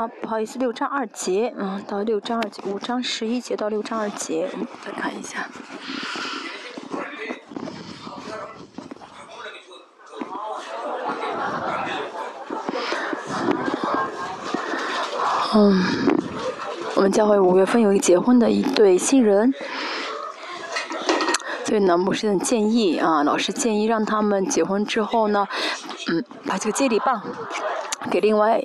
好，不好意思，六章二节，嗯，到六章二节，五章十一节到六章二节，我们再看一下。嗯，我们教会五月份有一个结婚的一对新人，所以呢，牧师建议啊，老师建议让他们结婚之后呢，嗯，把这个接力棒给另外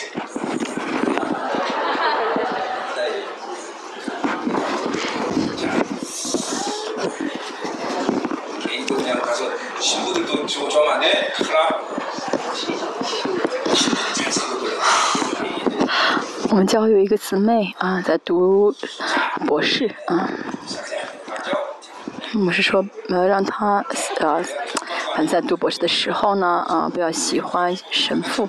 我们教有一个姊妹啊，在读博士啊。我是说，呃，让她呃，反在读博士的时候呢，啊，不要喜欢神父。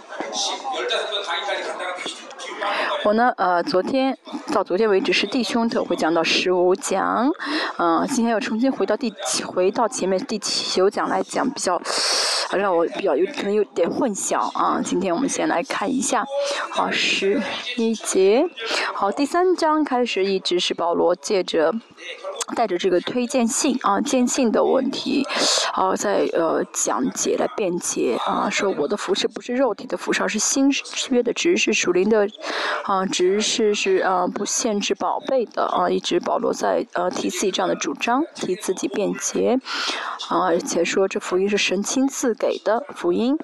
我呢，呃，昨天到昨天为止是弟兄特会讲到十五讲，嗯，今天又重新回到第回到前面第九讲来讲，比较让我比较有可能有点混淆啊。今天我们先来看一下，好十一节，好第三章开始一直是保罗借着。带着这个推荐信啊，坚信的问题，啊，在呃讲解来辩解啊，说我的服饰不是肉体的服饰，而是新约的执事属灵的啊执事是啊不限制宝贝的啊，一直保罗在呃提自己这样的主张，提自己辩解啊，而且说这福音是神亲自给的福音，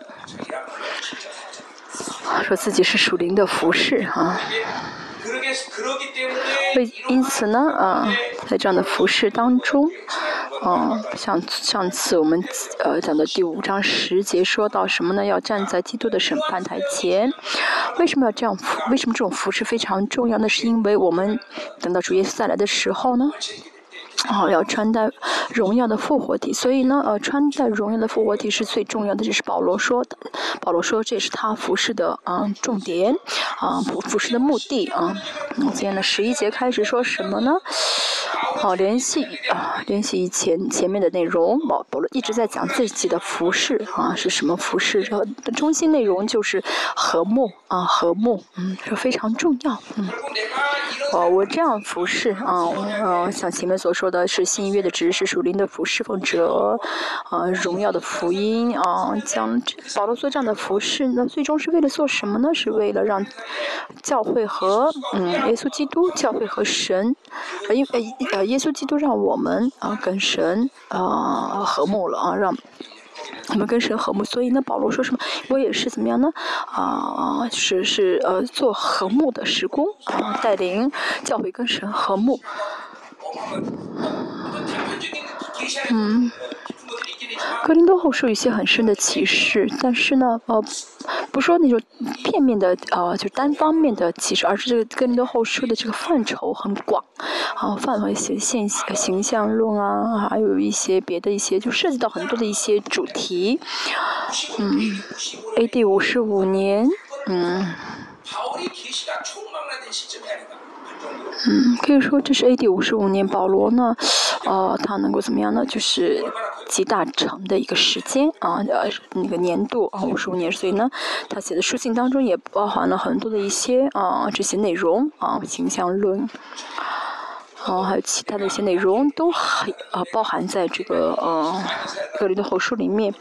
说自己是属灵的服饰啊。为因此呢，啊，在这样的服饰当中，啊，像上次我们呃讲的第五章十节说到什么呢？要站在基督的审判台前。为什么要这样服？为什么这种服饰非常重要？呢是因为我们等到主耶稣再来的时候呢？哦，要穿戴荣耀的复活体，所以呢，呃，穿戴荣耀的复活体是最重要的，这是保罗说的。保罗说，这也是他服饰的啊重点，啊服服饰的目的啊那。今天的十一节开始说什么呢？好，联系啊，联系以前前面的内容。保罗一直在讲自己的服饰啊，是什么服饰？然后中心内容就是和睦啊，和睦，嗯，非常重要，嗯。哦，我这样服饰啊，嗯，像前面所说的是新约的指示，属灵的服侍奉者，啊，荣耀的福音啊，将保罗做这样的服饰，那最终是为了做什么呢？是为了让教会和嗯耶稣基督，教会和神，因为呃耶稣基督让我们啊跟神啊和睦了啊，让。我们跟神和睦，所以呢，保罗说什么？我也是怎么样呢？啊，是是呃，做和睦的时工啊，带领教会跟神和睦。嗯。格林多后书有一些很深的启示，但是呢，呃，不说那种片面的，呃，就单方面的启示，而是这个格林多后书的这个范畴很广，啊，范围形现形象论啊，还有一些别的一些，就涉及到很多的一些主题。嗯，A.D. 五十五年，嗯。嗯，可以说这是 A.D. 五十五年，保罗呢，呃，他能够怎么样呢？就是集大成的一个时间啊，呃，那个年度啊，五十五年，所以呢，他写的书信当中也包含了很多的一些啊这些内容啊，形象论，啊，还有其他的一些内容都很啊包含在这个呃格林的后书里面。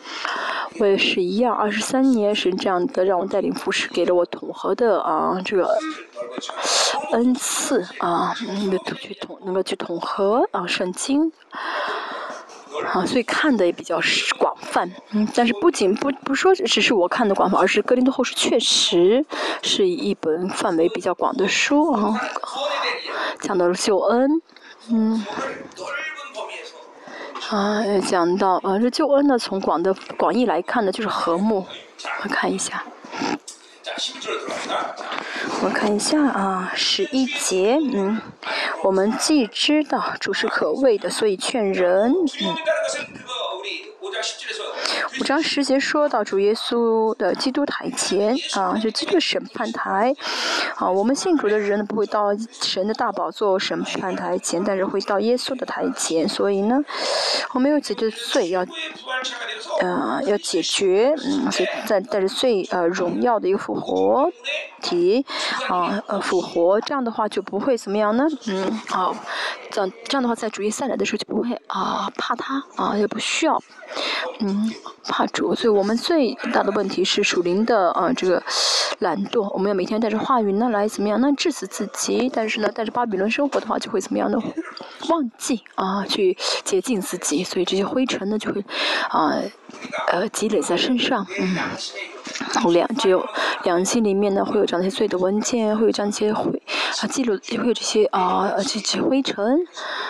我也是一样，二十三年是这样的，让我带领服饰，给了我统合的啊这个恩赐啊，那个去统能够去统合啊圣经啊，所以看的也比较广泛。嗯，但是不仅不不说只是我看的广泛，而是格林多后书确实是一本范围比较广的书啊，讲到了救恩，嗯。啊，讲到啊，这救恩呢，从广的广义来看呢，就是和睦。我看一下，我看一下啊，十一节，嗯，我们既知道主是可畏的，所以劝人。嗯。五章十节说到主耶稣的基督台前啊，就基督审判台啊。我们信主的人，不会到神的大宝座审判台前，但是会到耶稣的台前。所以呢，我们有解决罪要，呃，要解决，嗯，所以在带着最呃荣耀的一个复活体啊，呃，复活这样的话就不会怎么样呢？嗯，好，这样这样的话在主耶稣来的时候就不会啊怕他啊，也不需要。嗯，怕主，所以我们最大的问题是属灵的啊，这个懒惰。我们要每天带着话语呢来怎么样？那致死自己。但是呢，带着巴比伦生活的话，就会怎么样呢？忘记啊，去洁净自己。所以这些灰尘呢，就会啊呃积累在身上。嗯，两只有两心里面呢，会有这样些罪的文件，会有这样些灰啊记录，会有这些啊这些灰尘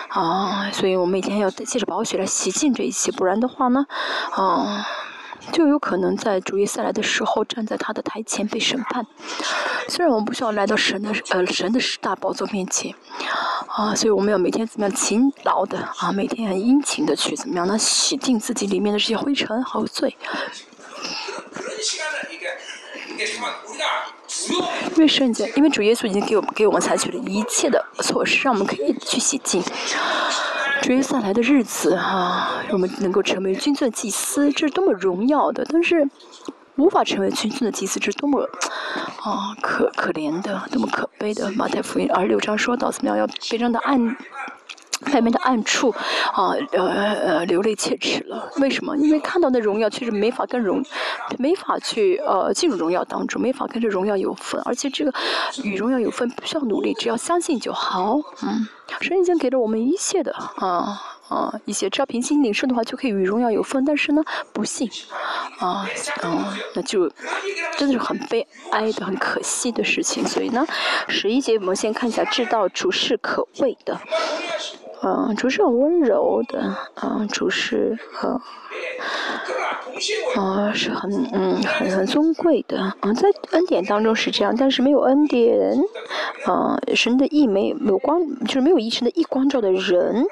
啊。所以我们每天要借着宝血来洗净这一切，不然的话呢？啊，就有可能在主耶稣来的时候站在他的台前被审判。虽然我们不需要来到神的呃神的十大宝座面前，啊，所以我们要每天怎么样勤劳的啊，每天很殷勤的去怎么样呢？洗净自己里面的这些灰尘和罪。因为圣洁，因为主耶稣已经给我们给我们采取了一切的措施，让我们可以去洗净。追下来的日子哈，我们能够成为君尊祭司，这是多么荣耀的！但是无法成为君尊的祭司，这是多么啊可可怜的，多么可悲的！马太福音二十六章说到怎么样，要非常的暗。外面的暗处，啊，呃呃，流泪切齿了。为什么？因为看到的荣耀确实没法跟荣，没法去呃进入荣耀当中，没法跟这荣耀有份。而且这个与荣耀有份不需要努力，只要相信就好。嗯，神已经给了我们一切的啊啊一些，只要凭心领受的话，就可以与荣耀有份。但是呢，不信，啊啊，那就真的是很悲哀的、很可惜的事情。所以呢，十一节我们先看一下，知道主是可畏的。嗯，主是很温柔的，嗯，主是很，啊，是很嗯很很尊贵的，嗯，在恩典当中是这样，但是没有恩典，啊，神的意没有光，就是没有一神的意光照的人，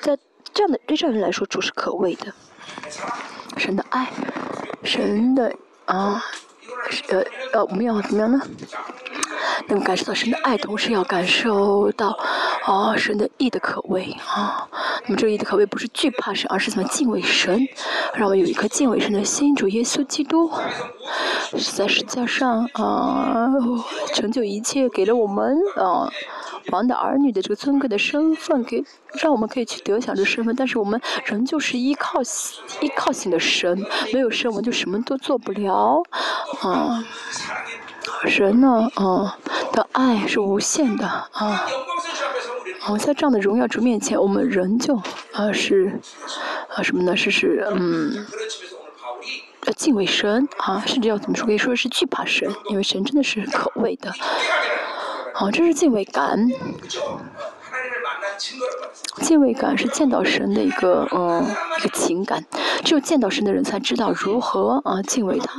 在这样的对这样人来说，主是可畏的，神的爱，神的啊，呃呃，我们要怎么样呢？能感受到神的爱，同时要感受到哦神的义的可畏啊。那么这个义的可畏不是惧怕神，而是怎么敬畏神，让我们有一颗敬畏神的心。主耶稣基督在十字架上啊成就一切，给了我们啊王的儿女的这个尊贵的身份，给让我们可以去得享这身份。但是我们仍旧是依靠依靠性的神，没有神我们就什么都做不了啊。神呢，嗯，的爱是无限的啊。好，在这样的荣耀主面前，我们仍旧啊是啊什么呢？是是嗯，敬畏神啊，甚至要怎么说？可以说是惧怕神，因为神真的是可畏的。好，这是敬畏感。敬畏感是见到神的一个嗯一个情感，只有见到神的人才知道如何啊敬畏他。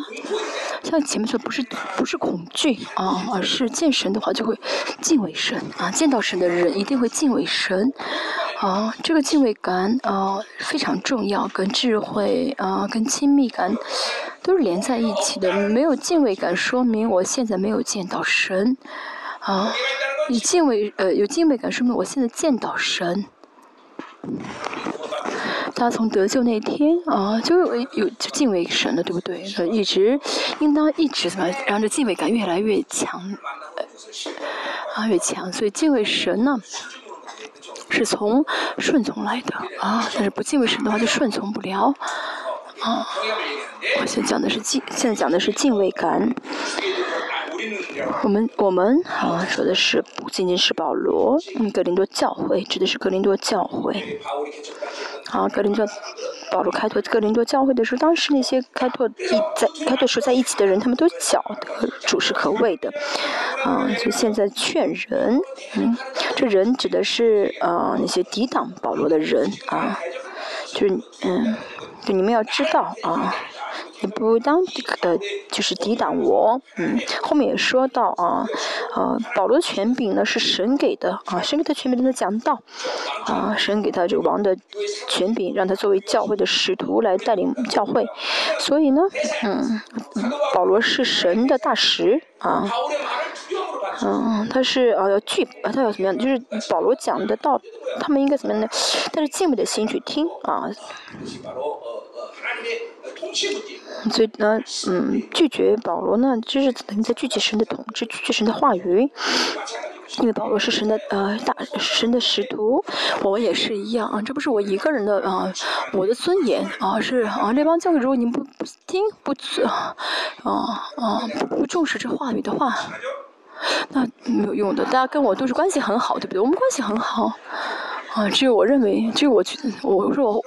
像前面说，不是不是恐惧啊，而是见神的话就会敬畏神啊。见到神的人一定会敬畏神啊。这个敬畏感啊非常重要，跟智慧啊跟亲密感都是连在一起的。没有敬畏感，说明我现在没有见到神啊。以敬畏呃有敬畏感，说明我现在见到神。他从得救那天啊，就有有就敬畏神了，对不对？一直应当一直怎么样让这敬畏感越来越强，啊越强。所以敬畏神呢，是从顺从来的啊。但是不敬畏神的话，就顺从不了啊。我现在讲的是敬，现在讲的是敬畏感。我们我们啊说的是不仅仅是保罗，嗯，格林多教会指的是格林多教会。啊，格林多保罗开拓格林多教会的时候，当时那些开拓一在开拓时在一起的人，他们都晓得主是可畏的。啊，就现在劝人，嗯，这人指的是啊那些抵挡保罗的人啊，就是嗯，就你们要知道啊。你不当的就是抵挡我，嗯，后面也说到啊，呃，保罗的权柄呢是神给的啊，神给他权柄让他讲道，啊，神给他这个王的权柄，让他作为教会的使徒来带领教会，所以呢，嗯，保罗是神的大使啊。嗯，他是啊要惧啊他要怎么样？就是保罗讲的道，他们应该怎么样呢？带着敬畏的心去听啊。所以呢，嗯，拒绝保罗呢，就是等于在拒绝神的统治，拒绝神的话语。因为保罗是神的呃大神的使徒，我也是一样啊。这不是我一个人的啊，我的尊严啊是啊。这帮教会如果你不不听不啊啊不重视这话语的话。那没有用的，大家跟我都是关系很好，对不对？我们关系很好，啊，只有我认为，只有我觉得，我说我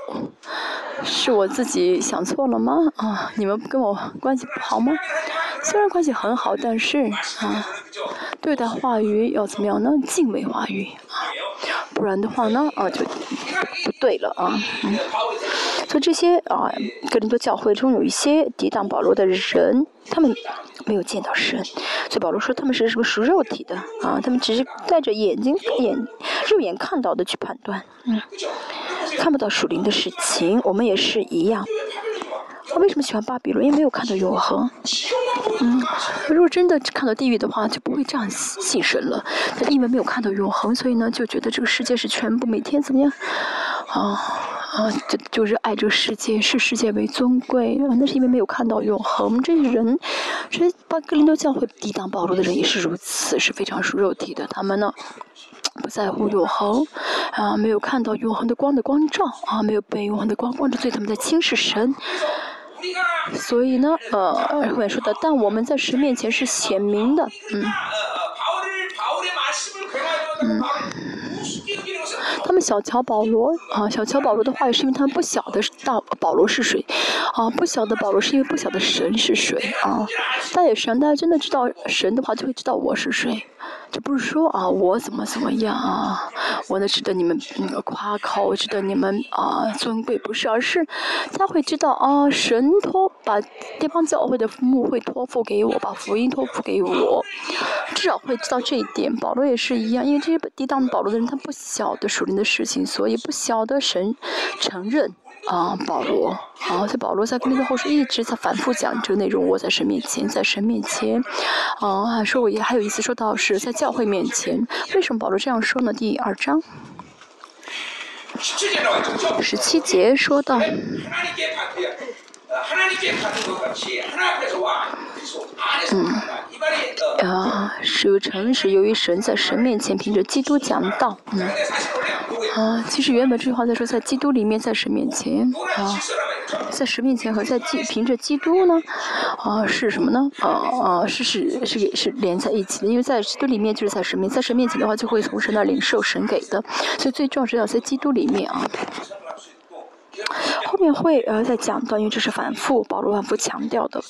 是我自己想错了吗？啊，你们跟我关系不好吗？虽然关系很好，但是啊，对待话语要怎么样呢？敬畏话语啊，不然的话呢，啊，就不对了啊，嗯。所以这些啊，哥林多教会中有一些抵挡保罗的人，他们没有见到神，所以保罗说他们是什么属肉体的啊？他们只是带着眼睛眼肉眼看到的去判断，嗯，看不到属灵的事情。我们也是一样。他为什么喜欢巴比伦？因为没有看到永恒。嗯，如果真的看到地狱的话，就不会这样信神了。他因为没有看到永恒，所以呢，就觉得这个世界是全部每天怎么样？啊。啊，就就是爱这个世界，视世界为尊贵。那是因为没有看到永恒。这些人，这些把格林多教会抵挡保罗的人也是如此，是非常属肉体的。他们呢，不在乎永恒，啊，没有看到永恒的光的光照，啊，没有被永恒的光光照，所以他们在轻视神。所以呢，呃，后面说的，但我们在神面前是显明的，嗯。嗯。小瞧保罗啊，小瞧保罗的话语是因为他们不晓得大保罗是谁，啊，不晓得保罗是因为不晓得神是谁啊。大家也是，大家真的知道神的话，就会知道我是谁。这不是说啊，我怎么怎么样啊，我呢值得你们那个夸口，值得你们啊尊贵，不是，而是他会知道啊，神托把地方教会的牧会托付给我，把福音托付给我，至少会知道这一点。保罗也是一样，因为这些抵挡保罗的人，他不晓得属灵的事情，所以不晓得神承认。啊，保罗，啊，在保罗在跟那个后书一直在反复讲这个内容。我在神面前，在神面前，啊，说我也还有一次说到是在教会面前。为什么保罗这样说呢？第二章十七节说到，嗯。啊，是由诚实，由于神在神面前凭着基督讲道，嗯，啊，其实原本这句话在说在基督里面，在神面前，啊，在神面前和在基凭着基督呢，啊，是什么呢？啊啊，是是是是连在一起的，因为在基督里面就是在神面，在神面前的话就会从神那领受神给的，所以最重要是要在基督里面啊。后面会呃再讲到，因为这是反复保罗反复强调的，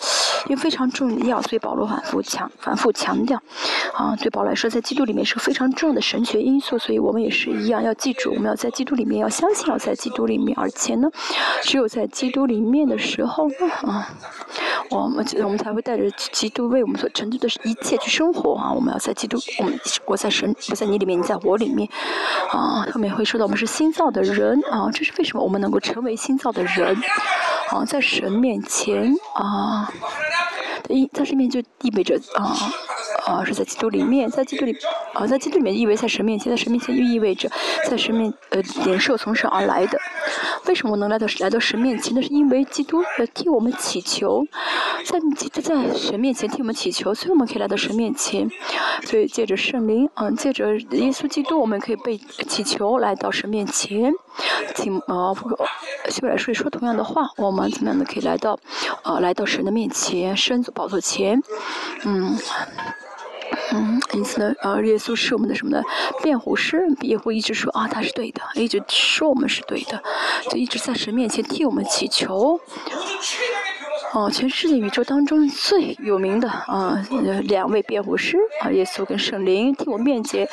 因为非常重要，所以保罗反复强反复强调，啊，对保罗来说，在基督里面是个非常重要的神学因素，所以我们也是一样，要记住，我们要在基督里面，要相信要在基督里面，而且呢，只有在基督里面的时候，啊，我们我们才会带着基督为我们所成就的一切去生活啊，我们要在基督，我们我在神，我在你里面，你在我里面，啊，后面会说到我们是新造的人啊，这是为什么我们能够成为新造的人，啊，在神面前啊，一在神面就意味着啊啊是在基督里面，在基督里啊在基督里面意味在神面前，在神面前又意味着在神面呃领受从神而来的。为什么能来到来到神面前？那是因为基督呃替我们祈求，在在在神面前替我们祈求，所以我们可以来到神面前。所以借着圣灵，嗯，借着耶稣基督，我们可以被祈求来到神面前。请呃，希伯来说说同样的话，我们怎么样的可以来到，呃，来到神的面前，身子宝座前，嗯，嗯，因此呢，呃，耶稣是我们的什么呢？辩护师，也会一直说啊，他是对的，一直说我们是对的，就一直在神面前替我们祈求。哦，全世界宇宙当中最有名的啊，两位辩护师啊，耶稣跟圣灵替我面前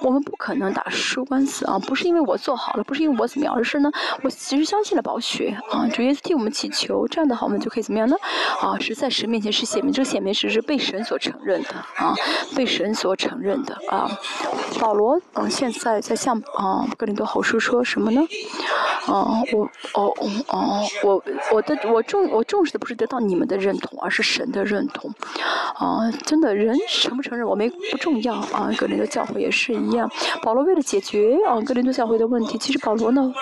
我们不可能打输官司啊，不是因为我做好了，不是因为我怎么样，而是呢，我其实相信了宝血啊，主耶稣替我们祈求，这样的话我们就可以怎么样呢？啊，是在神面前是显明，这个显明是是被神所承认的啊，被神所承认的啊。保罗嗯，现在在向啊哥林多后书说什么呢？啊，我哦哦，我我的我重我重视的不是得到你们的认同，而是神的认同。啊，真的人承不承认我没不重要啊，格林多教会也是一样。保罗为了解决啊格林多教会的问题，其实保罗呢，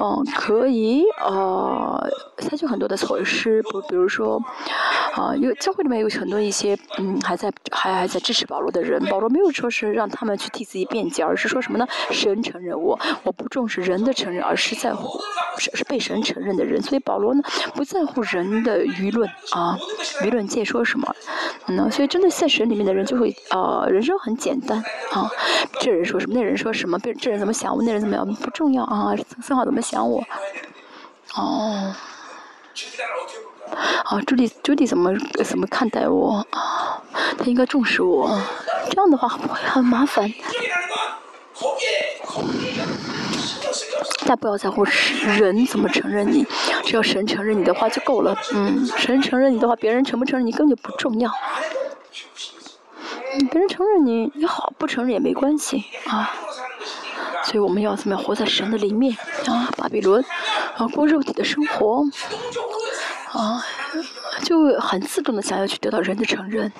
嗯，可以呃采取很多的措施，不比如说啊，因为教会里面有很多一些嗯还在还还在支持保罗的人，保罗没有说是让他们去替自己辩解，而是说什么呢？神承认我，我不重视人的承认，而是在乎是是被神承认的人。所以保罗呢不在乎人的舆论啊，舆论界说什么。嗯，所以真的在神里面的人就会，呃，人生很简单啊。这人说什么，那人说什么，别这人怎么想我，那人怎么样，不重要啊。三号怎么想我？哦，啊，朱迪，朱迪怎么怎么看待我？啊，他应该重视我。这样的话会很麻烦。但不要在乎人怎么承认你，只要神承认你的话就够了。嗯，神承认你的话，别人承不承认你根本就不重要。别人承认你，你好不承认也没关系啊。所以我们要怎么样活在神的里面啊？巴比伦啊，过肉体的生活啊，就很自动的想要去得到人的承认。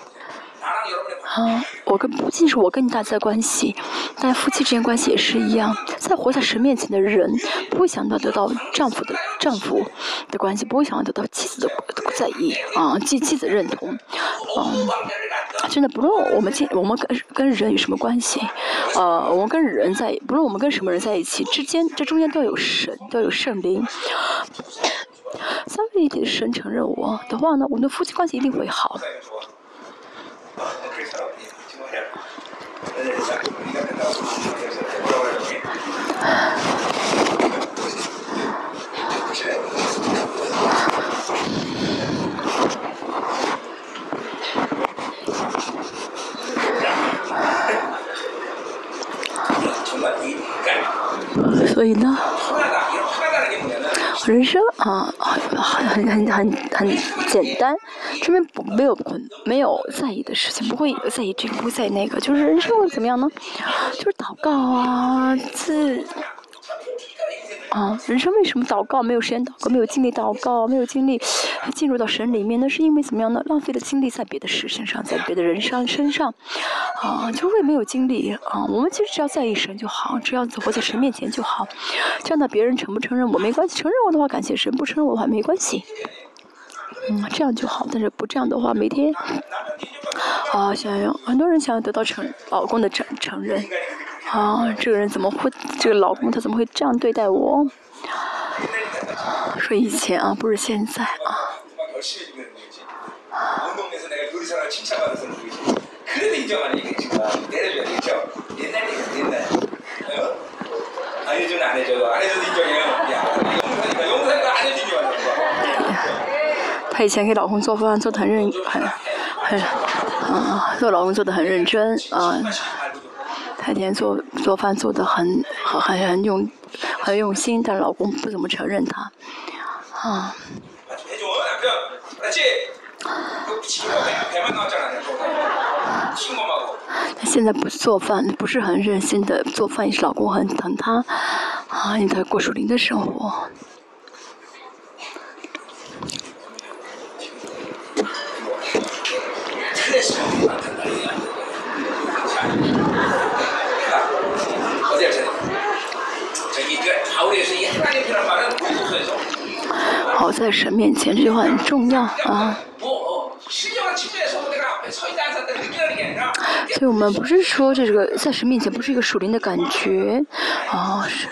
啊，我跟不仅是我跟你大家的关系，但夫妻之间关系也是一样。在活在神面前的人，不会想到得到丈夫的丈夫的关系，不会想要得到妻子的在意啊，妻妻子认同。嗯，真的不论我们今我们跟跟人有什么关系，呃，我们跟人在不论我们跟什么人在一起之间，这中间都要有神，都要有圣灵。三位一体的神承认我的话呢，我们的夫妻关系一定会好。所以呢？人生啊，很很很很很简单，这边不没有没有在意的事情，不会在意这个，不在意那个，就是人生会怎么样呢？就是祷告啊，自。啊，人生为什么祷告没有时间祷告，没有精力祷告，没有精力进入到神里面？那是因为怎么样呢？浪费了精力在别的事身上，在别的人上身上，啊，就会没有精力啊。我们其实只要在意神就好，只要活在神面前就好。这样的别人承不承认我没关系，承认我的话感谢神，不承认我的话没关系。嗯，这样就好。但是不这样的话，每天啊，想要很多人想要得到承老公的承承认。啊，这个人怎么会？这个老公他怎么会这样对待我？说以前啊，不是现在啊。他以前给老公做饭做的很认很很啊，做老公做的很认真啊。他以前做做饭做的很很很用很用心，但老公不怎么承认他，啊。他现在不做饭，不是很认真的做饭，也是老公很疼他，啊，你在过属灵的生活。在神面前，这句话很重要啊。所以我们不是说这个在神面前不是一个属灵的感觉，啊是，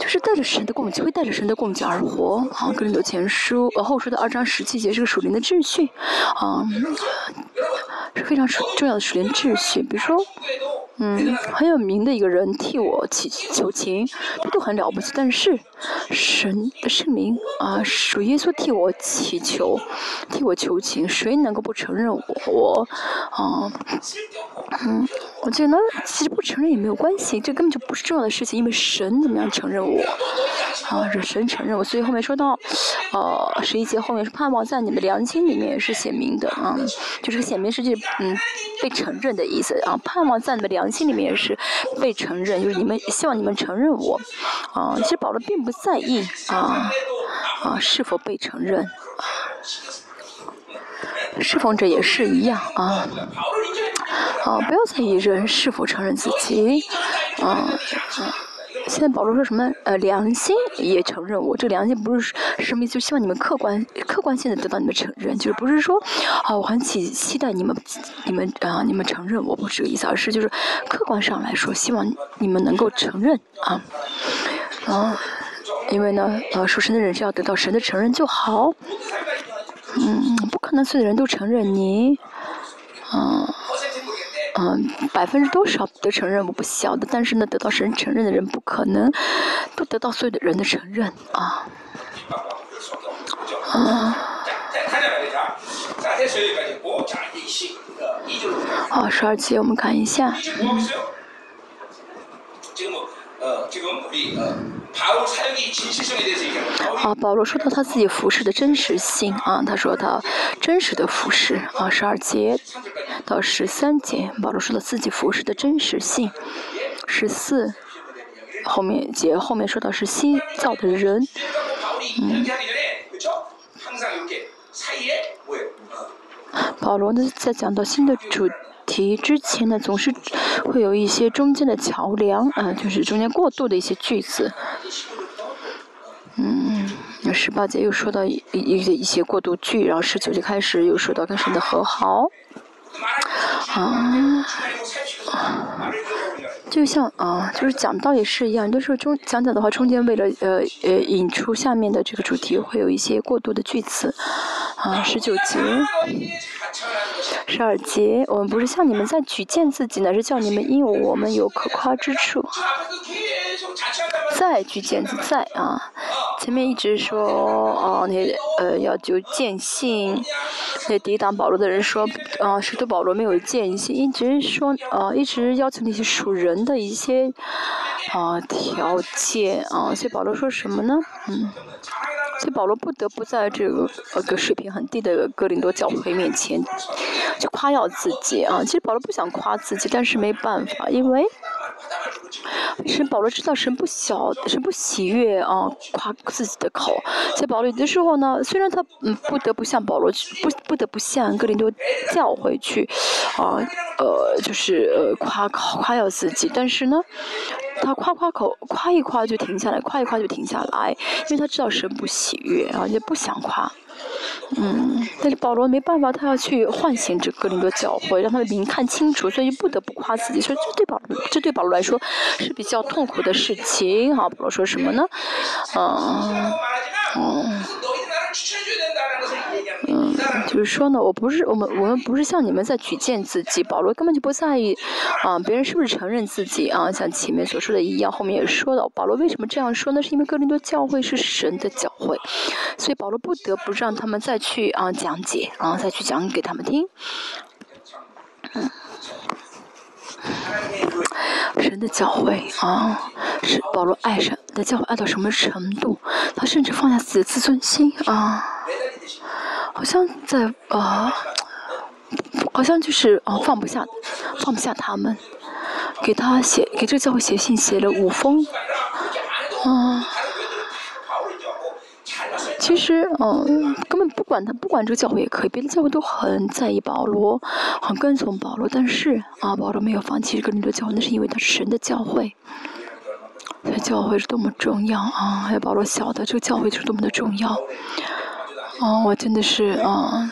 就是带着神的供给，会带着神的供给而活。啊，格林多前书呃后书的二章十七节是个属灵的秩序，啊，是非常重要的属灵秩序。比如说。嗯，很有名的一个人替我祈求情，他都很了不起。但是神的圣灵啊，属耶稣替我祈求，替我求情，谁能够不承认我？我啊，嗯，我觉得，其实不承认也没有关系，这根本就不是重要的事情，因为神怎么样承认我，啊，是神承认我，所以后面说到，呃，十一节后面是盼望在你们良心里面也是显明的啊，就是显明是就嗯被承认的意思啊，盼望在你们良心里面也是被承认，就是你们希望你们承认我，啊，其实保罗并不在意啊啊是否被承认，侍奉者也是一样啊。啊，不要在意人是否承认自己，啊，现在保罗说什么？呃，良心也承认我。这良心不是什么意思？就希望你们客观、客观性的得到你们承认，就是不是说，啊，我很期期待你们、你们啊、你们承认我，不是这个意思，而是就是客观上来说，希望你们能够承认啊，啊，因为呢，呃，属神的人是要得到神的承认就好，嗯，不可能所有的人都承认你，啊。嗯，百分之多少的承认我不晓得，但是呢，得到神承认的人不可能都得到所有的人的承认啊。啊。好，十二节我们看一下。好，保罗说到他自己服饰的真实性啊，他说他真实的服饰啊，十二节到十三节，保罗说到自己服饰的真实性，十四后面节后面说到是新造的人，嗯，保罗呢在讲到新的主。题之前呢，总是会有一些中间的桥梁，啊，就是中间过渡的一些句子。嗯，十八节又说到一一一些过渡句，然后十九节开始又说到跟神的和好。啊，就像啊，就是讲道也是一样，就是中讲讲的话，中间为了呃呃引出下面的这个主题，会有一些过渡的句子。啊，十九节。十二节，我们不是向你们在举荐自己呢，是叫你们因我们有可夸之处。再举荐自在啊，前面一直说哦，那呃要就见信，那抵挡保罗的人说啊，是对保罗没有见信，一直说呃一直要求那些属人的一些啊条件啊，所以保罗说什么呢？嗯。所以保罗不得不在这个呃个水平很低的哥林多教会面前，就夸耀自己啊。其实保罗不想夸自己，但是没办法，因为神保罗知道神不小，神不喜悦啊夸自己的口。所以保罗有的时候呢，虽然他嗯不得不向保罗不不得不向哥林多教会去啊呃就是夸夸耀自己，但是呢。他夸夸口夸一夸就停下来，夸一夸就停下来，因为他知道神不喜悦啊，也不想夸。嗯，但是保罗没办法，他要去唤醒这格林多教会，让他的名看清楚，所以不得不夸自己。所以这对保罗，这对保罗来说是比较痛苦的事情。好，保罗说什么呢？嗯。嗯，就是说呢，我不是我们我们不是像你们在举荐自己，保罗根本就不在意啊，别人是不是承认自己啊，像前面所说的一样，后面也说了，保罗为什么这样说呢？是因为哥林多教会是神的教会，所以保罗不得不让他们再去啊讲解啊，再去讲给他们听。嗯，神的教会啊，是保罗爱神的教会爱到什么程度？他甚至放下自己的自尊心啊。好像在啊，好像就是啊，放不下，放不下他们，给他写给这个教会写信写了五封，啊，其实嗯，根本不管他，不管这个教会也可以，别的教会都很在意保罗，很跟从保罗，但是啊，保罗没有放弃这个多教会，那是因为他是神的教会，这教会是多么重要啊！还有保罗晓得这个教会是多么的重要。哦，我真的是，嗯，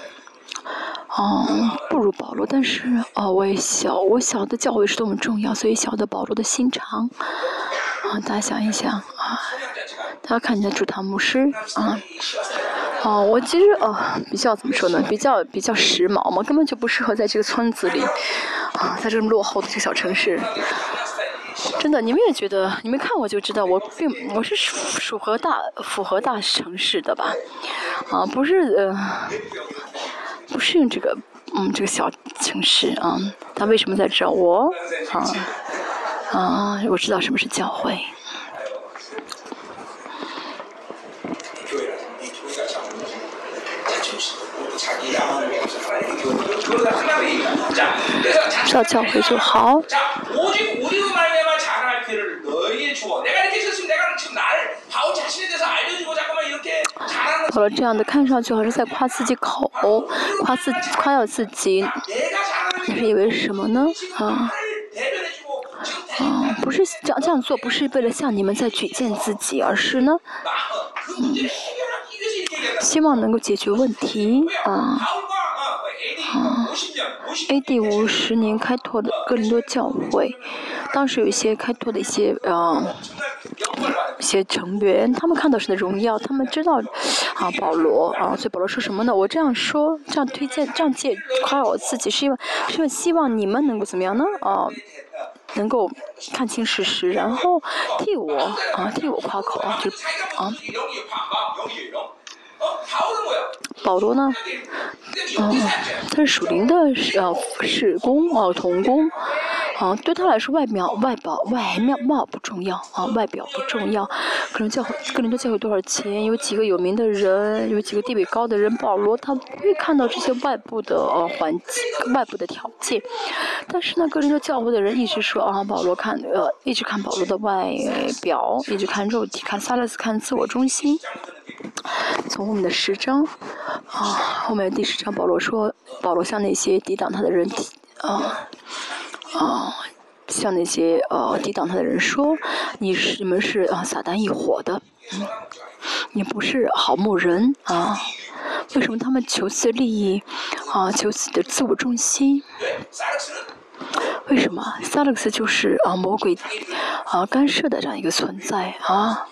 嗯，不如保罗，但是，哦，我也小，我小的教会是多么重要，所以晓得保罗的心肠。啊，大家想一想，啊，大家看见主堂牧师，啊，哦，我其实，哦，比较怎么说呢？比较比较时髦嘛，根本就不适合在这个村子里，啊，在这么落后的这个小城市。真的，你们也觉得？你们看我就知道，我并我是属属合大符合大城市的吧？啊，不是呃，不适应这个嗯，这个小城市啊，他为什么在这？我啊啊，我知道什么是教会。知道教会就好。好了，这样的看上去好像在夸自己口，夸自夸耀自己，你是以为什么呢？啊啊，不是这样这样做，不是为了向你们在举荐自己，而是呢，嗯，希望能够解决问题啊。啊，A.D. 五十年开拓的哥林多教会，当时有一些开拓的一些呃一些成员，他们看到神的荣耀，他们知道啊保罗啊，所以保罗说什么呢？我这样说，这样推荐，这样借夸我自己，是因为是因为希望你们能够怎么样呢？啊，能够看清事实，然后替我啊替我夸口啊，就啊。保罗呢？嗯，他是属灵的是呃事工哦，童工。啊，对他来说，外表、外表、外貌不重要啊，外表不重要。可能教会，个人都教会多少钱？有几个有名的人，有几个地位高的人。保罗他不会看到这些外部的呃环境、外部的条件。但是呢，个人都教会的人一直说啊，保罗看呃，一直看保罗的外表，一直看肉体，看萨勒斯，看自我中心。从我们的十章啊，后面第十章，保罗说，保罗向那些抵挡他的人啊啊，向那些呃抵挡他的人说，你是你们是啊撒旦一伙的，嗯，你不是好牧人啊？为什么他们求自利益啊？求自己的自我中心？为什么萨勒克斯就是啊魔鬼啊干涉的这样一个存在啊？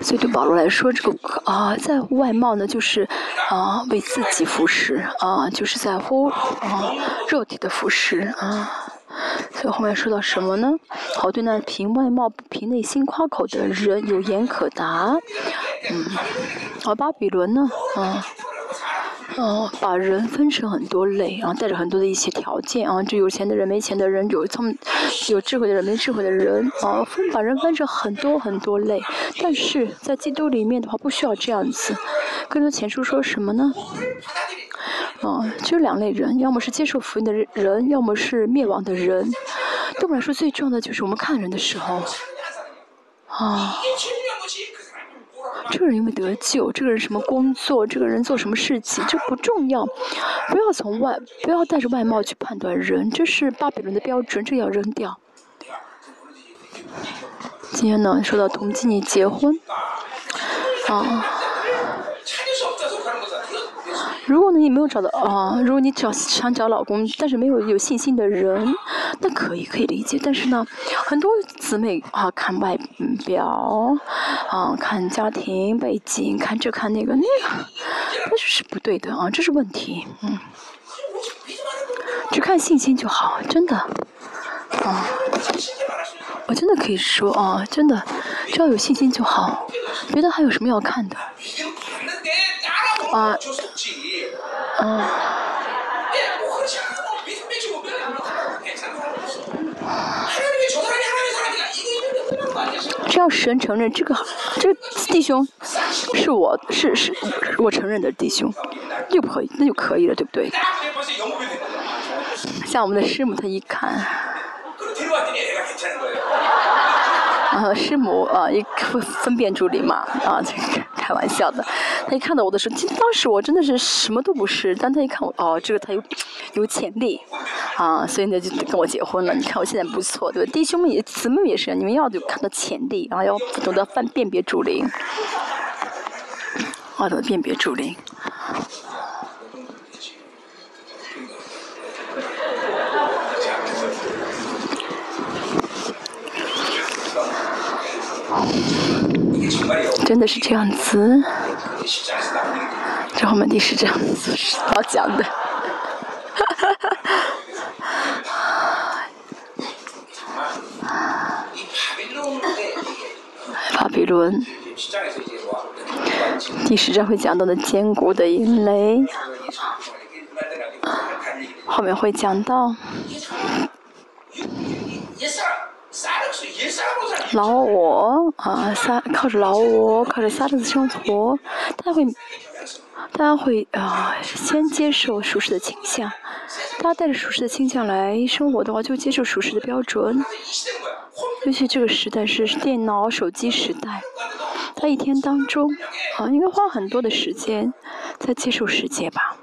所以对保罗来说，这个啊，在外貌呢，就是啊为自己服侍啊，就是在乎啊肉体的服侍啊。所以后面说到什么呢？好，对那凭外貌不凭内心夸口的人有言可答。嗯，而巴比伦呢？啊。哦，把人分成很多类，然后带着很多的一些条件啊，就有钱的人、没钱的人，有聪有智慧的人、没智慧的人啊，分把人分成很多很多类。但是在基督里面的话，不需要这样子。更多前书说什么呢？啊，就两类人，要么是接受福音的人，要么是灭亡的人。对我们来说，最重要的就是我们看人的时候，啊。这个人有没有得救？这个人什么工作？这个人做什么事情？这不重要，不要从外，不要带着外貌去判断人，这是巴比伦的标准，这要扔掉。今天呢，说到同济你结婚，啊。如果你没有找到啊，如果你找想找老公，但是没有有信心的人，那可以可以理解。但是呢，很多姊妹啊看外表，啊看家庭背景，看这看那个那个，那就是不对的啊，这是问题。嗯，只看信心就好，真的。啊，我真的可以说啊，真的，只要有信心就好，别的还有什么要看的？啊，嗯。只要神承认这个这个弟兄是我是是我承认的弟兄，就可以那就可以了，对不对？像我们的师母，他一看。啊，师母啊，一分分辨助理嘛，啊，这个开玩笑的。他一看到我的时候，当时我真的是什么都不是，但他一看我，哦，这个他有有潜力，啊，所以呢就跟我结婚了。你看我现在不错，对吧？弟兄们也姊妹也是，你们要有看到潜力，然后要懂得分辨别主灵，啊，懂得辨别主灵。真的是这样子，这后面第十章是好讲的，巴比伦。第十章会讲到的坚固的阴雷，后面会讲到。老我啊，撒靠着老我，靠着撒的生活，他会，大家会啊，先接受熟识的倾向。大家带着熟识的倾向来生活的话，就接受熟识的标准。尤其这个时代是电脑、手机时代，他一天当中啊，应该花很多的时间在接受世界吧。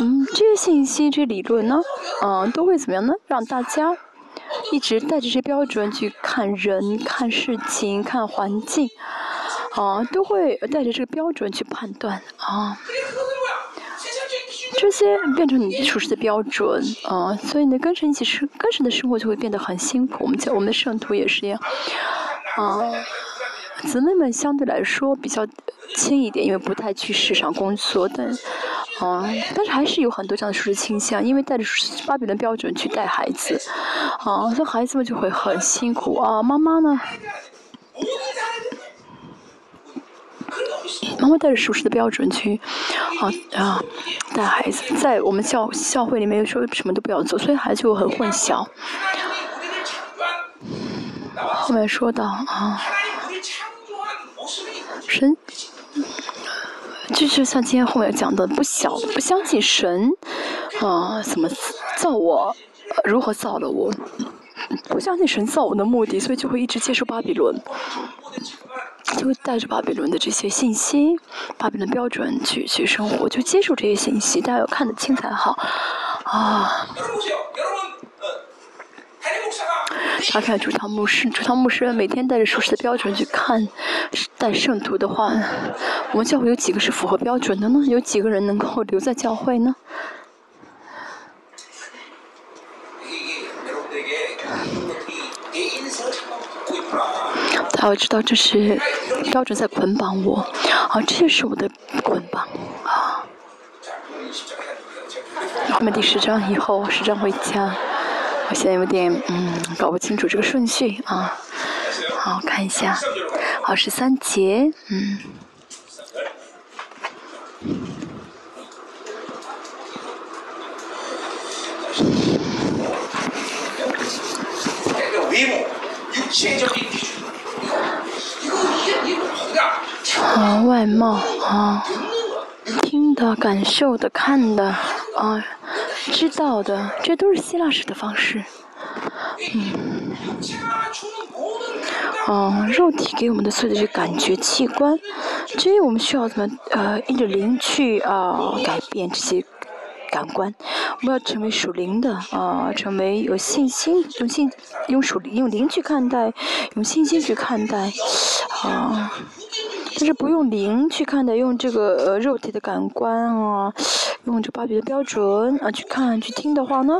嗯，这些信息、这些理论呢，嗯，都会怎么样呢？让大家。一直带着这标准去看人、看事情、看环境，啊，都会带着这个标准去判断啊。这些变成你处事的标准啊，所以呢，跟神一起生，跟神的生活就会变得很辛苦。我们讲我们的圣徒也是一样，啊，姊妹们相对来说比较轻一点，因为不太去市场工作，但。啊，但是还是有很多这样的舒适倾向，因为带着巴比的标准去带孩子，啊，所以孩子们就会很辛苦啊。妈妈呢，妈妈带着舒适的标准去，啊啊，带孩子，在我们教教会里面说什么都不要做，所以孩子就很混淆。后面说到啊，神。就是像今天后面讲的，不小不相信神，啊，怎么造我，如何造了我，不相信神造我的目的，所以就会一直接受巴比伦，就会带着巴比伦的这些信息，巴比伦的标准去去生活，就接受这些信息，大家要看得清才好，啊。他看主堂牧师，主堂牧师每天带着属实的标准去看带圣徒的话，我们教会有几个是符合标准的呢？有几个人能够留在教会呢？他要知道，这是标准在捆绑我，啊，这是我的捆绑啊。后面第十章以后，十章回家。我现在有点嗯搞不清楚这个顺序啊，好看一下，好十三节，嗯。啊，外貌啊，听的、感受的、看的啊。知道的，这都是希腊式的方式。嗯，哦，肉体给我们的所有的这感觉器官，至于我们需要怎么呃，因着灵去啊改变这些感官，我们要成为属灵的啊，成为有信心，用信用属灵用灵去看待，用信心去看待啊。但是不用灵去看待，用这个呃肉体的感官啊。用这芭比的标准啊去看去听的话呢，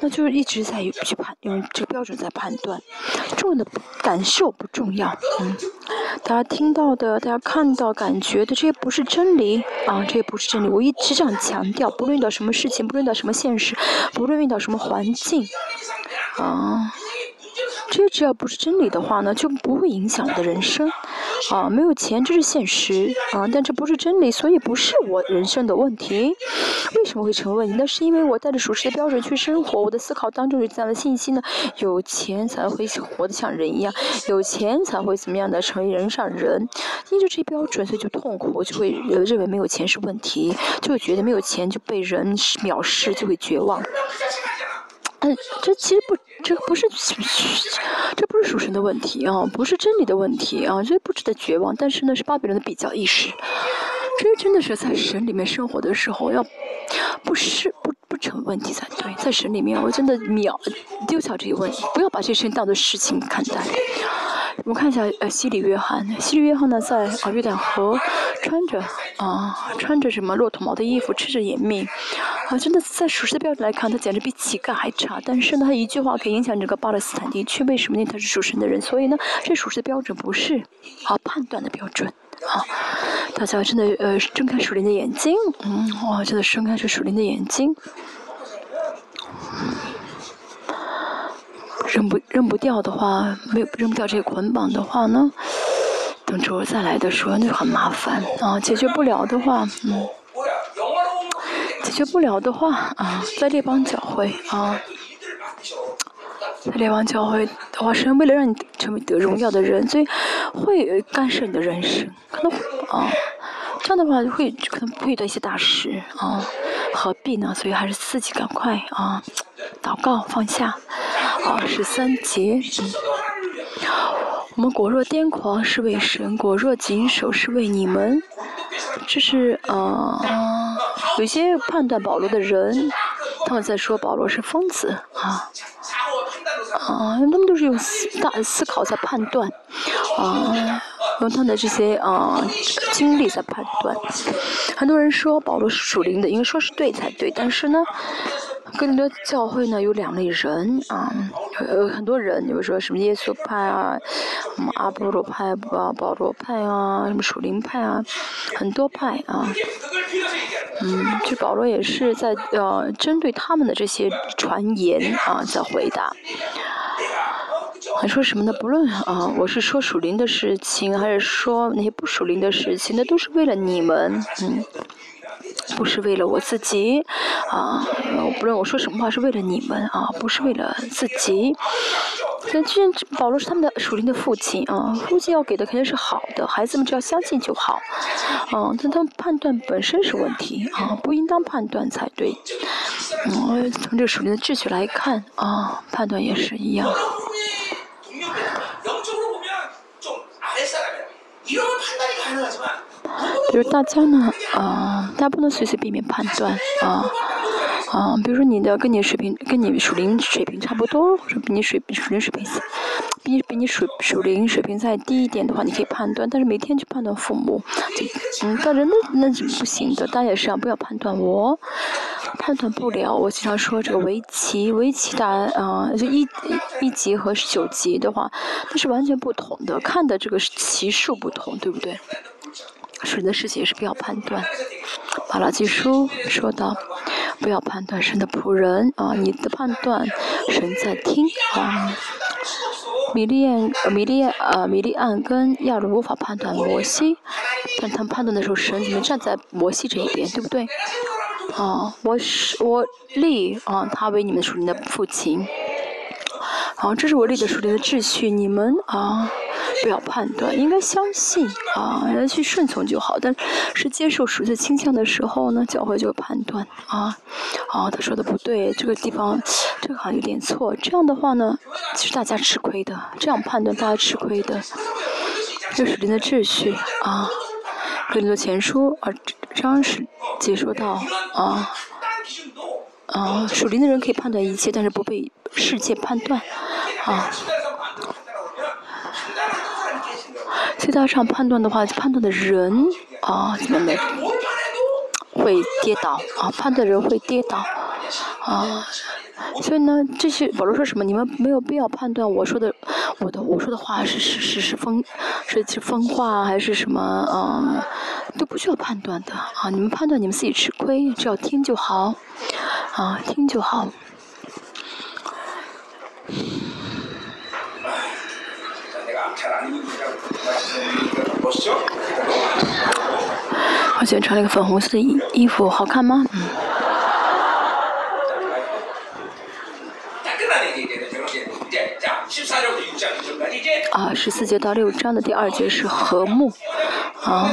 那就一直在去判用这个标准在判断，重要的感受不重要，嗯，大家听到的、大家看到、感觉的这些不是真理啊，这些不是真理。我一直这样强调，不论遇到什么事情，不论遇到什么现实，不论遇到什么环境，啊。这些只要不是真理的话呢，就不会影响我的人生。啊，没有钱这是现实啊，但这不是真理，所以不是我人生的问题。为什么会成为问题？那是因为我带着属实的标准去生活，我的思考当中有这样的信息呢：有钱才会活得像人一样，有钱才会怎么样的成为人上人。因着这些标准，所以就痛苦，就会认为没有钱是问题，就觉得没有钱就被人藐视，就会绝望。嗯，这其实不，这不是，这不是属神的问题啊，不是真理的问题啊，这不值得绝望。但是呢，是巴比伦的比较意识，这真的是在神里面生活的时候，要不是不不成问题才对。在神里面，我真的秒丢掉这些问题，不要把这些当做事情看待。我们看一下，呃，西里约翰，西里约翰呢，在啊约旦河，穿着啊穿着什么骆驼毛的衣服，吃着野蜜，啊，真的在属实的标准来看，他简直比乞丐还差。但是呢，他一句话可以影响整个巴勒斯坦地区，为什么呢？他是属神的人，所以呢，这属实的标准不是好判断的标准啊。大家真的呃睁开属灵的眼睛，嗯，哇，真的睁开这属灵的眼睛。扔不扔不掉的话，没有扔不掉这个捆绑的话呢，等之后再来的时候那就很麻烦啊。解决不了的话，嗯，解决不了的话啊，在列邦教会啊，列王教会的话，是为了让你成为得荣耀的人，所以会干涉你的人生，可能啊。这样的话会可能会遇到一些大事啊，何必呢？所以还是自己赶快啊，祷告放下。好，十三节，我们果若癫狂是为神，果若谨守是为你们。这是呃，有些判断保罗的人，他们在说保罗是疯子啊。啊，他们都是用思大思考在判断，啊，用他的这些啊经历在判断。很多人说保罗是属灵的，应该说是对才对，但是呢，哥林多教会呢有两类人啊，有很多人，比如说什么耶稣派啊，什么阿波罗派啊，保罗派啊，什么属灵派啊，很多派啊。嗯，就保罗也是在呃针对他们的这些传言啊在回答。还说什么呢？不论啊，我是说属灵的事情，还是说那些不属灵的事情，那都是为了你们，嗯，不是为了我自己，啊，不论我说什么话是为了你们啊，不是为了自己。那，既然保罗是他们的属灵的父亲啊，父亲要给的肯定是好的，孩子们只要相信就好，啊，但他们判断本身是问题啊，不应当判断才对。嗯，从这个属灵的秩序来看啊，判断也是一样。就是大家呢，啊，大家不能随随便便判断，啊，啊，比如说你的跟你水平跟你属灵水平差不多，或者比你水属灵水平，比比你属属灵水平再低一点的话，你可以判断，但是每天去判断父母，嗯，但人那那是不行的，大家也是啊，不要判断我，判断不了。我经常说这个围棋，围棋打啊，就一一级和九级的话，那是完全不同的，看的这个棋数不同，对不对？神的事情是不要判断。马拉基书说到，不要判断神的仆人啊，你的判断神在听啊。米利安、米利呃米利安跟亚伦无法判断摩西，但他们判断的时候，神怎么站在摩西这一边，对不对？啊，我是我立啊，他为你们属灵的父亲。好，这是我立的属灵的秩序，你们啊。不要判断，应该相信啊，要去顺从就好。但是接受属的倾向的时候呢，教会就判断啊，啊，他说的不对，这个地方这个好像有点错。这样的话呢，其实大家吃亏的，这样判断大家吃亏的。这属灵的秩序啊，格林多前书啊，张是解说到啊，啊，属灵的人可以判断一切，但是不被世界判断啊。最大上判断的话，判断的人啊，怎么的会跌倒啊？判断人会跌倒啊，所以呢，这些保罗说什么？你们没有必要判断我说的，我的我说的话是是是是疯，是是疯话还是什么啊？都不需要判断的啊！你们判断你们自己吃亏，只要听就好啊，听就好。我今天穿了个粉红色的衣衣服，好看吗？啊，十四节到六章的第二节是和睦，啊，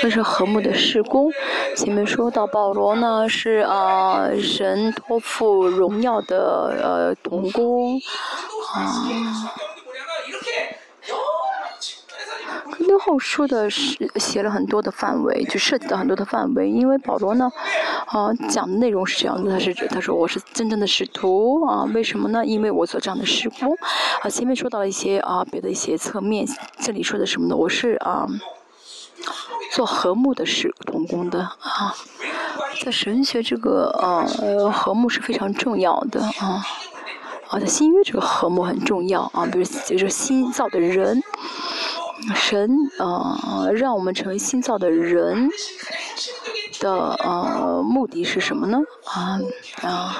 这是和睦的施工。前面说到保罗呢是啊神托付荣耀的呃童工，啊。最后说的是写了很多的范围，就涉及到很多的范围。因为保罗呢，啊，讲的内容是这样的，他是他说我是真正的使徒啊，为什么呢？因为我做这样的施工。啊，前面说到了一些啊别的一些侧面，这里说的什么呢？我是啊做和睦的事同工的啊，在神学这个呃和睦是非常重要的啊，啊在新约这个和睦很重要啊，比如就是新造的人。神啊，让我们成为新造的人的呃目的是什么呢？啊啊，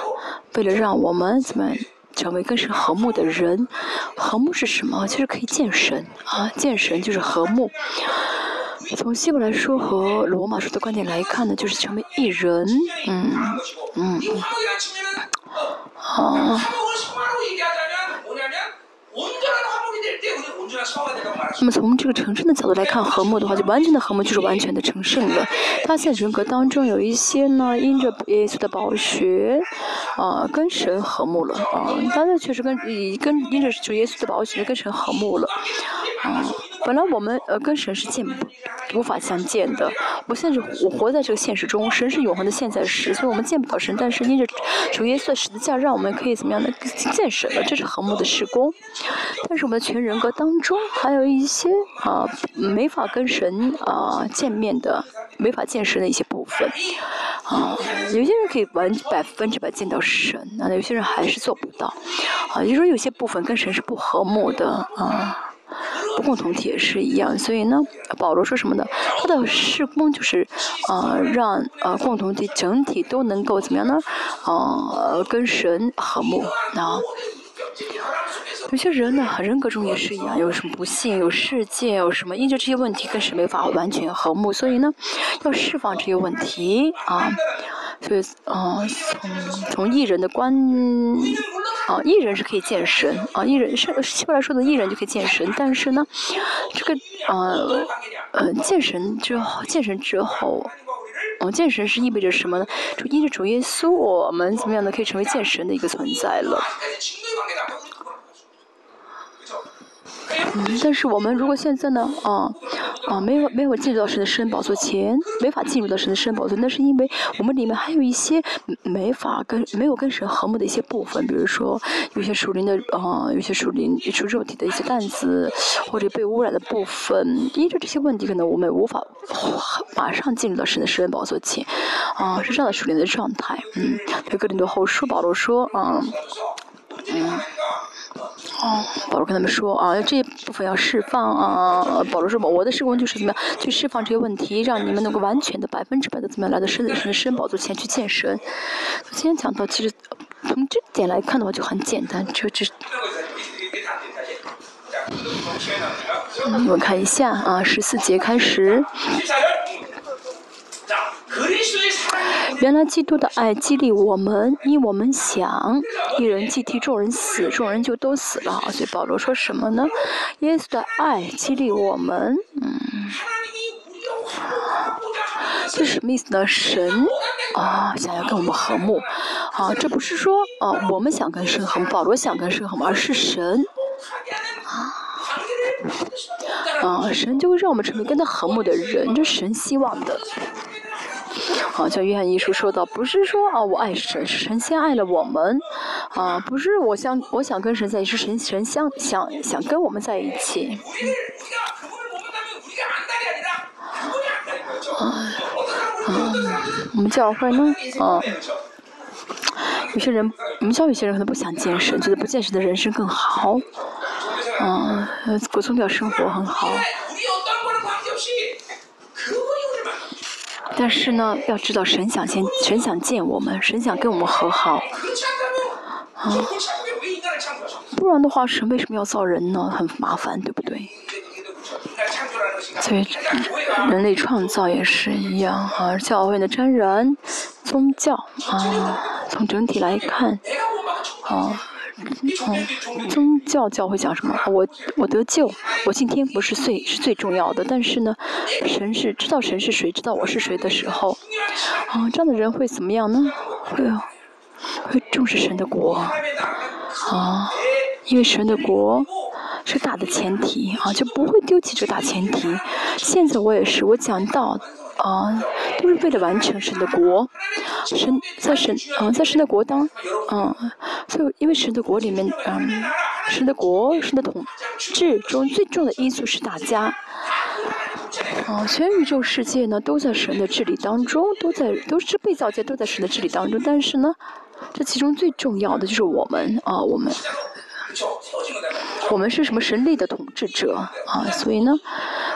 为了让我们怎么成为更是和睦的人。和睦是什么？就是可以见神啊，见神就是和睦。从希伯来说和罗马书的观点来看呢，就是成为一人。嗯嗯。好。那么从这个成圣的角度来看，和睦的话，就完全的和睦就是完全的成圣了。他现人格当中有一些呢，因着耶稣的宝血，啊，跟神和睦了啊。当然确实跟跟因着主耶稣的宝血跟神和睦了，啊。本来我们呃跟神是见不无法相见的，我现在是我活在这个现实中，神是永恒的现在时，所以我们见不到神，但是因着主耶稣的十字架，让我们可以怎么样的见神了，这是和睦的事工。但是我们的全人格当中还有一些啊没法跟神啊见面的，没法见神的一些部分啊，有些人可以完百分之百见到神，那有些人还是做不到啊，就是说有些部分跟神是不和睦的啊。不共同体也是一样，所以呢，保罗说什么呢？他的施工就是，呃，让呃共同体整体都能够怎么样呢？呃，跟神和睦啊。有些人呢，人格中也是一样，有什么不幸，有世界，有什么因着这些问题跟神没法完全和睦，所以呢，要释放这些问题啊。所以，啊，从从艺人的观。啊，艺人是可以健身啊，艺人是希伯来说的艺人就可以健身，但是呢，这个呃呃健身之后，健身之后，哦，见神是意味着什么呢？就因着主耶稣，我们怎么样呢可以成为健身的一个存在了。嗯，但是我们如果现在呢，啊，啊，没有没有进入到神的圣宝座前，没法进入到神的圣宝座，那是因为我们里面还有一些没法跟没有跟神和睦的一些部分，比如说有些属灵的啊，有些属灵属肉体的一些担子，或者被污染的部分，因着这些问题，可能我们无法马上进入到神的圣宝座前，啊，是这样的属灵的状态，嗯，对格林多后书保罗说，啊，嗯。哦，保罗跟他们说啊，这一部分要释放啊。保罗说，我的施工就是怎么样去释放这些问题，让你们能够完全的、百分之百的怎么样来到神的神圣宝座前去见神。今天讲到，其实从这点来看的话就很简单，就这。我看一下啊，十四节开始。原来基督的爱激励我们，因我们想一人既替众人死，众人就都死了。所以保罗说什么呢？耶稣的爱激励我们，嗯，这什么意思呢？神啊，想要跟我们和睦，啊，这不是说啊，我们想跟神和睦，保罗想跟神和睦，而是神啊，神就会让我们成为跟他和睦的人，这是神希望的。好像约翰一书说到，不是说啊我爱神，神先爱了我们，啊不是我想我想跟神在一起，是神神想想想跟我们在一起。啊，我们教会呢，啊，有些人，我们教有些人可能不想见神，觉得不见神的人生更好，啊，过宗教生活很好。但是呢，要知道神想见，神想见我们，神想跟我们和好，啊，不然的话，神为什么要造人呢？很麻烦，对不对？所以人类创造也是一样啊，教会的真人，宗教啊，从整体来看，啊。哦，宗教教会讲什么？我我得救，我信天不是最是最重要的。但是呢，神是知道神是谁，知道我是谁的时候，啊，这样的人会怎么样呢？会会重视神的国，啊，因为神的国是大的前提啊，就不会丢弃这大前提。现在我也是，我讲到。啊，都是为了完成神的国，神在神啊，在神的国当，啊，所以因为神的国里面，嗯，神的国，神的统治中最重要的因素是大家，啊，全宇宙世界呢都在神的治理当中，都在都是被造界都在神的治理当中，但是呢，这其中最重要的就是我们啊，我们。我们是什么神力的统治者啊？所以呢，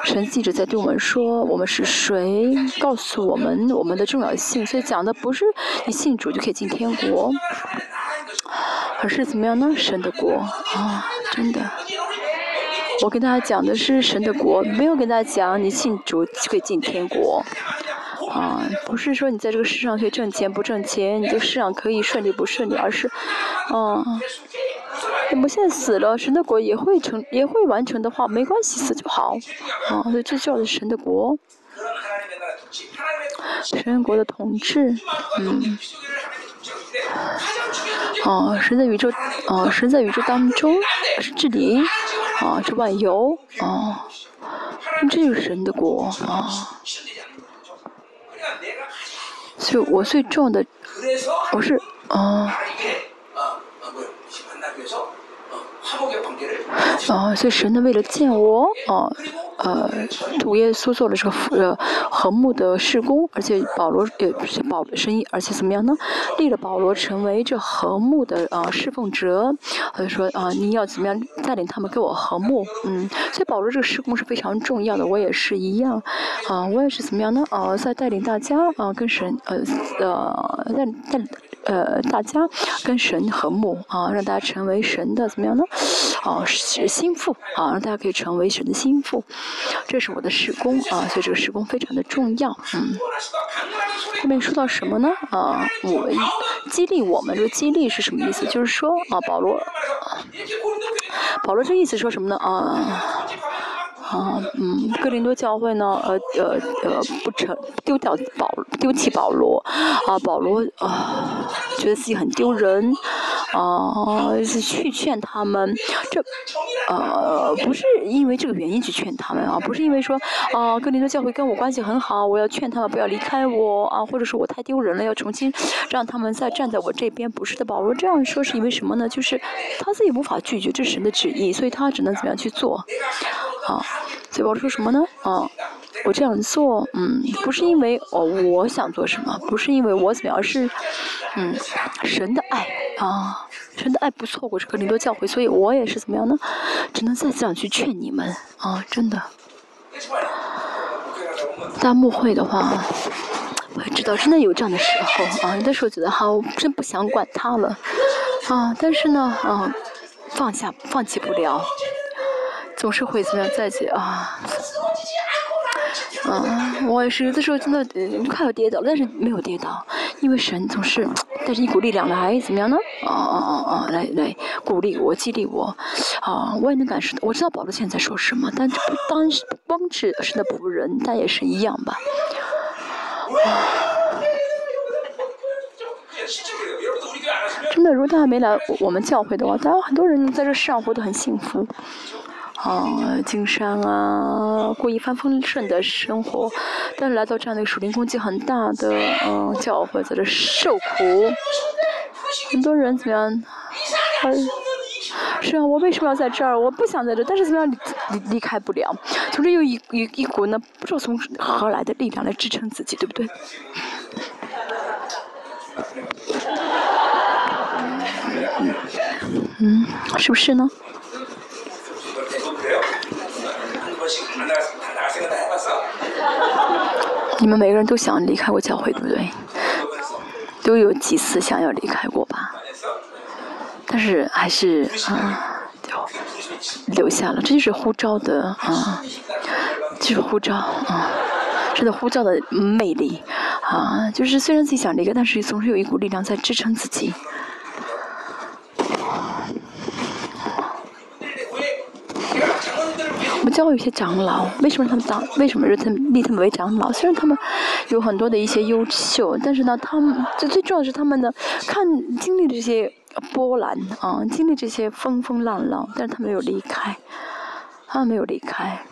神记者在对我们说我们是谁，告诉我们我们的重要性。所以讲的不是你信主就可以进天国，而是怎么样呢？神的国啊，真的。我跟大家讲的是神的国，没有跟大家讲你信主就可以进天国。啊，不是说你在这个世上可以挣钱不挣钱，你这个世上可以顺利不顺利，而是，啊，我们现在死了，神的国也会成，也会完成的话，没关系，死就好。啊，所以这叫的神的国，神国的统治，嗯，啊，神在宇宙，啊，神在宇宙当中是治理，啊，是万有，啊，这就是神的国，啊。所以我最重要的，我是，啊。啊，所以神呢，为了见我，啊，呃，主耶稣做了这个呃和睦的事工，而且保罗也保神，而且怎么样呢？立了保罗成为这和睦的啊侍奉者，或者说啊，你要怎么样带领他们跟我和睦？嗯，所以保罗这个事工是非常重要的，我也是一样，啊，我也是怎么样呢？啊，在带领大家啊，跟神呃呃带带呃大家跟神和睦啊，让大家成为神的怎么样呢？哦，是心腹啊，让大家可以成为神的心腹，这是我的施工啊，所以这个施工非常的重要，嗯。后面说到什么呢？啊，我激励我们，这个激励是什么意思？就是说啊，保罗，保罗这意思说什么呢？啊。啊，嗯，哥林多教会呢，呃，呃，呃，不成，丢掉保，丢弃保罗，啊，保罗啊，觉得自己很丢人，啊，去劝他们，这，呃，不是因为这个原因去劝他们啊，不是因为说，啊，哥林多教会跟我关系很好，我要劝他们不要离开我啊，或者说我太丢人了，要重新让他们再站在我这边，不是的，保罗这样说是因为什么呢？就是他自己无法拒绝这是神的旨意，所以他只能怎么样去做。啊，所以保罗说什么呢？啊，我这样做，嗯，不是因为哦我想做什么，不是因为我怎么样，是，嗯，神的爱啊，神的爱不错过这个林多教诲，所以我也是怎么样呢？只能再这样去劝你们啊，真的。大幕会的话，我也知道真的有这样的时候啊，有的时候觉得哈，我真不想管他了啊，但是呢，啊，放下放弃不了。总是会怎么样再去啊？嗯，我也是有的时候真的快要跌倒，但是没有跌倒，因为神总是带着一股力量来怎么样呢？啊啊啊啊！来来鼓励我，激励我。啊，我也能感受到，我知道保罗现在说什么，但这不单是光是神的仆人，但也是一样吧。真的，如果大家没来我们教会的话，大家很多人在这世上活得很幸福。啊，经商啊，过一帆风顺的生活，但是来到这样的树林攻击很大的嗯教会，在这受苦，很多人怎么样？是啊，我为什么要在这儿？我不想在这儿，但是怎么样离离离开不了？从这有一一一股呢，不知道从何来的力量来支撑自己，对不对？嗯，是不是呢？你们每个人都想离开过教会，对不对？都有几次想要离开过吧？但是还是啊，留下了。这就是呼召的啊，就是呼召啊，这个呼召的魅力啊！就是虽然自己想离开，但是总是有一股力量在支撑自己。我教会有些长老，为什么他们当？为什么是他们立他们为长老？虽然他们有很多的一些优秀，但是呢，他们最最重要的是他们呢，看经历这些波澜啊，经历这些风风浪浪，但是他们没有离开，他们没有离开。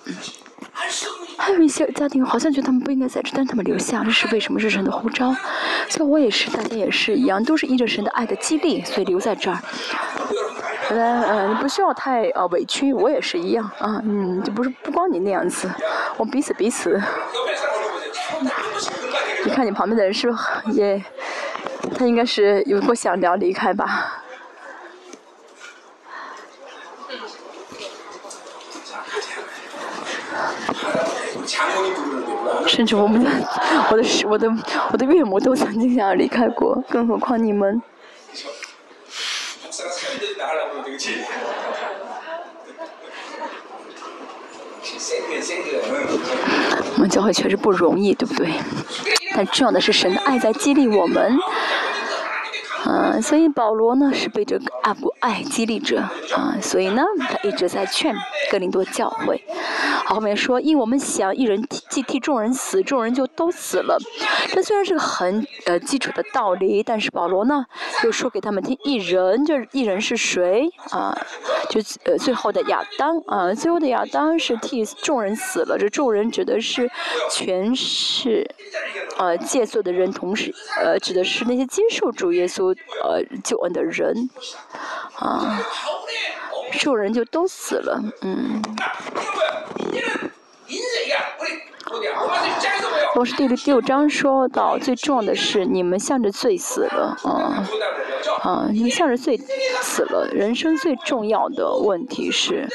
还有一些家庭好像觉得他们不应该在这，但他们留下，这是为什么？是神的呼召。所以我也是，大家也是一样，都是依着神的爱的激励，所以留在这儿。来，嗯，你不需要太呃委屈，我也是一样啊，嗯，就不是不光你那样子，我彼此彼此。你看你旁边的人是不是也，他应该是有过想要离开吧？甚至我们的我的我的我的岳母都曾经想要离开过，更何况你们。我们教会确实不容易对不对？但重要的是神的爱在激励我们。嗯，所以保罗呢是被这个爱不爱激励着啊，所以呢他一直在劝格林多教会。后面说，因我们想一人替替众人死，众人就都死了。这虽然是个很呃基础的道理，但是保罗呢又说给他们听，一人就是一人是谁啊？就呃最后的亚当啊，最后的亚当是替众人死了。这众人指的是全是呃借宿的人，同时呃指的是那些接受主耶稣。呃，救恩的人，啊，受人就都死了，嗯。我是第六第六章说到最重要的是，你们向着罪死了，啊，啊，你们向着罪死了。人生最重要的问题是，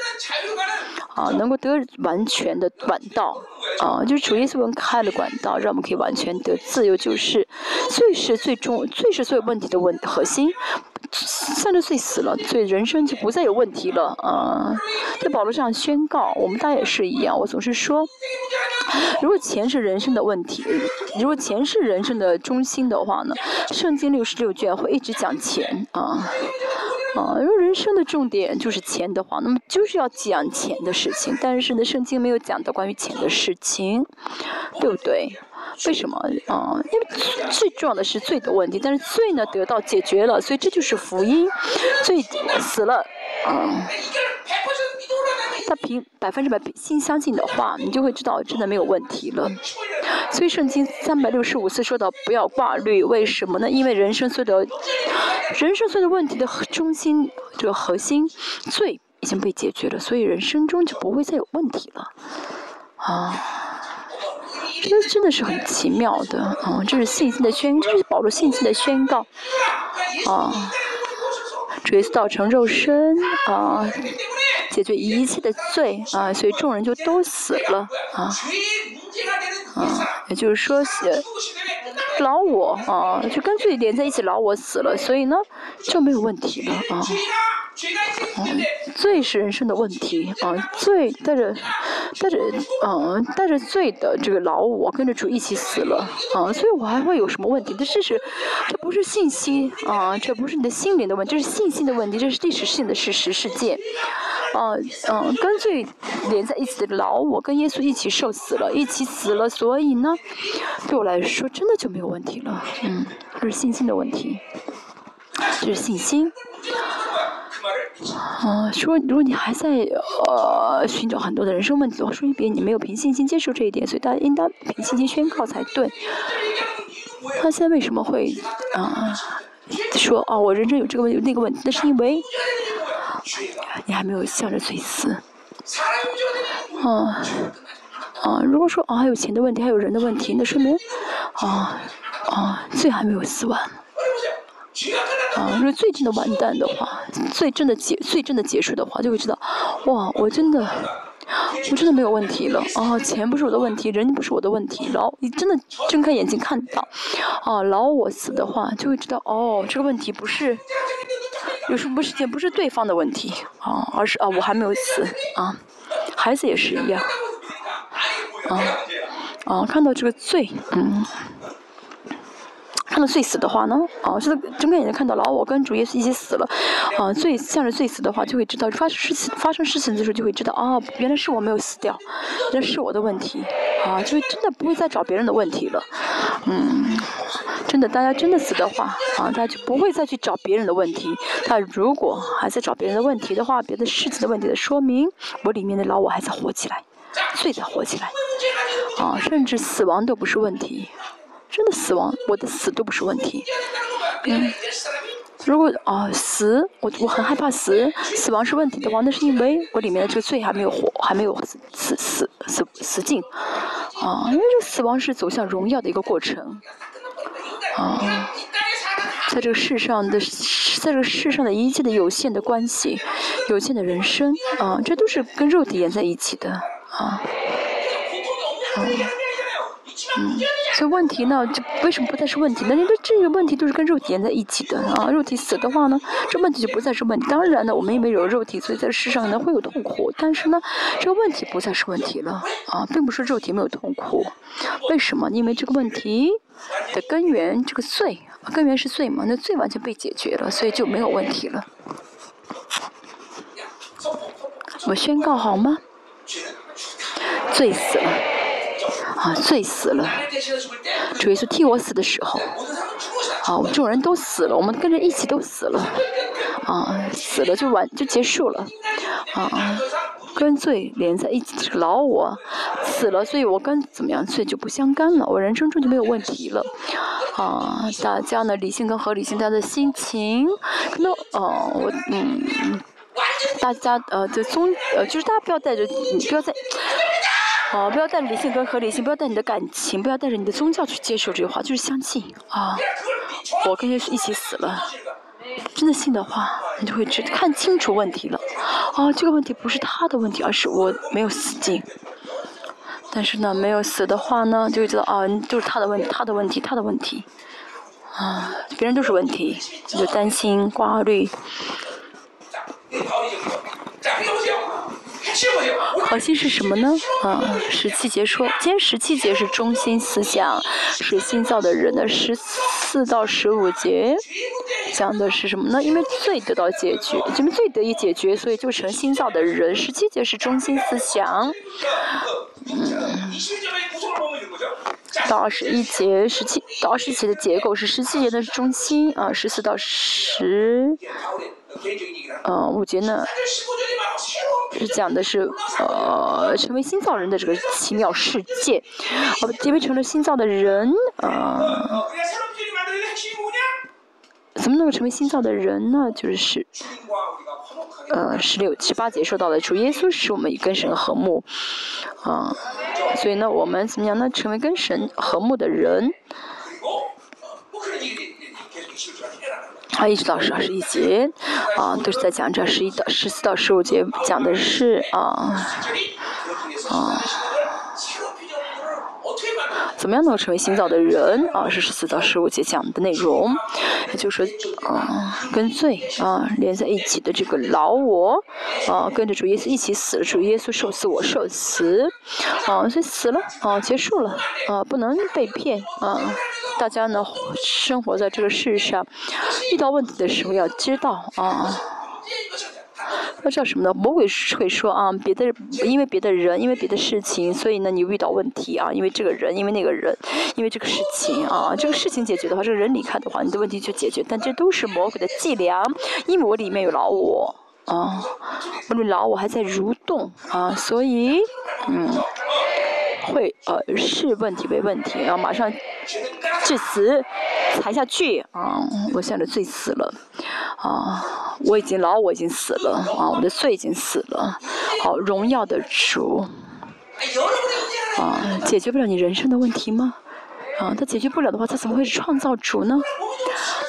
啊，能够得完全的管道。啊，就是主耶稣开了管道，让我们可以完全的自由，就是最是最终，最是所有问题的问核心。三十岁死了，所以人生就不再有问题了啊！在保罗上宣告，我们大家也是一样。我总是说，如果钱是人生的问题，如果钱是人生的中心的话呢，圣经六十六卷会一直讲钱啊。啊，因为人生的重点就是钱的话，那么就是要讲钱的事情。但是呢，圣经没有讲到关于钱的事情，对不对？为什么？啊，因为最重要的是罪的问题，但是罪呢得到解决了，所以这就是福音。罪死了，嗯。他凭百分之百心相信的话，你就会知道真的没有问题了。所以圣经三百六十五次说到不要挂虑，为什么呢？因为人生所有的，人生所有的问题的中心，这个核心罪已经被解决了，所以人生中就不会再有问题了。啊，这真的是很奇妙的啊！这是信心的宣，这是保罗信心的宣告啊。主耶稣道成肉身啊。解决一切的罪啊，所以众人就都死了啊。啊，也就是说，老我啊，就跟罪连在一起，老我死了，所以呢就没有问题了啊。嗯，罪是人生的问题啊，罪带着带着嗯带着罪的这个老我跟着主一起死了啊，所以我还会有什么问题？这事实，这不是信息啊，这不是你的心灵的问题，这是信心的问题，这是历史性的事实事件。啊，嗯，跟罪连在一起的老我跟耶稣一起受死了，一起死了，所以呢，对我来说真的就没有问题了。嗯，这是信心的问题，这是信心。啊，说如果你还在呃寻找很多的人生问题的话，说明别你没有凭信心接受这一点，所以大家应当凭信心宣告才对。他现在为什么会啊说哦我人生有这个问题那个问题？那是因为。你还没有向着罪死，啊啊！如果说啊还有钱的问题，还有人的问题，那说明啊啊罪还没有死完。啊，如果最真的完蛋的话，最真的结最真的结束的话，就会知道，哇，我真的我真的没有问题了。啊，钱不是我的问题，人不是我的问题。然后你真的睁开眼睛看到，啊，老我死的话，就会知道，哦，这个问题不是。有什么事情不是对方的问题啊，而是啊我还没有死啊，孩子也是一样啊啊看到这个罪嗯。看到罪死的话呢，啊，是睁开眼睛看到老我跟主耶稣一起死了，啊，罪向着罪死的话，就会知道发生事情发生事情的时候就会知道，哦，原来是我没有死掉，原来是我的问题，啊，就真的不会再找别人的问题了，嗯，真的，大家真的死的话，啊，大家就不会再去找别人的问题。他如果还在找别人的问题的话，别的事情的问题的说明，我里面的老我还在活起来，罪在活起来，啊，甚至死亡都不是问题。真的死亡，我的死都不是问题。嗯，如果啊死，我我很害怕死，死亡是问题的话，那是因为我里面的这个罪还没有活，还没有死死死死死尽。啊，因为这死亡是走向荣耀的一个过程。啊，在这个世上的，在这个世上的一切的有限的关系，有限的人生，啊，这都是跟肉体连在一起的。啊，啊。嗯，所以问题呢，就为什么不再是问题呢？因为这个问题都是跟肉体连在一起的啊，肉体死的话呢，这问题就不再是问题。当然呢，我们因为有肉体，所以在世上呢会有痛苦，但是呢，这个问题不再是问题了啊，并不是肉体没有痛苦。为什么？因为这个问题的根源，这个罪，根源是罪嘛？那罪完全被解决了，所以就没有问题了。我宣告好吗？罪死了，啊，罪死了。主耶稣替我死的时候，啊，我们众人都死了，我们跟着一起都死了，啊，死了就完就结束了，啊，跟罪连在一起老我。死了，所以我跟怎么样罪就不相干了，我人生中就没有问题了，啊，大家呢理性跟合理性，大家的心情，可能，哦，我嗯。大家呃，就宗呃，就是大家不要带着，你不要在，哦，不要带理性跟合理性，不要带你的感情，不要带着你的宗教去接受这句话，就是相信啊。我跟耶稣一起死了，真的信的话，你就会知看清楚问题了。啊，这个问题不是他的问题，而是我没有死尽。但是呢，没有死的话呢，就会知道啊，就是他的问题，他的问题，他的问题。啊，别人都是问题，就担心挂虑。核心是什么呢？啊，十七节说，今天十七节是中心思想，是新造的人的十四到十五节讲的是什么呢？因为罪得到解决，因为罪得以解决，所以就成新造的人。十七节是中心思想，嗯，到二十一节，十七到二十一节的结构是十七节的中心啊，十四到十。呃，五节呢是讲的是呃成为新造人的这个奇妙世界，呃，因为成了新造的人，呃，怎么能够成为新造的人呢？就是呃十六七八节说到的主耶稣使我们与跟神和睦，啊，所以呢我们怎么样呢？成为跟神和睦的人。啊，一直到十二十一节，啊，都是在讲这十一到十四到十五节，讲的是啊，啊。怎么样能够成为新造的人啊？是十四到十五节讲的内容，也就是说，啊，跟罪啊连在一起的这个老我，啊，跟着主耶稣一起死了，主耶稣受死，我受死，啊，所以死了，啊，结束了，啊，不能被骗，啊，大家呢生活在这个世上，遇到问题的时候要知道，啊。那叫什么呢？魔鬼会说啊，别的因为别的人，因为别的事情，所以呢你遇到问题啊，因为这个人，因为那个人，因为这个事情啊，这个事情解决的话，这个人离开的话，你的问题就解决。但这都是魔鬼的伎俩，因为我里面有老我啊，我的老我还在蠕动啊，所以嗯。会呃视问题为问题，然后马上致辞，裁下去啊！我现在罪死了啊！我已经老我已经死了啊！我的罪已经死了。好，荣耀的主啊，解决不了你人生的问题吗？啊，他解决不了的话，他怎么会是创造主呢？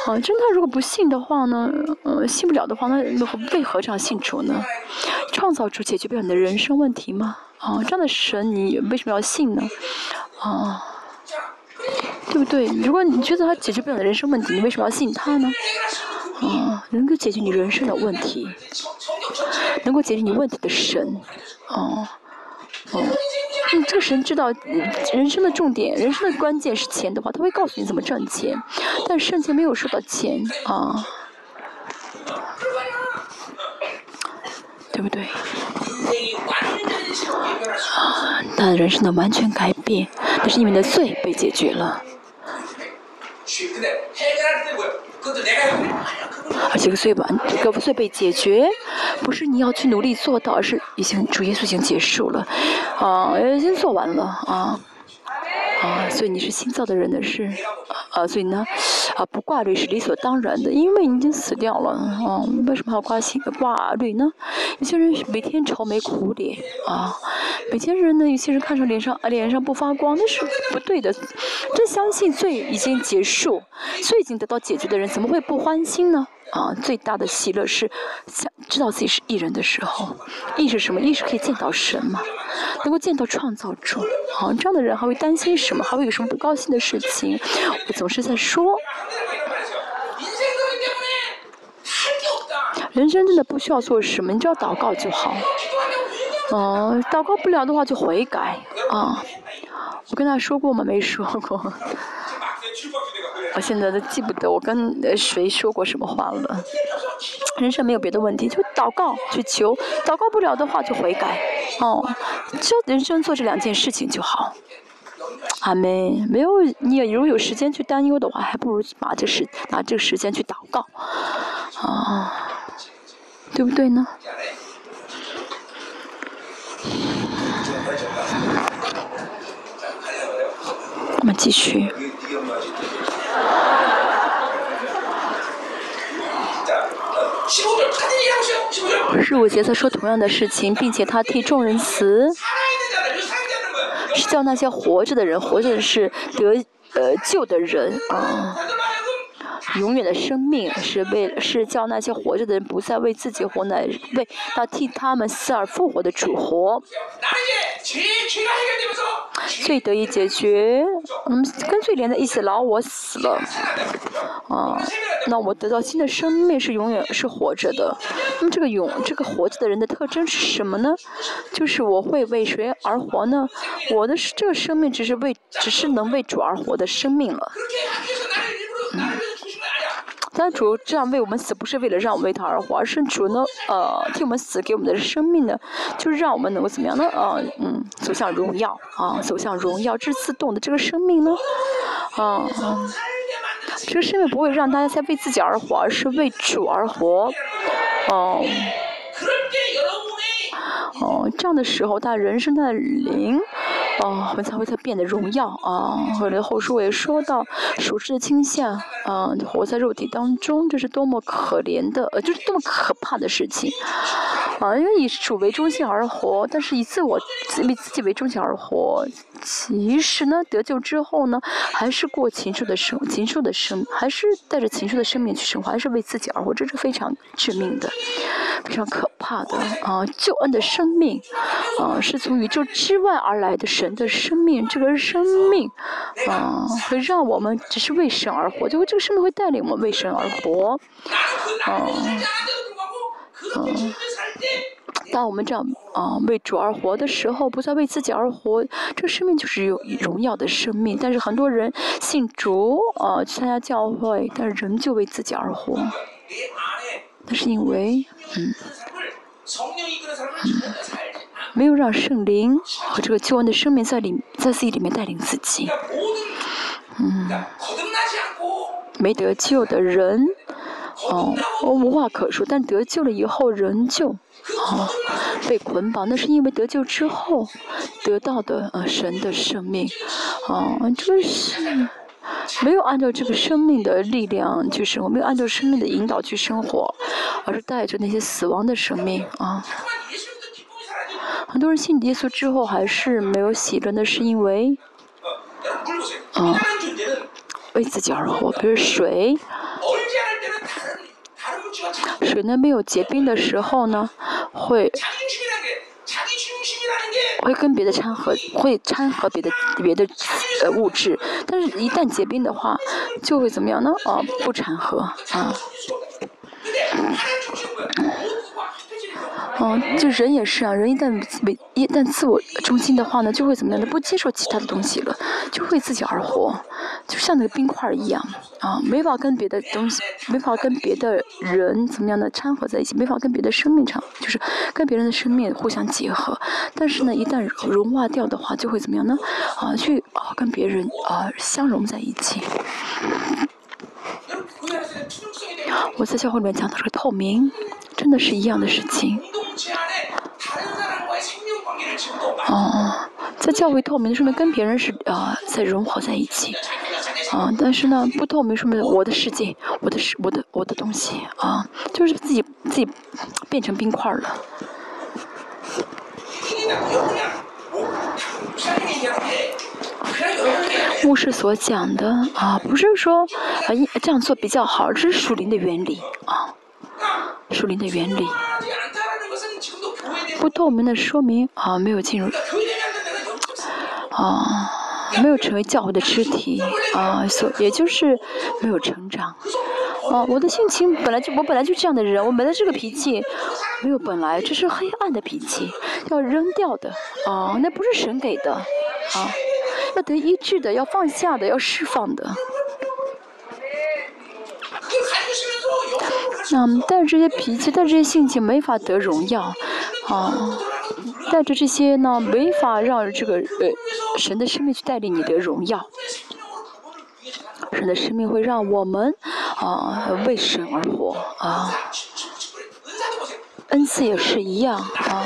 啊，真的，如果不信的话呢？呃，信不了的话，那为何这样信主呢？创造主解决不了你的人生问题吗？啊，这样的神你为什么要信呢？啊，对不对？如果你觉得他解决不了的人生问题，你为什么要信他呢？啊，能够解决你人生的问题，能够解决你问题的神，啊，哦，嗯，这个神知道人生的重点，人生的关键是钱的话，他会告诉你怎么赚钱，但圣经没有说到钱，啊，对不对？啊，他的人生的完全改变，那是因为你的罪被解决了。而且个罪完，这个岁被解决，不是你要去努力做到，而是已经主耶稣已经结束了，啊，已经做完了啊。啊，所以你是新造的人的是，啊，所以呢，啊，不挂虑是理所当然的，因为你已经死掉了，啊，为什么要挂心挂虑呢？有些人每天愁眉苦脸，啊，有些人呢，有些人看着脸上啊脸上不发光，那是不对的。真相信罪已经结束，罪已经得到解决的人，怎么会不欢心呢？啊，最大的喜乐是想知道自己是艺人的时候。艺是什么？艺是可以见到神嘛，能够见到创造主。啊，这样的人还会担心什么？还会有什么不高兴的事情？我总是在说。人生真的不需要做什么，你只要祷告就好。哦，祷告不了的话就悔改啊！我跟他说过吗？没说过。我现在都记不得我跟谁说过什么话了。人生没有别的问题，就祷告去求，祷告不了的话就悔改。哦，就人生做这两件事情就好。阿妹，没有你如果有时间去担忧的话，还不如把这时拿这个时间去祷告。啊。对不对呢？我们继续。十五节在说同样的事情，并且他替众人辞，是叫那些活着的人，活着的是得呃救的人啊。永远的生命是为是叫那些活着的人不再为自己活，乃为那替他们死而复活的主活。罪得以解决，嗯，跟罪连在一起，老我死了，啊，那我得到新的生命是永远是活着的。那么这个永这个活着的人的特征是什么呢？就是我会为谁而活呢？我的这个生命只是为只是能为主而活的生命了。嗯但主这样为我们死，不是为了让我们为他而活，而是主呢，呃，替我们死，给我们的生命呢，就是让我们能够怎么样呢？啊，嗯，走向荣耀，啊，走向荣耀，这自动的这个生命呢，啊，这个生命不会让大家再为自己而活，而是为主而活，哦，哦，这样的时候，他人生的灵。哦，我才会才变得荣耀啊！后来后书我也说到，属世的倾向，嗯，活在肉体当中，这是多么可怜的，呃，就是多么可怕的事情。啊，因为以主为中心而活，但是以自我、以自己为中心而活，其实呢，得救之后呢，还是过禽兽的生，禽兽的生，还是带着禽兽的生命去生活，还是为自己而活，这是非常致命的，非常可怕的啊！救恩的生命，啊，是从宇宙之外而来的神的生命，这个生命，啊，会让我们只是为神而活，就会这个生命会带领我们为神而活，啊。嗯，当我们这样啊为主而活的时候，不再为自己而活，这个生命就是有荣耀的生命。但是很多人信主啊去参加教会，但是仍旧为自己而活。那是因为嗯嗯没有让圣灵和这个救恩的生命在里在自己里面带领自己。嗯，没得救的人。哦，我无话可说，但得救了以后仍旧，啊，被捆绑，那是因为得救之后得到的呃神的生命，啊，这是没有按照这个生命的力量去生活，没有按照生命的引导去生活，而是带着那些死亡的生命啊。很多人信耶稣之后还是没有喜乐，那是因为，啊，为自己而活，比如水。水呢没有结冰的时候呢，会会跟别的掺和，会掺和别的别的呃物质，但是一旦结冰的话，就会怎么样呢？哦，不掺和啊。哦，就人也是啊，人一旦为一旦自我中心的话呢，就会怎么样呢？不接受其他的东西了，就会自己而活，就像那个冰块一样啊，没法跟别的东西，没法跟别的人怎么样的掺和在一起，没法跟别的生命场，就是跟别人的生命互相结合。但是呢，一旦融化掉的话，就会怎么样呢？啊，去啊跟别人啊相融在一起。我在教会里面讲的是透明，真的是一样的事情。哦，在教会透明说明跟别人是啊在融合在一起，啊，但是呢不透明说明我的世界，我的世，我的我的东西啊，就是自己自己变成冰块了。牧师所讲的啊，不是说啊这样做比较好，这是属灵的原理啊，属灵的原理。不透明的说明啊，没有进入啊，没有成为教会的肢体啊，所也就是没有成长。啊，我的性情本来就我本来就这样的人，我本来这个脾气没有本来，这是黑暗的脾气，要扔掉的啊，那不是神给的啊，要得医治的，要放下的，要释放的。嗯，带着这些脾气，带着这些性情，没法得荣耀，啊，带着这些呢，没法让这个呃神的生命去带领你的荣耀。神的生命会让我们啊为神而活啊，恩赐也是一样啊，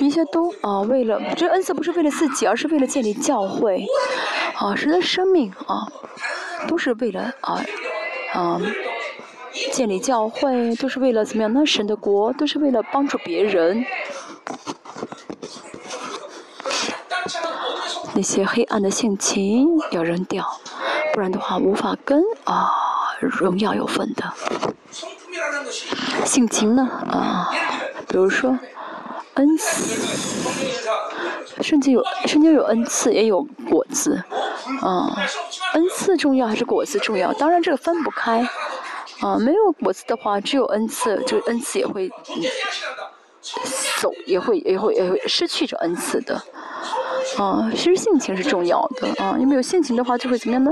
一切都啊为了这恩赐不是为了自己，而是为了建立教会啊，神的生命啊都是为了啊啊。建立教会都是为了怎么样？那神的国都是为了帮助别人。那些黑暗的性情要扔掉，不然的话无法跟啊荣耀有份的。性情呢啊，比如说恩赐，圣经有圣经有恩赐也有果子，啊，恩赐重要还是果子重要？当然这个分不开。啊，没有果子的话，只有恩赐，就恩赐也会走，也会也会也会失去这恩赐的。啊，其实性情是重要的啊，因为有性情的话，就会怎么样呢？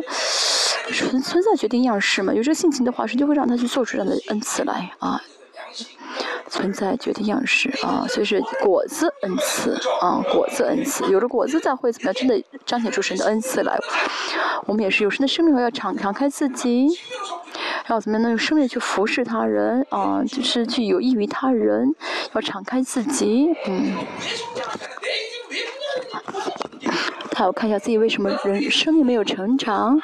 存存在决定样式嘛，有这个性情的话，神就会让他去做出这样的恩赐来啊。存在决定样式啊，所以是果子恩赐啊，果子恩赐，有了果子才会怎么样？真的彰显出神的恩赐来。我们也是有神的生命，要敞敞开自己。要怎么样呢？用生命去服侍他人啊，就是去有益于他人，要敞开自己，嗯。他要看一下自己为什么人生命没有成长。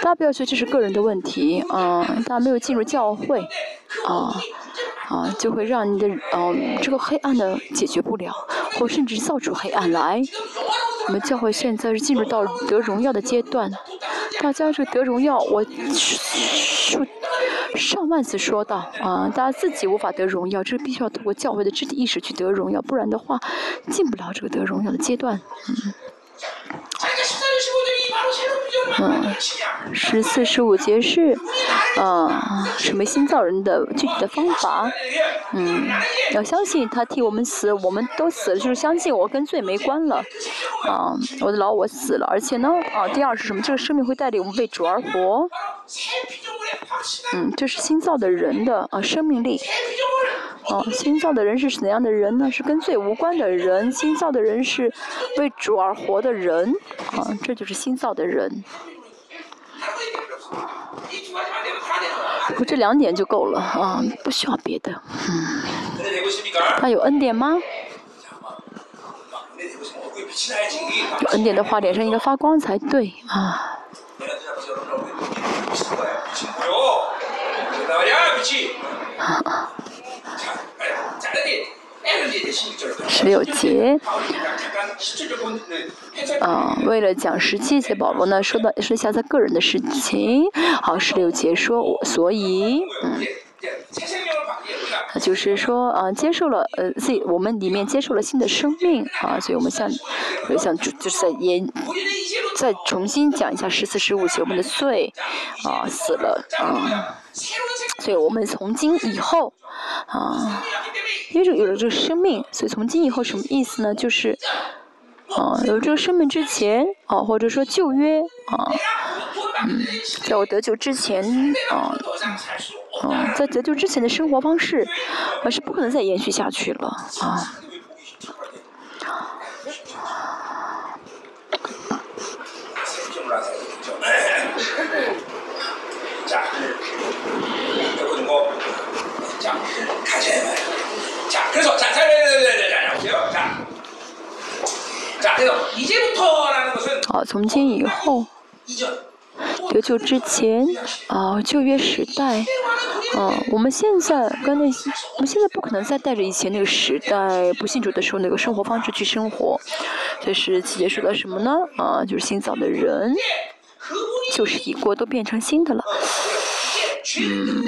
大家不要觉得这是个人的问题啊，大家没有进入教会啊啊，就会让你的嗯这个黑暗的解决不了，或甚至造出黑暗来。我们教会现在是进入到得荣耀的阶段，大家这得荣耀，我说。上万次说到啊，大家自己无法得荣耀，这必须要通过教会的肢体意识去得荣耀，不然的话，进不了这个得荣耀的阶段。嗯。 자기가 14절 15절이 바로 새로 嗯，十四十五节是，嗯，什么新造人的具体的方法？嗯，要相信他替我们死，我们都死了，就是相信我跟罪没关了。啊，我的老我死了，而且呢，啊，第二是什么？这个生命会带领我们为主而活。嗯，这是新造的人的啊生命力。哦，新造的人是怎样的人呢？是跟罪无关的人。新造的人是为主而活的人。啊，这就是新造的人。我这两点就够了啊，不需要别的。嗯。他有恩典吗？有恩典的话，脸上应该发光才对啊。十六节，啊，为了讲十七节，保罗呢说到说一下他个人的事情。好，十六节说，我所以，嗯，他就是说，啊，接受了，呃，自己我们里面接受了新的生命，啊，所以我们像，像就是在研，再重新讲一下十四、十五节我们的罪，啊，死了，啊。所以我们从今以后，啊，因为有了这个生命，所以从今以后什么意思呢？就是，啊，有这个生命之前，啊，或者说旧约，啊，嗯，在我得救之前，啊，啊，在得救之前的生活方式，啊，是不可能再延续下去了，啊。好，从今以后，得救之前，啊，旧约时代，啊，我们现在跟那些，我们现在不可能再带着以前那个时代不信主的时候那个生活方式去生活。这是七节说的什么呢？啊，就是新造的人。就是已过，都变成新的了。嗯。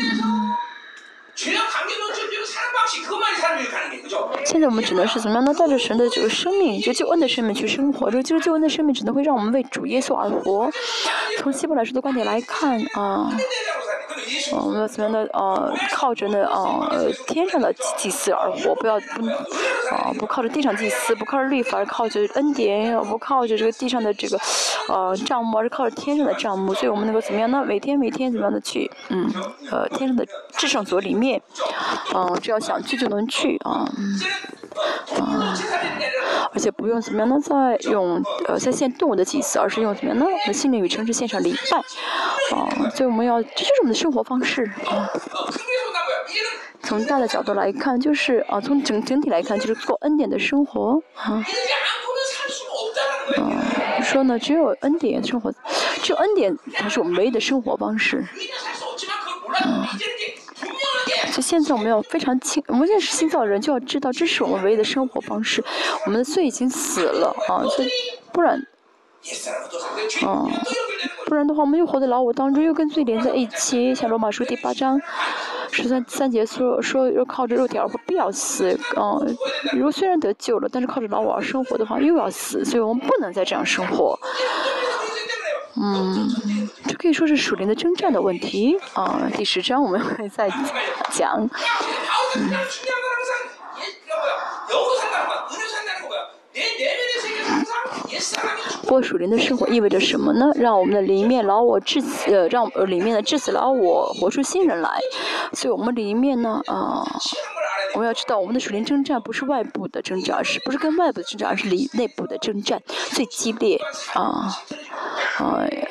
现在我们只能是怎么样呢？带着神的这个生命，就救恩的生命去生活。这个就是救恩的生命，只能会让我们为主耶稣而活。从希伯来说的观点来看啊。我们要怎么样的呃，靠着呢呃天上的祭司而活，不要不啊不靠着地上祭司，不靠着律法，而靠着恩典，不靠着这个地上的这个呃账目，而是靠着天上的账目。所以我们能够怎么样呢？每天每天怎么样的去嗯呃天上的至圣所里面，嗯只要想去就能去啊啊，而且不用怎么样呢？再用呃在线动物的祭祀，而是用怎么样呢？我们心灵与诚实献上礼拜啊，所以我们要这就是我们的生活方式啊。从大的角度来看，就是啊，从整整体来看，就是过恩典的生活啊。啊，说呢，只有恩典生活，只有恩典才是我们唯一的生活方式。嗯。就现在我们要非常清，我们认识新造人就要知道，这是我们唯一的生活方式。我们的罪已经死了啊，所以不然，嗯，不然的话，我们又活在老我当中，又跟罪连在一起。像罗马书第八章十三三节说说，要靠着肉体而活，必要死。嗯，如果虽然得救了，但是靠着老我而生活的话，又要死。所以我们不能再这样生活。嗯，这可以说是属灵的征战的问题啊。第十章我们会再讲。嗯。过属灵的生活意味着什么呢？让我们的里面老我致死，呃，让里面的致死老我活出新人来。所以我们里面呢，啊，我们要知道，我们的属灵征战不是外部的征战，而是不是跟外部的征战，而是里内部的征战最激烈啊。哎，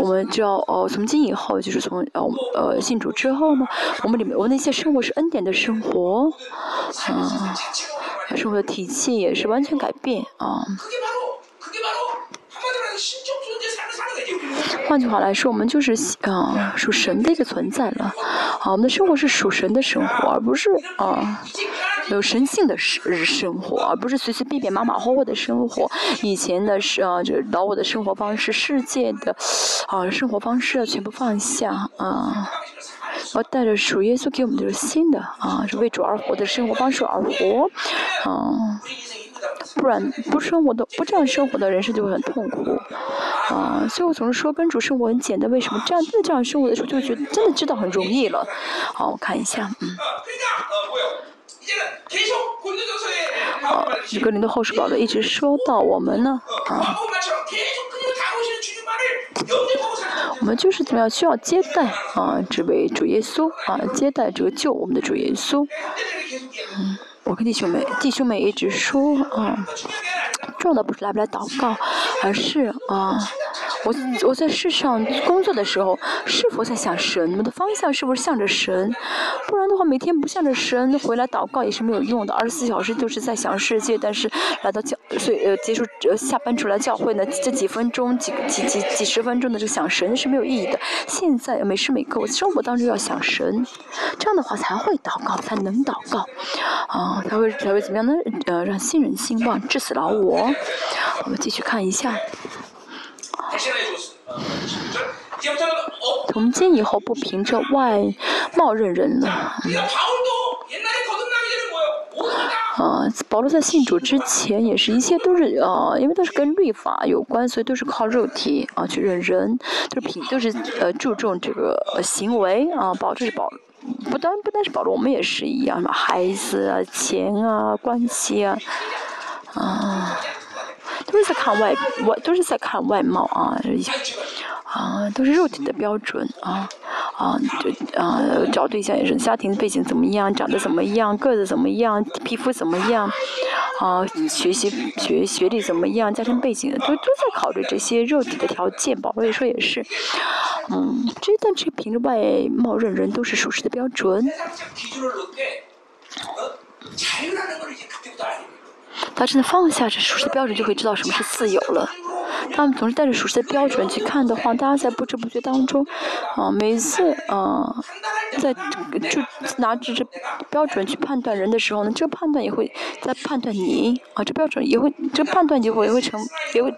我们就要哦，从今以后，就是从呃呃信主之后呢，我们里面我那些生活是恩典的生活，啊，生活的体系也是完全改变啊。换句话来说，我们就是啊属神的一个存在了，啊，我们的生活是属神的生活，而不是啊。有神性的生生活，而不是随随便便马马虎虎的生活。以前的是啊，就是老我的生活方式，世界的啊生活方式全部放下啊，要带着属耶稣给我们的新的啊，是为主而活的生活方式而活啊，不然不生活的不这样生活的人生就会很痛苦啊。所以我总是说跟主生活很简单，为什么这样真的这样生活的时候就觉得真的知道很容易了。好，我看一下，嗯。好，这个林的后世宝贝一直说到我们呢，啊，我们就是怎么样需要接待啊这位主耶稣啊，接待这个救我们的主耶稣。嗯，我跟弟兄们弟兄们一直说啊，重要的不是来不来祷告，而是啊。我我在世上工作的时候，是否在想神？我们的方向是不是向着神？不然的话，每天不向着神回来祷告也是没有用的。二十四小时都是在想世界，但是来到教，所以呃结束呃下班出来教会呢，这几分钟几几几几十分钟的就想神是没有意义的。现在每时每刻我生活当中要想神，这样的话才会祷告，才能祷告，啊，他会他会怎么样呢？呃，让新人兴旺，致死老我。我们继续看一下。从今以后不凭着外貌认人了。啊，保罗在信主之前也是一切都是啊，因为都是跟律法有关，所以都是靠肉体啊去认人，都是凭都是呃注重这个行为啊，保这是保，不单不单是保罗，我们也是一样，什么孩子啊、钱啊、关系啊，啊。都是在看外外，都是在看外貌啊，啊，都是肉体的标准啊，啊，就啊，找对象也是家庭背景怎么样，长得怎么样，个子怎么样，皮肤怎么样，啊，学习学学历怎么样，家庭背景都都在考虑这些肉体的条件。宝贝说也是，嗯，这但这凭着外貌认人都是属实的标准。他真的放下这属实的标准，就会知道什么是自由了。他们总是带着属实的标准去看的话，大家在不知不觉当中，啊，每次啊，在就拿着这标准去判断人的时候呢，这个判断也会在判断你啊，这标准也会，这个判断结果也会成，也会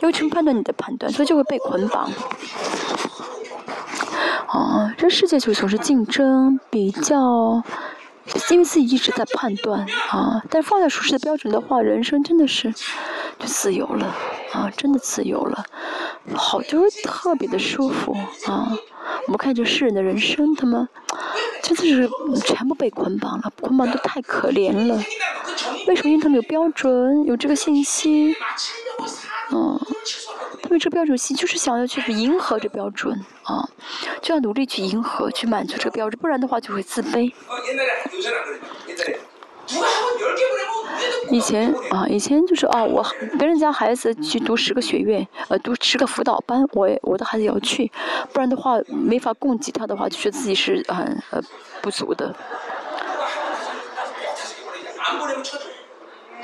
也会成判断你的判断，所以就会被捆绑。啊，这世界就总是竞争、比较，因为自己一直在判断啊。但放下舒适的标准的话，人生真的是就自由了啊，真的自由了，好就是特别的舒服啊。我们看这世人的人生，他们 真的是全部被捆绑了，捆绑的太可怜了。为什么？因为他们有标准，有这个信息，嗯。他们这标准性就是想要去迎合这标准啊，就要努力去迎合，去满足这个标准，不然的话就会自卑。以前啊，以前就是啊，我别人家孩子去读十个学院，呃，读十个辅导班，我我的孩子也要去，不然的话没法供给他的话，就觉得自己是很呃不足的。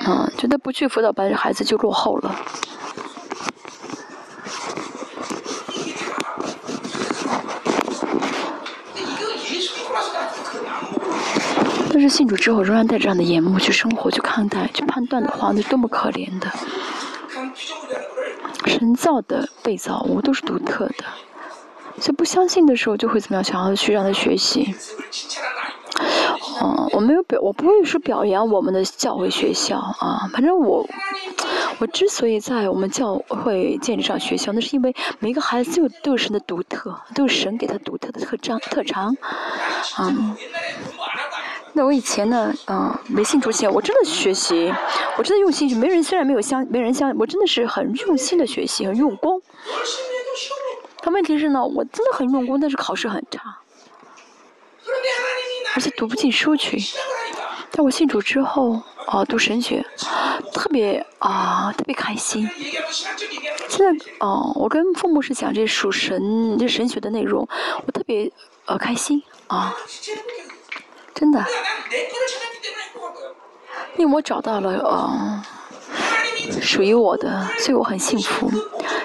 嗯，觉得不去辅导班，孩子就落后了。但是信主之后，仍然带着这样的眼目去生活、去看待、去判断的话，那多么可怜的！神造的、被造物都是独特的，所以不相信的时候，就会怎么样？想要去让他学习。嗯，我没有表，我不会说表扬我们的教会学校啊。反正我，我之所以在我们教会建立上学校，那是因为每个孩子都有都有神的独特，都有神给他独特的特长特长，嗯。那我以前呢，嗯，没信主前，我真的学习，我真的用心去，没人虽然没有相，没人相，我真的是很用心的学习，很用功。但问题是呢，我真的很用功，但是考试很差，而且读不进书去。但我信主之后，啊，读神学，特别啊，特别开心。现在，哦，我跟父母是讲这属神、这神学的内容，我特别呃开心啊。真的，因为我找到了呃属于我的，所以我很幸福。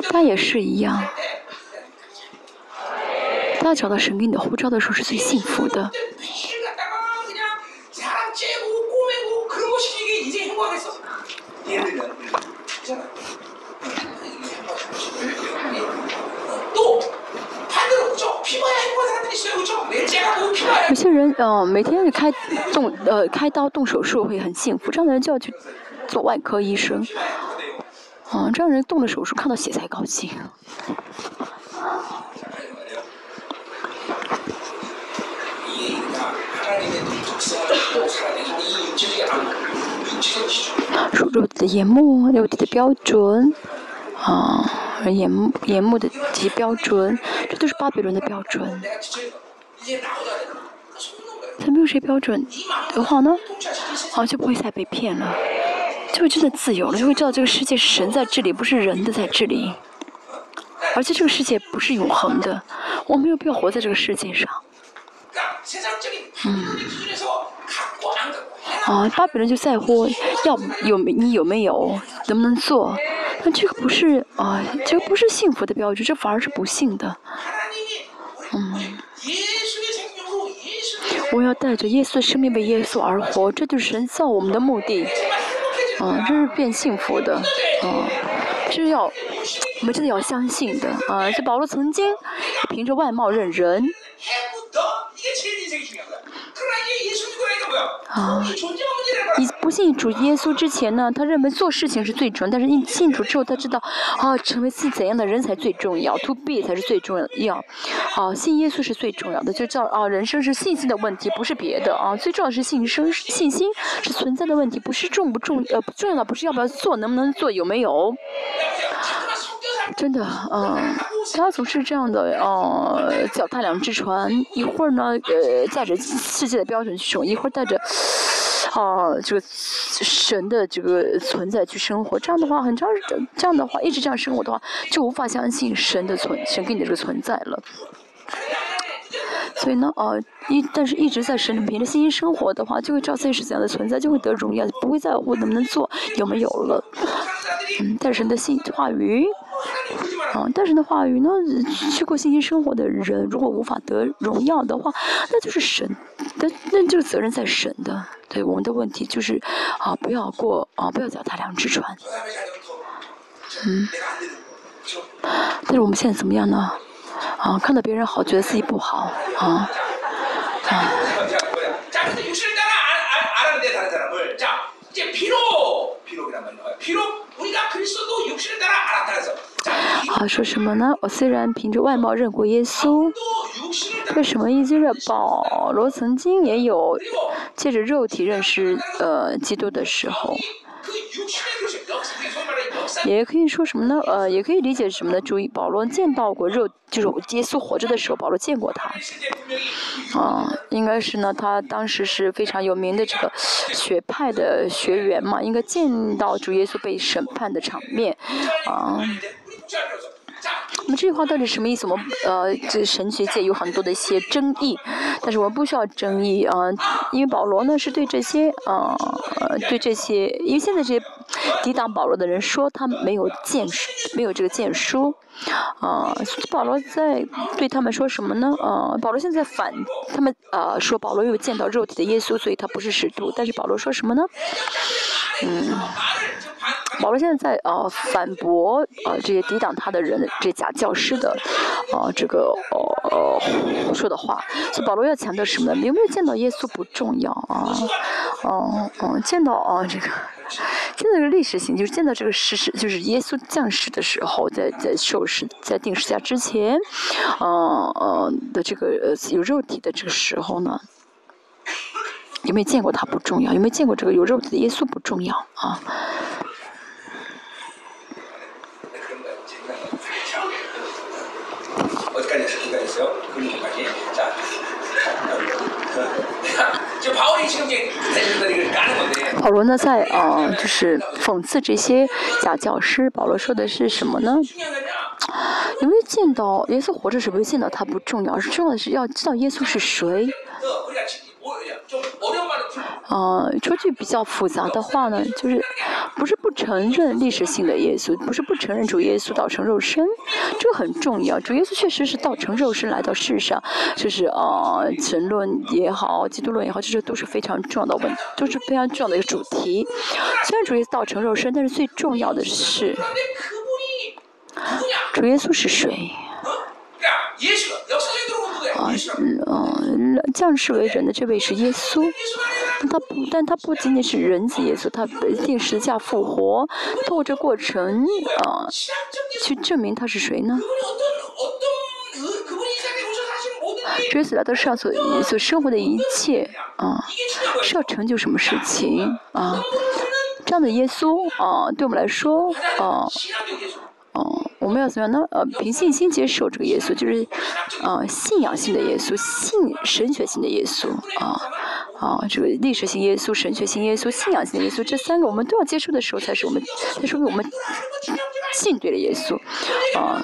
他也是一样，他找到神给你的护照的时候是最幸福的。有些人呃每天就开动呃开刀动手术会很幸福，这样的人就要去做外科医生。啊，这样人动了手术看到血才高兴。手术的眼目有的标准，啊，眼目眼目的这些标准，这都是巴比伦的标准。他没有谁标准的话呢，好就不会再被骗了，就会真的自由了，就会知道这个世界是神在这里，不是人的在这里，而且这个世界不是永恒的，我没有必要活在这个世界上。嗯，啊，巴比伦就在乎要有没你有没有，能不能做，那这个不是啊，这个不是幸福的标志，这反而是不幸的。嗯。我要带着耶稣的生命为耶稣而活，这就是神造我们的目的。啊，这是变幸福的，啊，是要我们真的要相信的，啊，这保罗曾经凭着外貌认人。啊，你不信主耶稣之前呢，他认为做事情是最重要，但是你信主之后，他知道，啊，成为自己怎样的人才最重要，to be 才是最重要，啊，信耶稣是最重要的，就叫啊，人生是信心的问题，不是别的啊，最重要是信生信心是存在的问题，不是重不重呃不重要的不是要不要做，能不能做，有没有？真的，嗯，他总是这样的，呃，脚踏两只船，一会儿呢，呃，带着世界的标准去生活，一会儿带着，啊，这个神的这个存在去生活。这样的话，很长，这样的话，一直这样生活的话，就无法相信神的存，神给你的这个存在了。所以呢，呃，一但是一直在神里凭着信心生活的话，就会知道自己是怎样的存在，就会得荣耀，不会在乎能不能做，有没有了。嗯，带神的信话语。啊，但是的话语呢，去过信心生活的人，如果无法得荣耀的话，那就是神的，那就是责任在神的。对我们的问题就是，啊，不要过啊，不要脚踏两只船。嗯。但是我们现在怎么样呢？啊，看到别人好，觉得自己不好啊啊。啊，说什么呢？我虽然凭着外貌认过耶稣，为什么？意思是保罗曾经也有借着肉体认识呃基督的时候。也可以说什么呢？呃，也可以理解什么呢？注意，保罗见到过肉，就是耶稣活着的时候，保罗见过他。啊，应该是呢，他当时是非常有名的这个学派的学员嘛，应该见到主耶稣被审判的场面，啊。那么这句话到底什么意思？我们呃，这神学界有很多的一些争议，但是我们不需要争议啊，因为保罗呢是对这些呃，对这些，因为现在这些抵挡保罗的人说他没有见书，没有这个见书，啊，保罗在对他们说什么呢？啊，保罗现在反他们啊，说保罗有见到肉体的耶稣，所以他不是使徒，但是保罗说什么呢？嗯。保罗现在在呃反驳呃这些抵挡他的人，这假教师的，呃这个呃说的话。所以保罗要强调什么呢？有没有见到耶稣不重要啊，哦哦，见到啊这个，见到这个历史性，就是见到这个事实，就是耶稣降世的时候，在在受世在定十架之前，呃呃的这个有肉体的这个时候呢，有没有见过他不重要，有没有见过这个有肉体的耶稣不重要啊。保罗呢，在呃，就是讽刺这些假教师。保罗说的是什么呢？有没有见到耶稣活着时，没有见到他不重要，是重要的是要知道耶稣是谁。呃，说句比较复杂的话呢，就是不是不承认历史性的耶稣，不是不承认主耶稣道成肉身，这个很重要。主耶稣确实是道成肉身来到世上，就是呃，神论也好，基督论也好，这些都是非常重要的问，都是非常重要的一个主题。虽然主耶稣道成肉身，但是最重要的是，主耶稣是谁？啊，嗯，降世为人的这位是耶稣，但他不，但他不仅仅是人子耶稣，他定十字架复活，通过这过程啊，去证明他是谁呢？追随来到世上所所生活的一切啊，是要成就什么事情啊？这样的耶稣啊，对我们来说啊。哦，们要怎么样呢？呃，凭信心接受这个耶稣，就是，呃，信仰性的耶稣，信神学性的耶稣，啊，啊，这个历史性耶稣、神学性耶稣、信仰性的耶稣，这三个我们都要接受的时候，才是我们，才说明我们信对了耶稣，啊，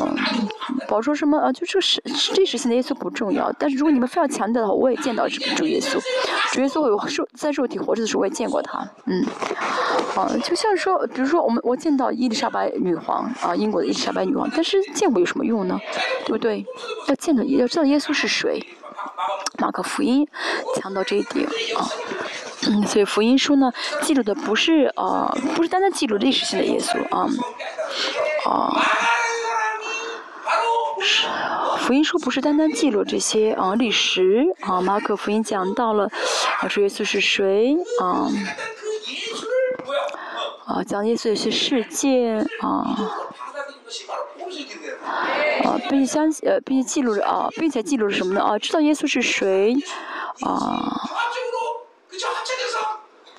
嗯。保说什么啊？就这是历史性的耶稣不重要，但是如果你们非要强调的话，我也见到主耶稣，主耶稣有肉在肉体活着的时候，我也见过他。嗯，啊，就像说，比如说我们我见到伊丽莎白女皇啊，英国的伊丽莎白女皇，但是见过有什么用呢？对不对？要见到要知道耶稣是谁。马可福音强调这一点啊，嗯，所以福音书呢记录的不是啊，不是单单记录历史性的耶稣啊，啊。是 福音书不是单单记录这些啊历史啊，马可福音讲到了啊主耶稣是谁啊啊讲耶稣有些事件啊啊并且相呃并且记录了啊并且记录了什么呢啊知道耶稣是谁啊。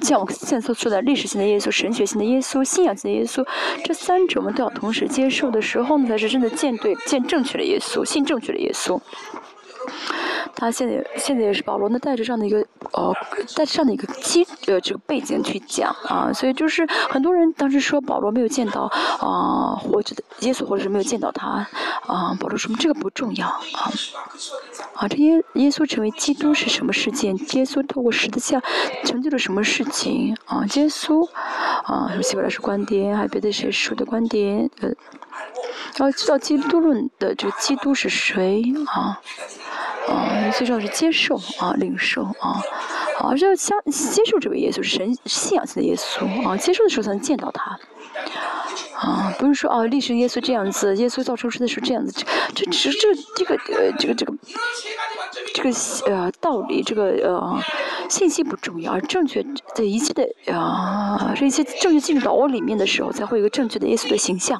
像我们现在所说的历史性的耶稣、神学性的耶稣、信仰性的耶稣，这三者我们都要同时接受的时候呢，才是真的见对、见正确的耶稣，信正确的耶稣。他现在现在也是保罗呢，带着这样的一个呃，带着这样的一个基呃这个背景去讲啊，所以就是很多人当时说保罗没有见到啊活着的耶稣，或者是没有见到他啊，保罗说这个不重要啊啊，这耶耶稣成为基督是什么事件？耶稣透过十字架成就了什么事情啊？耶稣啊，什么希伯来书观点，还有别的谁说的观点呃，然后知道基督论的这个基督是谁啊？啊，最重要是接受啊，领受啊，啊，要相接受这位耶稣神信仰性的耶稣啊，接受的时候才能见到他。啊，不是说啊，历史耶稣这样子，耶稣造出世的时候这样子，这这只这这个呃这个这个这个呃道理，这个呃信息不重要，而正确的一切的啊这一切正确进入到我里面的时候，才会有一个正确的耶稣的形象。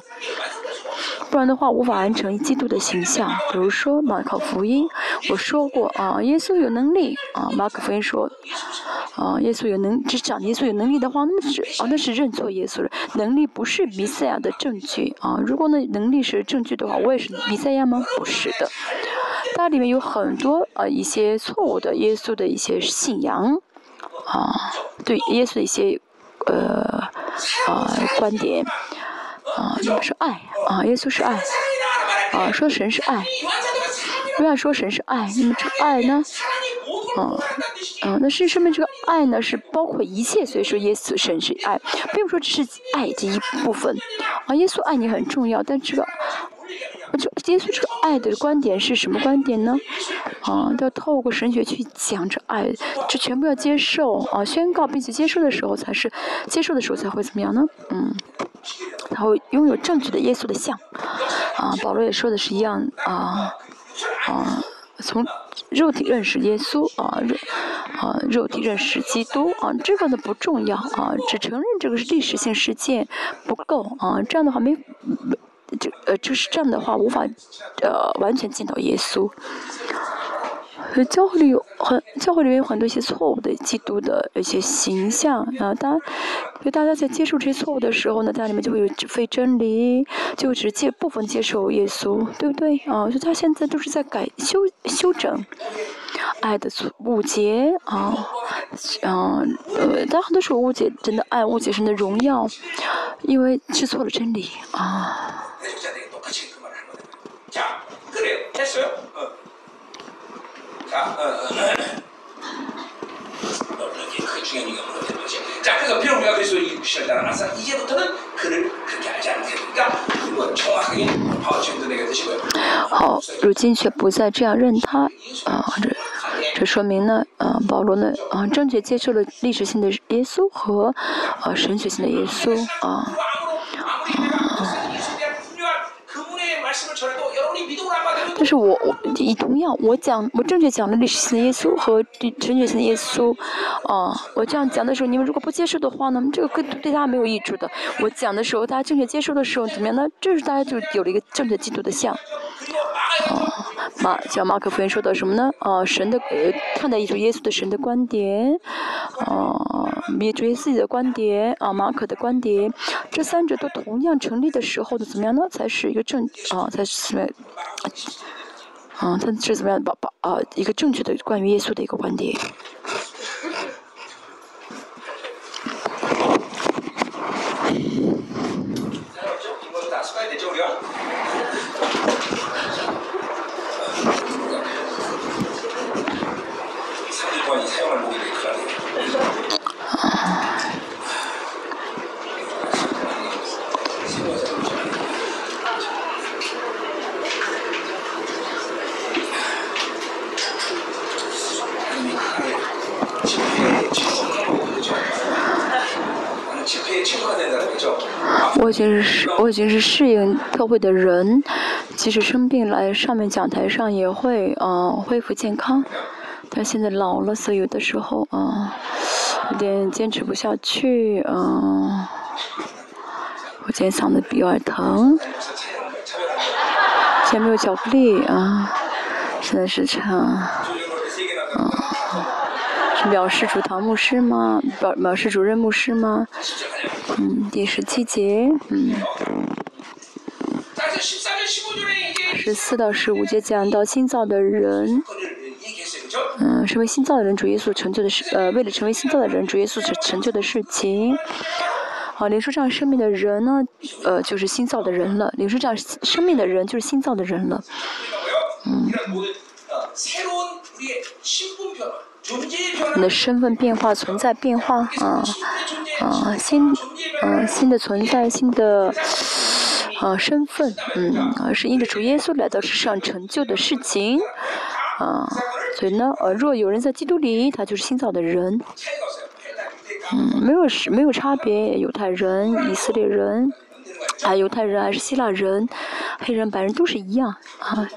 不然的话，无法完成一基督的形象。比如说马可福音，我说过啊，耶稣有能力啊。马可福音说，啊，耶稣有能，只讲耶稣有能力的话，那是啊，那是认错耶稣了。能力不是弥赛亚的证据啊。如果那能力是证据的话，我也是弥赛亚吗？不是的。它里面有很多啊一些错误的耶稣的一些信仰啊，对耶稣的一些呃啊观点。啊，说爱啊，耶稣是爱啊，说神是爱，不要说神是爱，那么这个爱呢？啊嗯，那事实说明这个爱呢是包括一切，所以说耶稣神是爱，并不说只是爱这一部分啊。耶稣爱你很重要，但这个就耶稣这个爱的观点是什么观点呢？啊，要透过神学去讲这爱，这全部要接受啊，宣告并且接受的时候才是接受的时候才会怎么样呢？嗯。他会拥有正确的耶稣的像，啊，保罗也说的是一样，啊，啊，从肉体认识耶稣，啊，肉，啊，肉体认识基督，啊，这个呢不重要，啊，只承认这个是历史性事件不够，啊，这样的话没，就呃就是这样的话无法，呃，完全见到耶稣。教会里有很，教会里面有很多一些错误的基督的一些形象啊，当，就大家在接受这些错误的时候呢，大家里面就会有非真理，就只接部分接受耶稣，对不对啊？所以他现在都是在改修修整爱的错误解啊，嗯呃，但很多时候误解真的爱，误解神的荣耀，因为吃错了真理啊。好，如今却不再这样认他啊！这这说明呢，啊，保罗呢，啊，正确接受了历史性的耶稣和神学性的耶稣啊。但是我我以同样我讲我正确讲的历史性的耶稣和正确性的耶稣，啊，我这样讲的时候，你们如果不接受的话呢，这个跟对大家没有益处的。我讲的时候，大家正确接受的时候，怎么样呢？这是大家就有了一个正确基督的像。啊，马像马可福音说的什么呢？啊，神的呃看待一种耶稣的神的观点，啊，灭绝自己的观点，啊，马可的观点，这三者都同样成立的时候的怎么样呢？才是一个正啊，才是什么？啊，他是怎么样把把啊一个正确的关于耶稣的一个观点。我已经是我已经是适应特会的人，即使生病来上面讲台上也会嗯恢复健康。但现在老了，所以有的时候啊有点坚持不下去嗯。我今天嗓子比较疼，前面有巧克力啊，现在是唱嗯。是藐视主堂牧师吗？藐藐视主任牧师吗？嗯，第十七节，嗯，十四到十五节讲到新造的人，嗯，成为新造的人，主耶稣成就的事，呃，为了成为新造的人，主耶稣成成就的事情。好，领受这样生命的人呢，呃，就是新造的人了。领受这样生命的人，就是新造的人了。嗯。你的身份变化，存在变化，啊啊，新，嗯，新的存在，新的，啊，身份，嗯，啊，是因着主耶稣来到世上成就的事情，啊，所以呢，呃，若有人在基督里，他就是新造的人，嗯，没有是没有差别，犹太人、以色列人，啊，犹太人还是希腊人，黑人白人都是一样啊，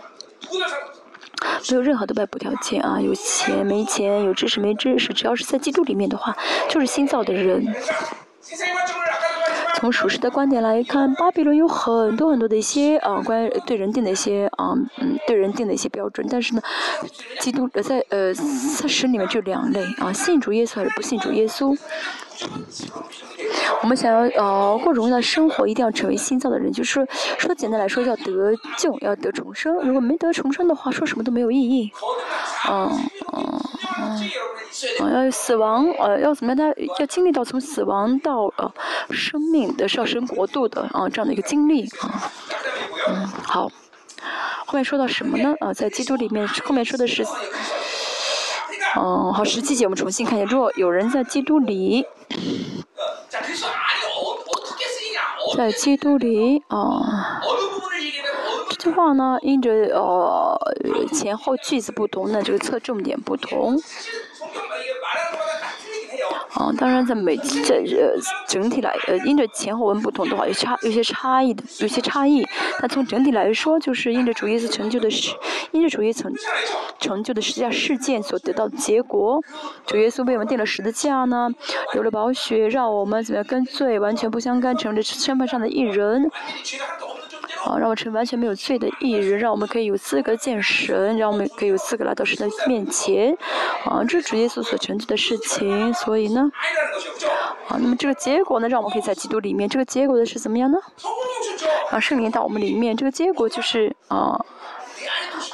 没有任何的外部条件啊，有钱没钱，有知识没知识，只要是在基督里面的话，就是新造的人。从属实的观点来看，巴比伦有很多很多的一些啊，关于对人定的一些啊，嗯，对人定的一些标准。但是呢，基督呃在呃在神里面就两类啊，信主耶稣还是不信主耶稣。我们想要呃过荣耀的生活，一定要成为新造的人，就是说简单来说，要得救，要得重生。如果没得重生的话，说什么都没有意义。嗯嗯嗯，要死亡，呃，要怎么样？他要经历到从死亡到呃生命的上升国度的啊这样的一个经历啊。嗯，好，后面说到什么呢？啊，在基督里面，后面说的是，嗯，好，十七节我们重新看一下，如果有人在基督里。在基督里啊，这句话呢，因着呃前后句子不同，那这个侧重点不同。啊，当然在每在呃整体来呃，因着前后文不同的话，有差有些差异的，有些差异。但从整体来说，就是因着主耶稣成就的是，因着主耶稣成成就的十字架事件所得到的结果。主耶稣为我们定了十字架呢，流了宝血，让我们怎么样跟罪完全不相干，成为身份上的一人。啊，让我成完全没有罪的艺人，让我们可以有资格见神，让我们可以有资格来到神的面前。啊，这是主耶稣所成就的事情，所以呢，啊，那么这个结果呢，让我们可以在基督里面。这个结果的是怎么样呢？啊，圣灵到我们里面，这个结果就是啊，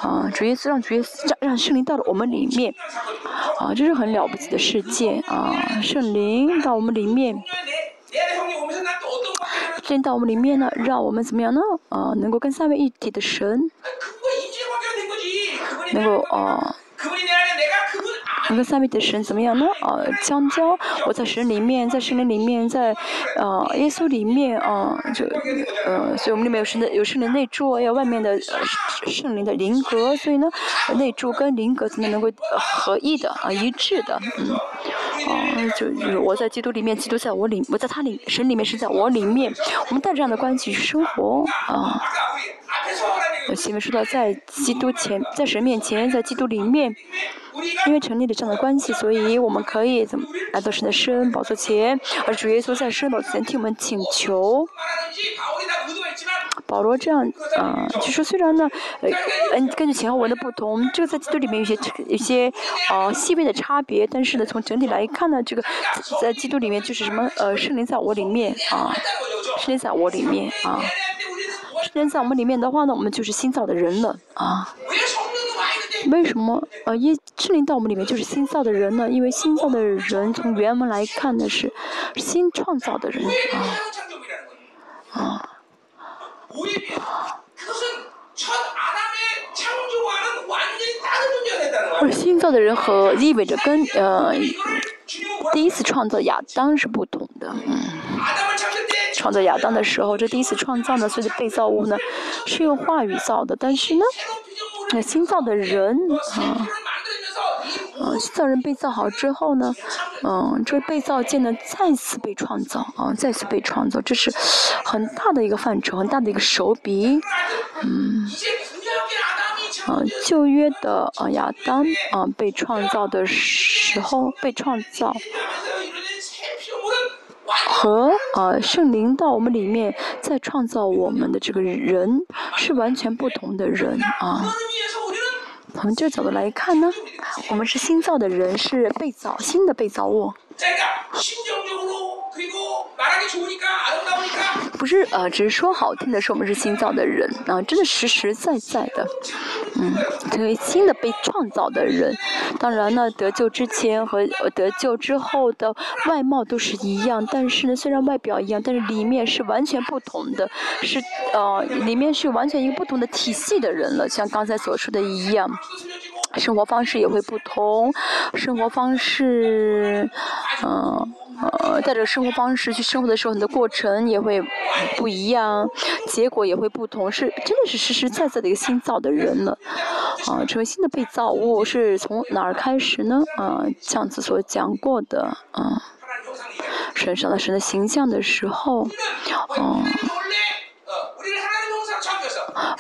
啊，主耶稣让主耶稣让让圣灵到了我们里面。啊，这是很了不起的事件啊，圣灵到我们里面。进到我们里面呢，让我们怎么样呢？啊，能够跟三位一体的神，能够啊，能跟三位的神怎么样呢？啊，相交。我在神里面，在神灵里面，在啊耶稣里面啊，就呃，所以我们里面有神的有圣灵内住，有外面的圣灵的灵格，所以呢，内住跟灵格怎么能够合一的啊，一致的，嗯。啊，就我在基督里面，基督在我里，我在他里，神里面是在我里面，我们带着这样的关系去生活啊。前面说到，在基督前，在神面前，在基督里面，因为成立了这样的关系，所以我们可以怎么来到神的圣宝座前，而主耶稣在圣宝座前替我们请求。保罗这样，啊，就说虽然呢，呃，嗯，根据前后文的不同，这个在基督里面有些有些呃细微的差别，但是呢，从整体来看呢，这个在基督里面就是什么，呃，圣灵在我里面啊，圣灵在我里面啊，圣灵在我们里面的话呢，我们就是新造的人了啊。为什么呃一圣灵在我们里面就是新造的人呢？因为新造的人从原文来看呢是新创造的人啊啊。而新造的人和意味着跟呃第一次创造亚当是不同的。嗯，创造亚当的时候，这第一次创造呢，所以被造物呢是用话语造的，但是呢，那新造的人啊。嗯，造人被造好之后呢，嗯，这个被造件呢再次被创造啊，再次被创造，这是很大的一个范畴，很大的一个手笔，嗯，啊，旧约的啊亚当啊被创造的时候被创造，和啊圣灵到我们里面再创造我们的这个人是完全不同的人啊。从这个角度来看呢，我们是新造的人，是被造新的被造物。不是呃，只是说好听的说我们是新造的人啊，真的实实在在的，嗯，成为新的被创造的人。当然呢，得救之前和得救之后的外貌都是一样，但是呢，虽然外表一样，但是里面是完全不同的，是呃，里面是完全一个不同的体系的人了，像刚才所说的一样。生活方式也会不同，生活方式，嗯呃，带着生活方式去生活的时候，你的过程也会不一样，结果也会不同，是真的是实实在在的一个新造的人了，啊，成为新的被造物是从哪儿开始呢？啊，上次所讲过的，啊，神上的神的形象的时候，嗯。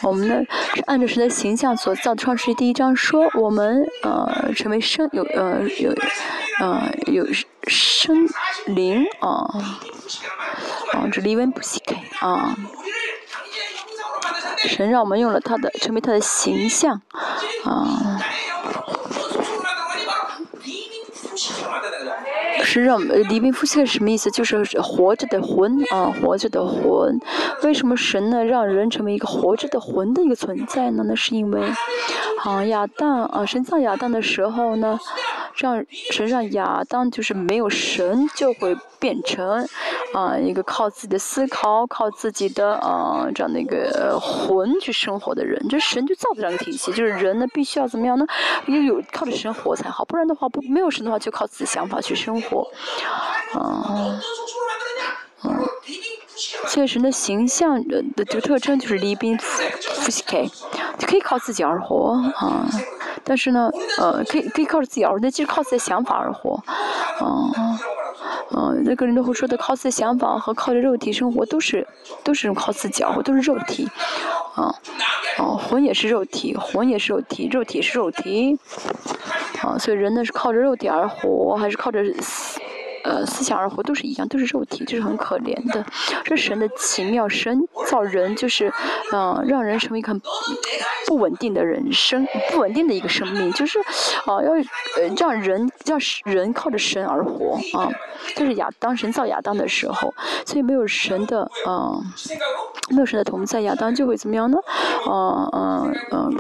我们呢是按照神的形象所造。创世第一章说，我们呃成为生有呃有呃有生灵啊啊，这离文不稀开啊。神让我们用了他的，成为他的形象啊。让呃，黎明夫妻是什么意思？就是活着的魂啊，活着的魂。为什么神呢让人成为一个活着的魂的一个存在呢？那是因为，啊亚当啊，神造亚当的时候呢。让神让亚当就是没有神就会变成啊一个靠自己的思考、靠自己的啊这样的一个魂去生活的人，就神就造的这样一个体系，就是人呢必须要怎么样呢？要有靠着神活才好，不然的话不没有神的话就靠自己想法去生活，嗯，所以神的形象的这个特征就是离宾夫夫西开，就可以靠自己而活啊。但是呢，呃，可以可以靠着自己而活，那就是靠自己的想法而活，嗯，嗯，那个人都会说的，靠自己的想法和靠着肉体生活都是都是靠自己而活，都是肉体，啊，哦，魂也是肉体，魂也是肉体，肉体是肉体，啊，所以人呢是靠着肉体而活，还是靠着？呃，思想而活都是一样，都是肉体，就是很可怜的。这神的奇妙，神造人就是，嗯，让人成为一个不稳定的人生，不稳定的一个生命，就是，啊，要呃让人让人靠着神而活啊。就是亚当神造亚当的时候，所以没有神的，嗯，没有神的同在，亚当就会怎么样呢？嗯嗯嗯，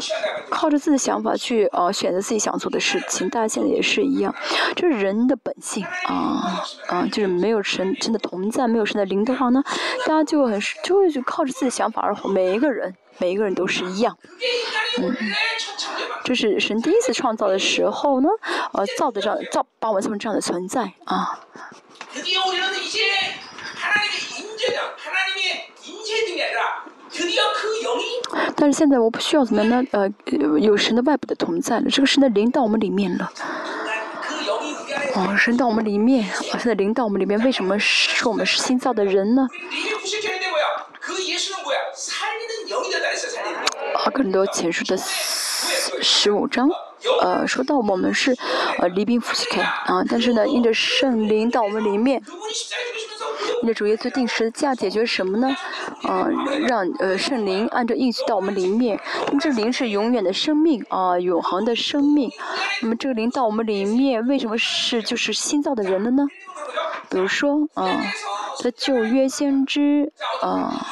靠着自己的想法去呃选择自己想做的事情。大家现在也是一样，这是人的本性啊。啊，就是没有神真的同在，没有神的灵的话呢，大家就很就会就靠着自己的想法而活。每一个人，每一个人都是一样。嗯，这是神第一次创造的时候呢，呃，造的这样造把我们这么这样的存在啊。但是现在我不需要怎么样呢？呃，有神的外部的同在了，这个神的灵到我们里面了。哦，神到我们里面，现在灵到我们里面，为什么说我们是新造的人呢？啊，更多前述的十五章，呃，说到我们是呃离宾夫妻开啊，但是呢，因着圣灵到我们里面。你的主耶稣定时价解决什么呢？啊，让呃圣灵按照应许到我们里面。那么这灵是永远的生命啊，永恒的生命。那么这个灵到我们里面，为什么是就是新造的人了呢？比如说啊，他旧约先知啊。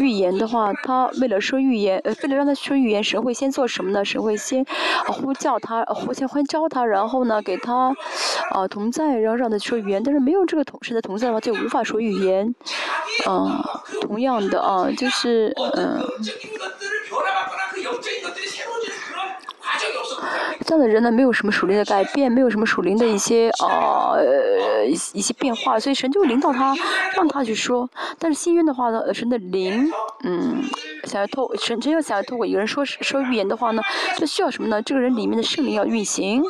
预言的话，他为了说预言，呃，为了让他说预言，神会先做什么呢？神会先啊呼叫他，呼先欢召他，然后呢，给他啊同在，然后让他说预言。但是没有这个同神的同在的话，就无话说语言。嗯，同样的啊，就是嗯。这样的人呢，没有什么属灵的改变，没有什么属灵的一些啊一些变化，所以神就会领导他，让他去说。但是新约的话呢，神的灵，嗯，想要透神真要想要透过一个人说说预言的话呢，这需要什么呢？这个人里面的圣灵要运行，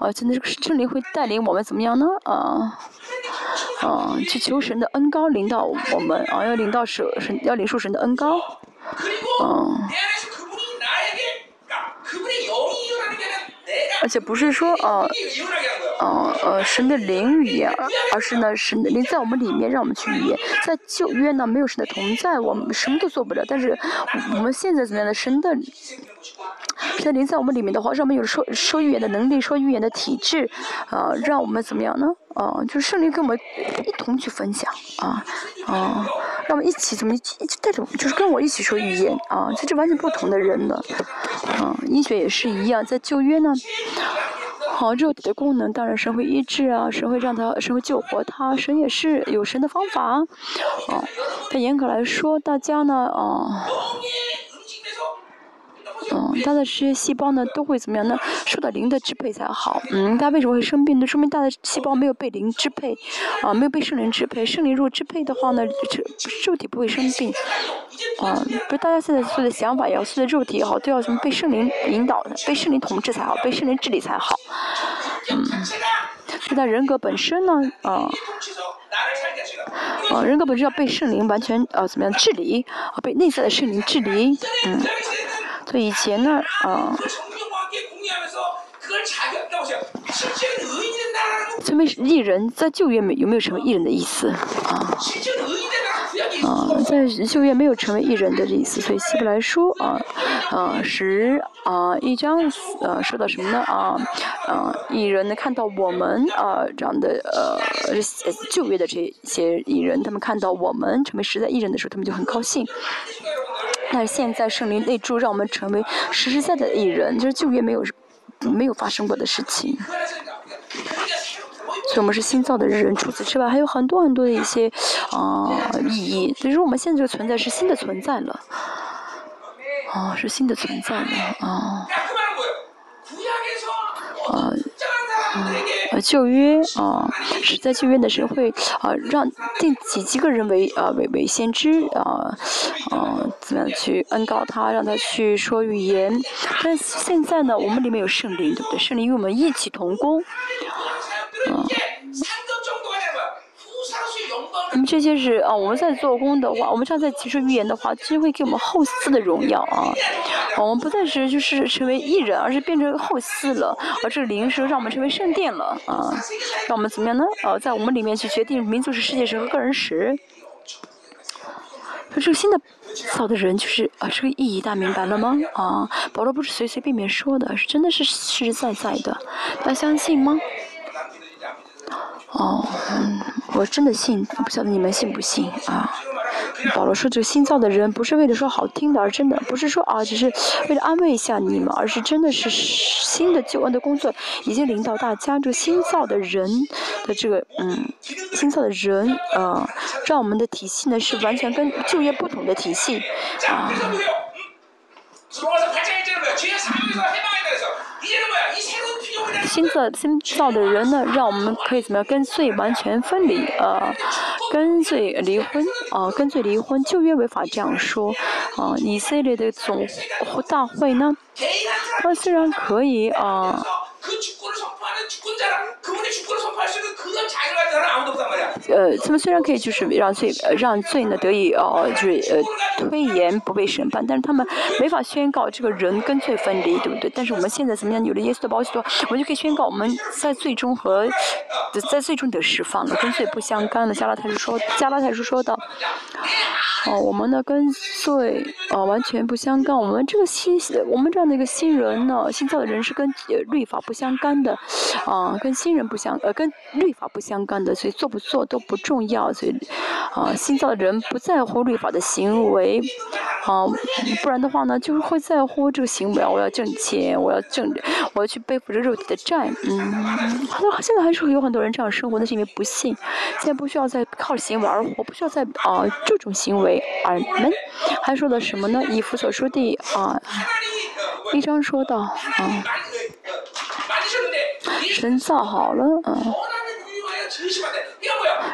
啊，真的这个圣灵会带领我们怎么样呢？啊，啊，去求神的恩高领导我们，啊，要领到神神要领受神的恩高，嗯。而且不是说呃，呃呃神的灵语言，而是呢神的灵在我们里面，让我们去语言。在旧约呢没有神的同在，我们什么都做不了。但是我们现在怎么样的神的神的灵在我们里面的话，让我们有说说预言的能力，说预言的体质，呃，让我们怎么样呢？呃，就是圣灵跟我们一同去分享啊啊，让我们一起怎么一起带着，就是跟我一起说语言啊，这是完全不同的人了。嗯，医学也是一样，在旧约呢，好肉体的功能，当然神会医治啊，神会让他，神会救活他，神也是有神的方法。哦，但严格来说，大家呢，啊。嗯，他的这些细胞呢，都会怎么样呢？受到灵的支配才好。嗯，他为什么会生病呢？说明他的细胞没有被灵支配，啊，没有被圣灵支配。圣灵如果支配的话呢，这肉体不会生病。啊，不是大家现在所有的想法也好，所有的肉体也好，都要什么被圣灵引导的，被圣灵统治才好，被圣灵治理才好。嗯，是他人格本身呢，啊。啊，人格本身要被圣灵完全呃怎么样治理，啊，被内在的圣灵治理，嗯，所以以前呢，啊。成为艺人，在旧约没有没有成为艺人的意思啊？啊，在旧约没有成为艺人的意思，所以希伯来书啊啊十啊一章呃说到什么呢啊啊艺人呢看到我们啊这样的呃旧约的这些艺人，他们看到我们成为实在艺人的时候，他们就很高兴。但是现在圣灵内住，让我们成为实实在在的艺人，就是旧约没有。没有发生过的事情，所以我们是新造的人。除此之外，还有很多很多的一些啊意义。所以说，我们现在这个存在是新的存在了，啊，是新的存在了，啊，啊。啊旧约啊，是在旧约的时候会啊，让定几几个人为啊为为先知啊，啊，怎么样去恩告他，让他去说预言。但现在呢，我们里面有圣灵，对不对？圣灵与我们一起同工，啊。我们这些是啊，我们在做工的话，我们这样在提出预言的话，其实会给我们后嗣的荣耀啊。我们不再是就是成为艺人，而是变成后嗣了。而这个灵是让我们成为圣殿了啊，让我们怎么样呢？呃，在我们里面去决定民族是世界史和个人史。说这个新的造的人就是啊，这个意义大明白了吗？啊，保罗不是随随便便说的，是真的是实实在在的，大家相信吗？哦，我真的信，不晓得你们信不信啊。保罗说这个新造的人不是为了说好听的，而真的不是说啊，只是为了安慰一下你们，而是真的是新的救恩的工作已经领导大家。这个新造的人的这个嗯，新造的人呃，让我们的体系呢是完全跟就业不同的体系啊。新造新造的人呢，让我们可以怎么样跟罪完全分离？呃，跟罪离婚啊，跟罪离婚，就约违法这样说啊。以色列的总大会呢，他虽然可以啊。他们虽然可以就是让罪让罪呢得以呃就是呃推延不被审判，但是他们没法宣告这个人跟罪分离，对不对？但是我们现在怎么样？有了耶稣的保险，我们就可以宣告我们在最终和 在最终得释放了，跟罪不相干了。加拉太书说，加拉太书说到，哦，我们呢跟罪呃完全不相干。我们这个新我们这样的一个新人呢，新造的人是跟律法不相干的。啊，跟新人不相，呃，跟律法不相干的，所以做不做都不重要，所以，啊，新造的人不在乎律法的行为，啊，不然的话呢，就是会在乎这个行为，我要挣钱，我要挣，我要去背负着肉体的债，嗯，现在还是有很多人这样生活，那是因为不信，现在不需要再靠行为而活，不需要再啊这种行为而们，还说的什么呢？以弗所说的啊，一章说到啊。神造好了，嗯，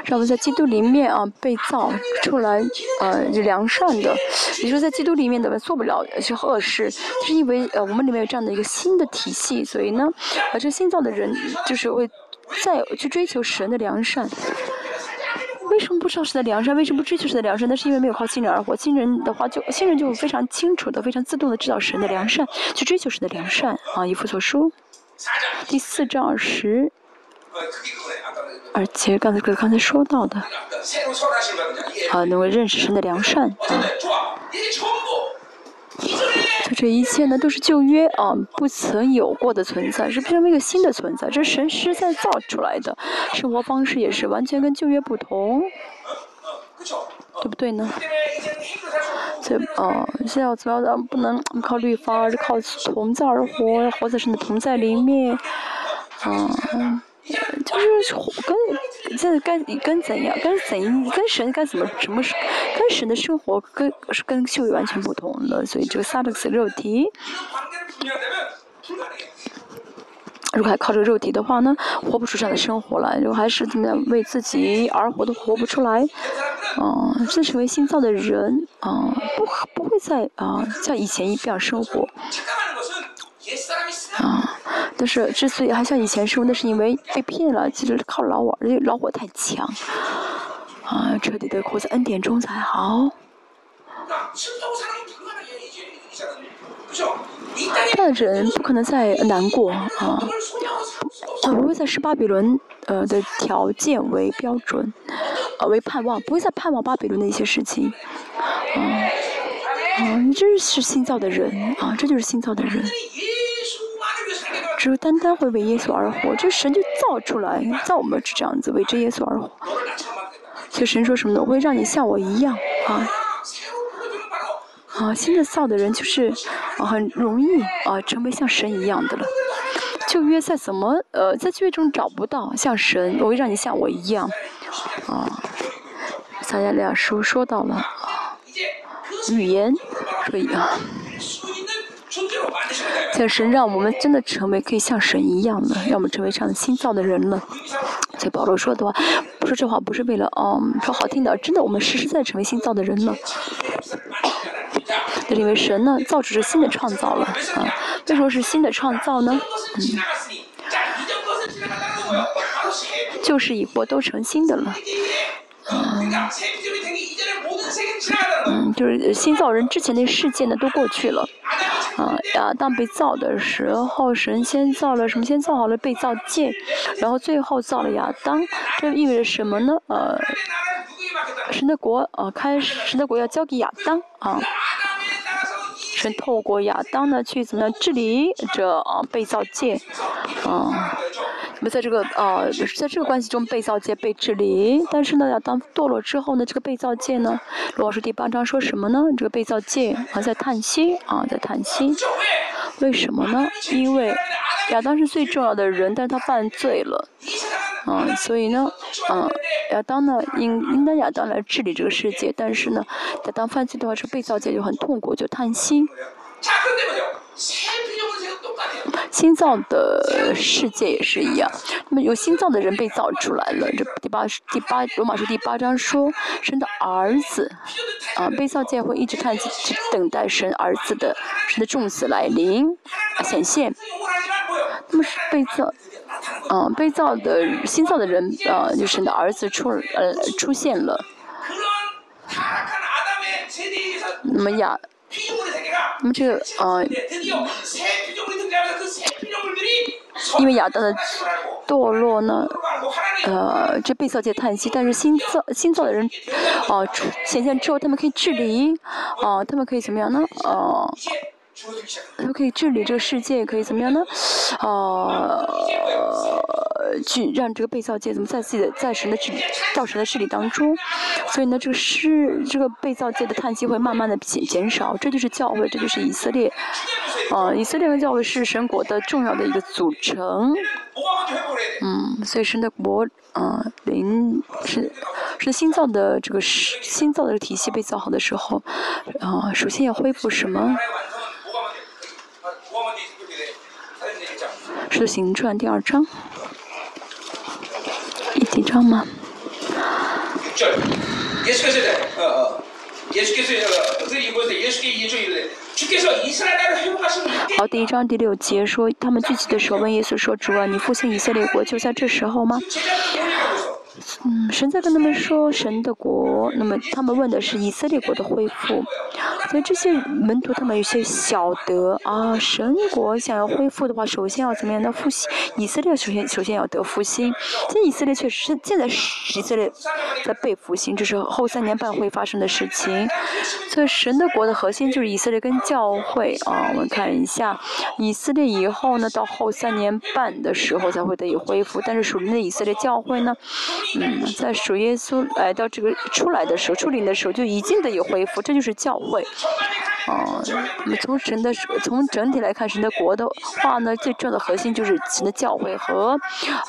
让我们在基督里面啊被造出来，呃，良善的。你说在基督里面的做不了是恶事，是因为呃我们里面有这样的一个新的体系，所以呢，呃这新造的人就是会再去追求神的良善。为什么不知道神的良善？为什么不追求神的良善？那是因为没有靠新人而活。新人的话，就新人就非常清楚的、非常自动的知道神的良善，去追求神的良善啊，以弗所书。第四章十，而且刚才哥刚才说到的，啊，能够认识神的良善啊，就这一切呢，都是旧约啊不曾有过的存在，是成为一个新的存在，这是神实在造出来的，生活方式也是完全跟旧约不同。对不对呢？所以哦，现在要怎么样？不能靠律法，而是靠同在而活，要活在神的同在里面。嗯，就是跟现在该跟怎样，跟怎跟神该怎么什么是？跟神的生活跟是跟修为完全不同的，所以这个萨克斯肉体。如果还靠这个肉体的话呢，活不出这样的生活来；如果还是怎么样为自己而活，都活不出来。嗯，这成为新造的人，啊，不不会再啊像以前一样生活。啊，但是之所以还像以前生活，那是因为被骗了，其实靠老我，而且老我太强。啊，彻底的活在恩典中才好。大人不可能再难过啊，不会在十巴比伦呃的条件为标准，呃为盼望，不会再盼望巴比伦的一些事情，啊，啊，你这是新造的人啊，这就是新造的人，只有单单会为耶稣而活，这神就造出来，造我们是这样子为这耶稣而活，所以神说什么呢？我会让你像我一样啊。啊，新的造的人就是啊，很容易啊，成为像神一样的了。旧约在怎么呃，在旧约中找不到像神，我会让你像我一样。啊，撒加利亚书说到了啊，语言所以啊，像神让我们真的成为可以像神一样的，让我们成为这样的新造的人了。所以保罗说的话，不说这话不是为了嗯说好听的，真的我们实实在在成为新造的人了。就因为神呢，造出是新的创造了啊。为什么是新的创造呢？嗯，就是一波都成新的了。嗯，就是新造人之前的事件呢都过去了。啊，亚当被造的时候，神先造了什么？先造好了被造界，然后最后造了亚当。这意味着什么呢？呃，神的国啊，开始神的国要交给亚当啊。是透过亚当呢，去怎么样治理这啊被造界，啊，那么在这个啊，在这个关系中被造界被治理，但是呢，亚当堕落之后呢，这个被造界呢，罗老师第八章说什么呢？这个被造界啊在叹息啊在叹息，为什么呢？因为亚当是最重要的人，但是他犯罪了。嗯，所以呢，嗯，亚当呢，应应当亚当来治理这个世界，但是呢，亚当犯罪的话，是被造界就很痛苦，就叹息。新造的世界也是一样，那么有新造的人被造出来了。这第八第八罗马书第八章说，神的儿子，啊，被造界会一直看，去等待神儿子的神的众子来临显现。那么是被造。嗯，被造的新造的人，呃，就是神的儿子出呃出现了。那么亚，那么这个呃，因为亚当的堕落呢，呃，这被造界叹息，但是新造新造的人，哦，显现之后，他们可以治理，哦，他们可以怎么样呢？哦。都可以治理这个世界，可以怎么样呢？呃，去让这个被造界怎么在自己的在神的治理、造神的治理当中，所以呢，这个是这个被造界的叹息会慢慢的减减少，这就是教会，这就是以色列。呃，以色列和教会是神国的重要的一个组成。嗯，所以神的国，嗯，灵是是新造的这个新造的体系被造好的时候，啊，首先要恢复什么？是行传第二章，第几章吗？好，第一章第六节说，他们聚集的时候问耶稣说：“主啊，你复兴以色列国就在这时候吗？”嗯，神在跟他们说神的国，那么他们问的是以色列国的恢复。所以这些门徒他们有些晓得啊，神国想要恢复的话，首先要怎么样？的复兴以色列首先首先要得复兴。现在以色列确实是现在以色列在被复兴，这是后三年半会发生的事情。所以神的国的核心就是以色列跟教会啊。我们看一下以色列以后呢，到后三年半的时候才会得以恢复。但是属灵的以色列教会呢？嗯，在主耶稣来到这个出来的时候，出灵的时候就已经得以恢复，这就是教会。哦，那么从神的从整体来看，神的国的话呢，最重要的核心就是神的教会和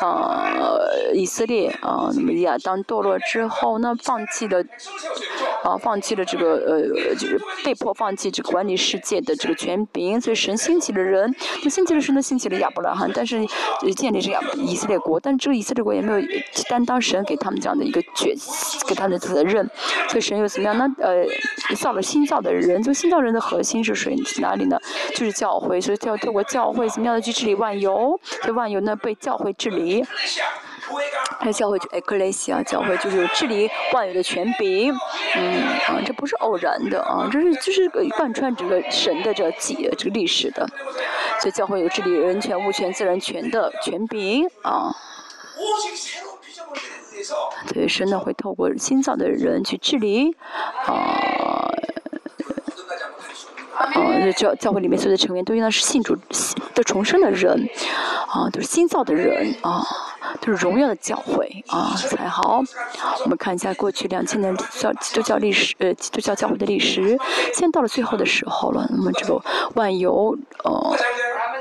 呃以色列啊。那么亚当堕落之后呢，放弃了啊，放弃了这个呃，就是被迫放弃这个管理世界的这个权柄，所以神兴起的人，就兴起的神呢，兴起了亚伯拉罕，但是建立这样以色列国，但这个以色列国也没有担当神给他们这样的一个角，给他的责任，所以神又怎么样呢？呃，造了新造的人，就新造人的核心是谁？哪里呢？就是教会，所以要透过教会怎么样的去治理万有，所以万有呢被教会治理。那教会就 e c l e s i a 教会就是治理万有的权柄，嗯啊，这不是偶然的啊，这是就是贯穿这个神的这几这个历史的，所以教会有治理人权、物权、自然权的权柄啊。对，神呢会透过新造的人去治理啊。啊，教教会里面所有的成员都应当是信主的重生的人，啊，都是新造的人，啊，都是荣耀的教会，啊，才好。我们看一下过去两千年教基督教历史，呃，基督教教会的历史，现在到了最后的时候了。那么这个万有，呃，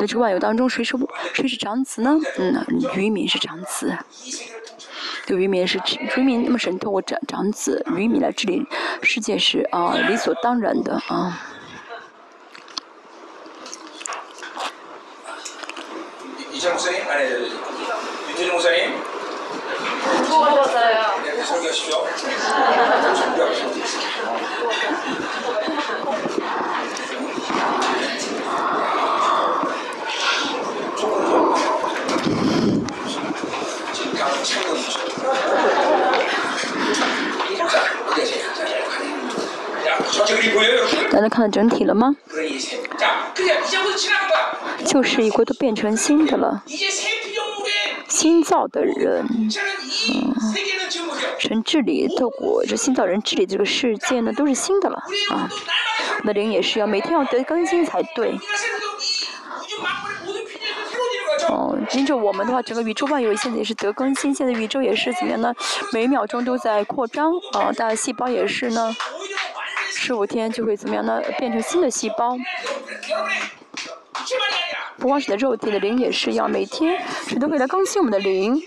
在这个万有当中，谁是谁是长子呢？嗯，渔民是长子。对渔民是渔民，那么神通过长长子渔民来治理世界是啊理所当然的啊。大家看到整体了吗？就是一个都变成新的了，新造的人，嗯，神治理的。我这新造人治理这个世界呢，都是新的了啊。那灵也是要每天要得更新才对。哦，因着我们的话，整个宇宙万有现在也是得更新，现在宇宙也是怎么样呢？每秒钟都在扩张啊，大细胞也是呢。十五天就会怎么样呢？变成新的细胞。不光是的肉体的灵也是一样，每天神都会来更新我们的灵，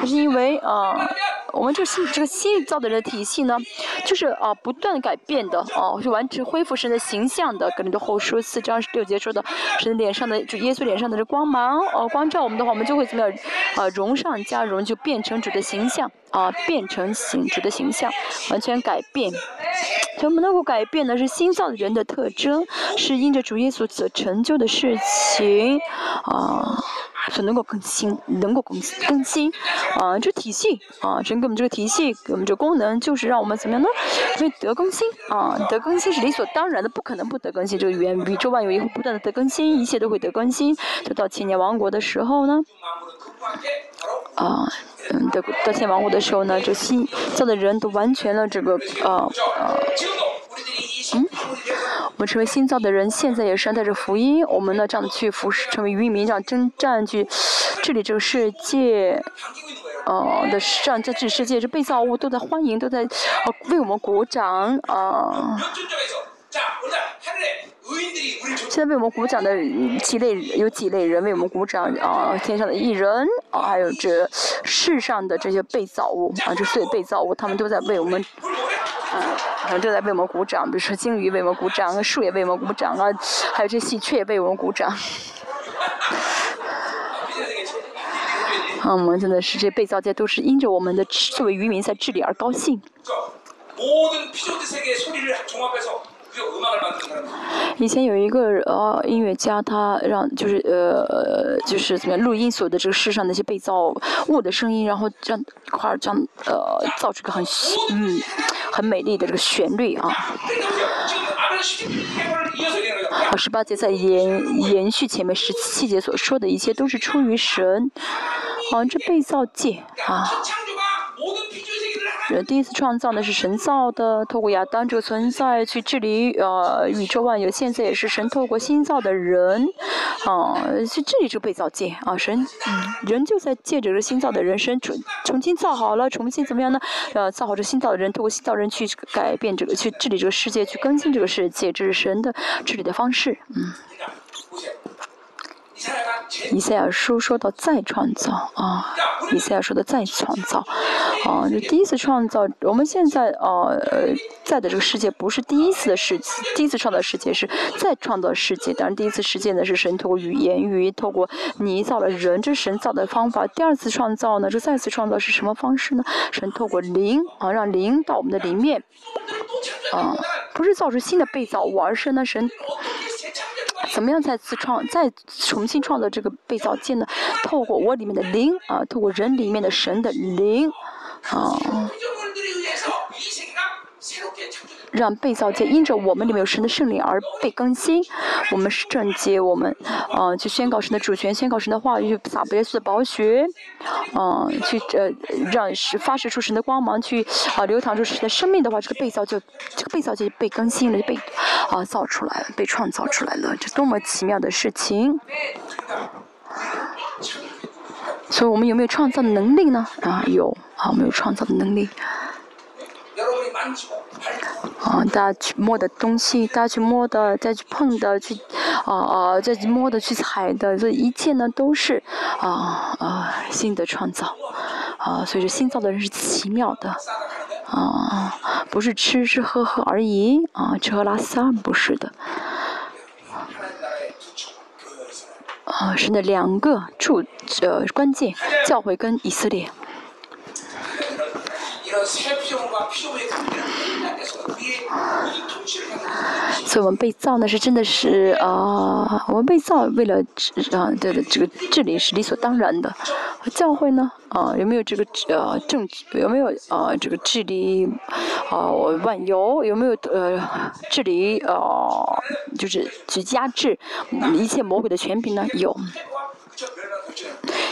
那是因为啊，我们这新这个新造的人体系呢，就是啊不断改变的啊，是完全恢复神的形象的。跟你的后书四章六节说的，神脸上的就耶稣脸上的这光芒哦，光照我们的话，我们就会怎么样啊，容上加容，就变成主的形象啊，变成形主的形象，完全改变。我们能够改变的是新造的人的特征，是因着主耶稣所成就的事情，啊，所能够更新，能够更更新，啊，这体系，啊，神给我们这个体系，给我们这功能，就是让我们怎么样呢？会得更新，啊，得更新是理所当然的，不可能不得更新。这个原宇宙万有以后不断的得更新，一切都会得更新。就到千年王国的时候呢，啊。嗯，到到天王国的时候呢，这新造的人都完全了这个呃呃，嗯，我们成为新造的人，现在也是带着福音，我们呢这样去服侍，成为渔民，这样征战去治理这个世界，呃的这样在这世界，这被造物都在欢迎，都在呃为我们鼓掌啊。现在为我们鼓掌的几类有几类人为我们鼓掌啊？天上的艺人啊，还有这世上的这些被造物啊，这所有被造物，他们都在为我们，啊，都在为我们鼓掌。比如说鲸鱼为我们鼓掌，树也为我们鼓掌啊，还有这喜鹊也为我们鼓掌。啊，我们真的是这被造界都是因着我们的作为渔民在治理而高兴。以前有一个呃音乐家，他让就是呃就是怎么样录音所的这个世上那些被造物的声音，然后这样一块儿这样呃造出个很嗯很美丽的这个旋律啊。好，十八节在延延续前面十七节所说的一切都是出于神，啊这被造界啊。人第一次创造的是神造的，透过亚当这个存在去治理呃宇宙万有，现在也是神透过新造的人，啊去治理这个被造界啊神，人就在借着这新造的人生重重新造好了，重新怎么样呢？呃造好这新造的人，透过新造人去改变这个去治理这个世界，去更新这个世界，这是神的治理的方式，嗯。以赛亚书说到再创造啊，以赛亚说的再创造，啊，就第一次创造。我们现在呃在的这个世界不是第一次的世，第一次创造世界是再创造世界。当然，第一次世界呢是神透过语言语，透过泥造了人，这是神造的方法。第二次创造呢，这再次创造是什么方式呢？神透过灵啊，让灵到我们的里面，啊，不是造出新的被造物，而是呢神。怎么样再次创、再重新创造这个被造界呢？透过我里面的灵啊，透过人里面的神的灵啊。让被造界因着我们里面有神的圣灵而被更新，我们是正洁，我们，呃，去宣告神的主权，宣告神的话语，撒耶稣的宝血，嗯，去呃，让是发射出神的光芒，去啊流淌出神的生命的话，这个被造就，这个被造就被更新了，被啊造出来了，被创造出来了，这多么奇妙的事情！所以我们有没有创造能力呢？啊，有，啊，我们有创造的能力。啊，大家去摸的东西，大家去摸的，再去碰的，去，啊啊，再去摸的，去踩的，这一切呢都是啊啊新的创造，啊，所以说新造的人是奇妙的，啊，不是吃吃喝喝而已，啊，吃喝拉撒不是的，啊，是那两个处呃关键，教会跟以色列。所以，我们被造呢是真的是啊，我们被造为了啊，对的，这个治理是理所当然的。教会呢啊，有没有这个呃证据？有没有啊这个治理啊万有？有没有呃治理啊就是去压制一切魔鬼的权柄呢？有。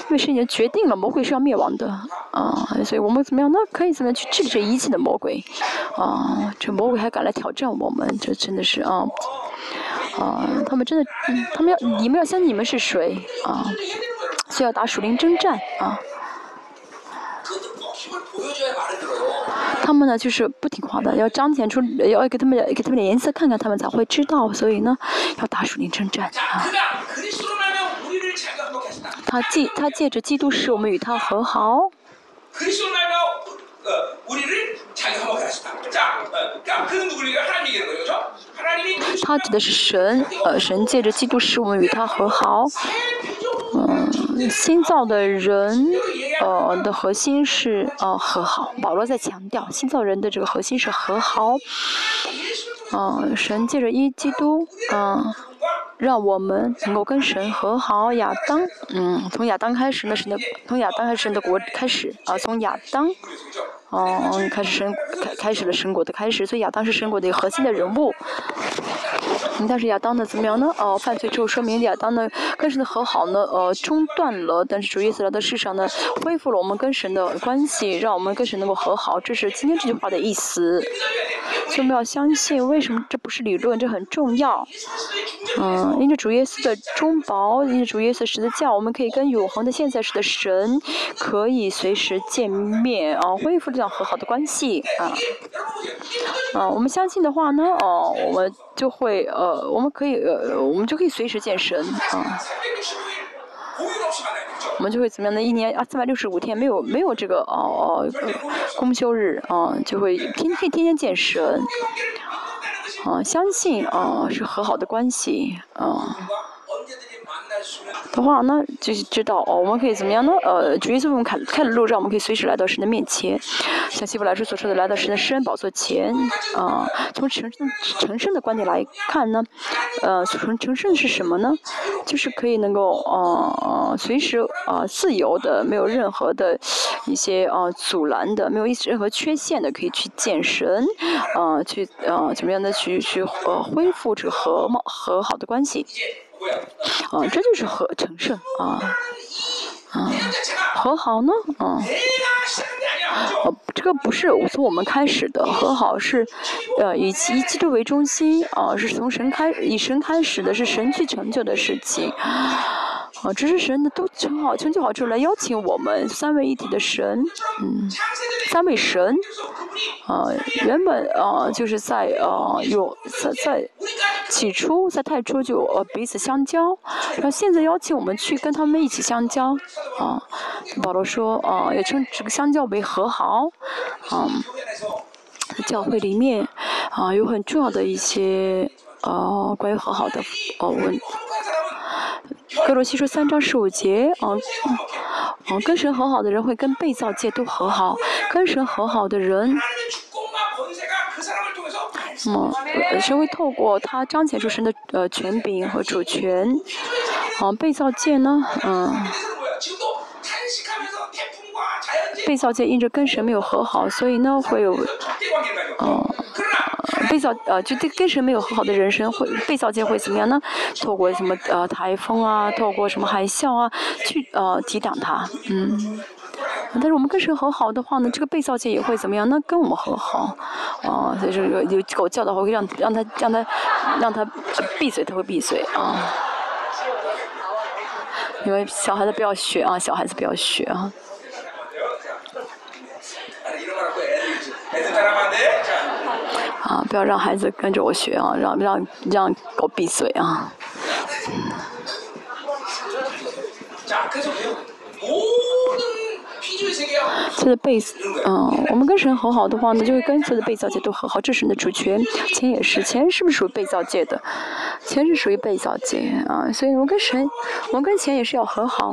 因为圣经决定了魔鬼是要灭亡的，啊，所以我们怎么样呢？可以怎么样去治理这一切的魔鬼？啊，这魔鬼还敢来挑战我们，这真的是啊，啊，他们真的，他们要你们要相信你们是谁啊？所以要打属灵征战啊。他们呢就是不听话的，要彰显出，要给他们给他们点颜色看看，他们才会知道。所以呢，要打属灵征战啊。他借他借着基督使我们与他和好。他指的是神，呃，神借着基督使我们与他和好。嗯，新造的人，呃，的核心是呃和好。保罗在强调，新造人的这个核心是和好。嗯，神借着一基督，嗯。让我们能够跟神和好。亚当，嗯，从亚当开始，那神的，从亚当开始神的国开始啊，从亚当，嗯，开始神开开始了神国的开始，所以亚当是神国的核心的人物。但是亚当呢怎么样呢？哦，犯罪之后说明亚当呢跟神的和好呢呃中断了，但是主耶稣来到世上呢恢复了我们跟神的关系，让我们跟神能够和好，这是今天这句话的意思。所以我们要相信，为什么这不是理论？这很重要。嗯，因着主耶稣的中保，因着主耶稣十字架，我们可以跟永恒的现在时的神可以随时见面啊，恢复这样和好的关系啊。啊，我们相信的话呢，哦，我们就会呃，我们可以呃，我们就可以随时健身啊。我们就会怎么样呢？一年啊，三百六十五天没有没有这个哦哦公休日啊，就会天天天天见神。啊，相信啊是和好的关系啊。的话，那就知道哦，我们可以怎么样呢？呃，主耶稣我们开开了路，让我们可以随时来到神的面前。像希伯来书所说的，来到神的施恩宝座前。啊，从成圣成圣的观点来看呢，呃，成成圣是什么呢？就是可以能够呃随时啊自由的，没有任何的一些啊阻拦的，没有一任何缺陷的，可以去见神，啊，去啊怎么样的去去呃恢复这和和好的关系。啊，这就是和成圣啊，啊，和好呢，啊，哦，这个不是从我们开始的，和好是，呃，以以基督为中心，啊，是从神开，以神开始的，是神去成就的事情。啊，这是神的都成好，成就好之后来邀请我们三位一体的神，嗯，三位神，啊，原本啊就是在啊有在在起初在太初就彼此相交，然后现在邀请我们去跟他们一起相交，啊，保罗说啊也称这个相交为和好，啊，教会里面啊有很重要的一些呃关于和好的呃问。格罗西说三章十五节，嗯，嗯，跟神和好的人会跟被造界都和好，跟神和好的人，那么神会透过他彰显出神的呃权柄和主权。啊，被造界呢，嗯。被造界因着跟神没有和好，所以呢会有，哦，被造呃就对跟神没有和好的人生会被造界会怎么样呢？透过什么呃台风啊，透过什么海啸啊，去呃抵挡它，嗯。但是我们跟神和好的话呢，这个被造界也会怎么样？那跟我们和好，啊，所以说有有狗叫的话，会让让他让他让他闭嘴，他会闭嘴啊。因为小孩子不要学啊，小孩子不要学啊。啊，不要让孩子跟着我学啊，让让让狗闭嘴啊。这个被，嗯，我们跟神和好的话呢，就会跟所有的被造界都和好。这是你的主权，钱也是，钱是不是属于被造界的？钱是属于被造界啊，所以我们跟神，我们跟钱也是要和好。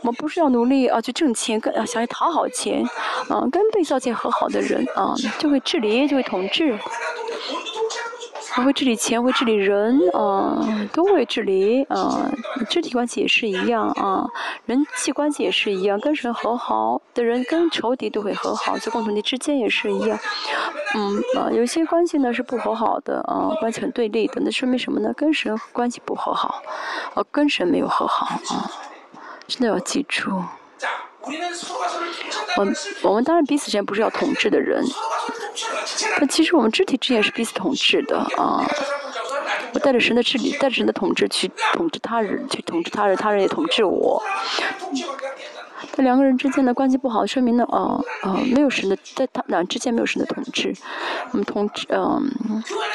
我们不是要努力啊去挣钱，跟想要讨好钱，啊，跟被造界和好的人啊，就会治理，就会统治。还会治理钱，会治理人，啊，都会治理，啊，肢体关系也是一样，啊，人际关系也是一样，跟神和好的人跟仇敌都会和好，在共同体之间也是一样，嗯，啊，有些关系呢是不和好的，啊，关系很对立的，那说明什么呢？跟神关系不和好，啊，跟神没有和好，啊，真的要记住。我我们当然彼此之间不是要统治的人，但其实我们肢体之间是彼此统治的啊。我带着神的治理，带着神的统治去统治他人，去统治他人，他人也统治我。但两个人之间的关系不好，说明呢，呃呃，没有神的，在他们俩之间没有神的统治。我们统治，嗯，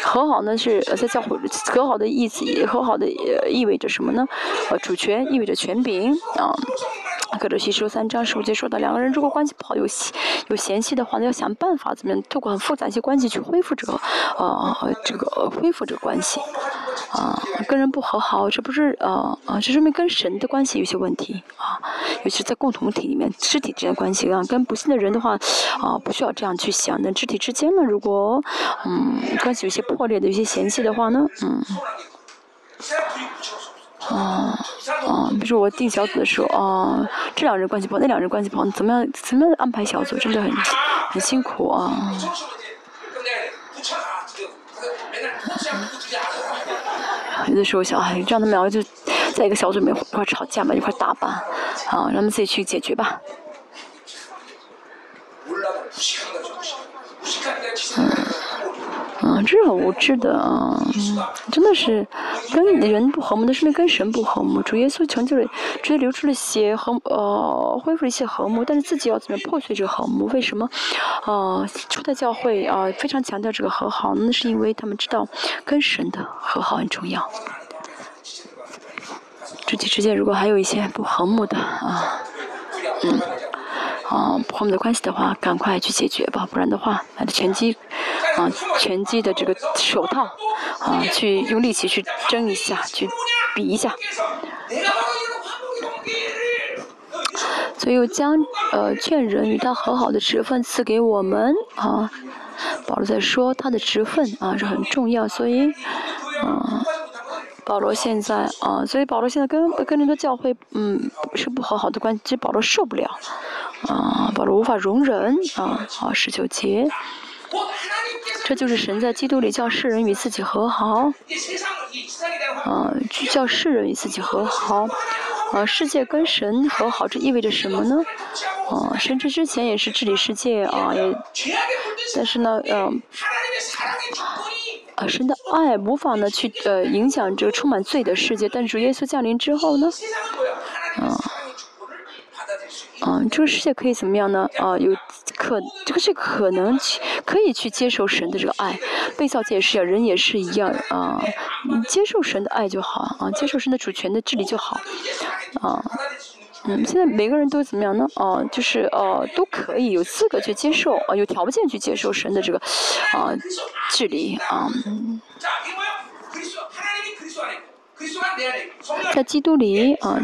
和好呢是在教会和好的意思，和好的意味着什么呢？呃，主权意味着权柄啊。格罗西说三章十五节说的，两个人如果关系不好，有有嫌隙的话，那要想办法怎么样，透过很复杂一些关系去恢复这个，呃，这个恢复这个关系。啊，跟人不和好，这不是呃呃，这说明跟神的关系有些问题啊，尤其是在共同体里面，肢体之间关系啊，跟不信的人的话，啊，不需要这样去想。那肢体之间呢，如果嗯关系有些破裂的、有些嫌隙的话呢，嗯，啊啊，比如说我定小组的时候啊，这两人关系不好，那两人关系不好，怎么样怎么样安排小组，真的很很辛苦啊。有的时候小孩让他们两个就在一个小组里面一块吵架嘛，一块打吧，啊，让他们自己去解决吧。嗯，嗯，这是很无知的啊，真的是跟人不和睦，那是跟神不和睦。主耶稣成就了，直接流出了血和呃恢复了一些和睦，但是自己要怎么破碎这个和睦？为什么？呃，初代教会啊非常强调这个和好，那是因为他们知道跟神的和好很重要。肢体之间如果还有一些不和睦的啊，嗯，啊不和睦的关系的话，赶快去解决吧，不然的话，拿着拳击，啊拳击的这个手套，啊去用力气去争一下，去比一下。所以将呃劝人与他和好的职分赐给我们啊，保罗在说他的职分啊是很重要，所以，嗯。保罗现在啊，所以保罗现在跟跟那个教会，嗯，是不和好的关系，保罗受不了，啊，保罗无法容忍啊，好，十九节，这就是神在基督里叫世人与自己和好，啊，叫世人与自己和好，啊，世界跟神和好，这意味着什么呢？啊，神之之前也是治理世界啊，也，但是呢，嗯。啊，神的爱无法呢去呃影响这个充满罪的世界，但是主耶稣降临之后呢，啊，啊，这个世界可以怎么样呢？啊，有可这个是可能去可以去接受神的这个爱，被造界也是，人也是一样啊，接受神的爱就好啊，接受神的主权的治理就好啊。嗯，现在每个人都怎么样呢？哦，就是呃，都可以有资格去接受，啊，有条件去接受神的这个，啊，治理啊。在基督里啊，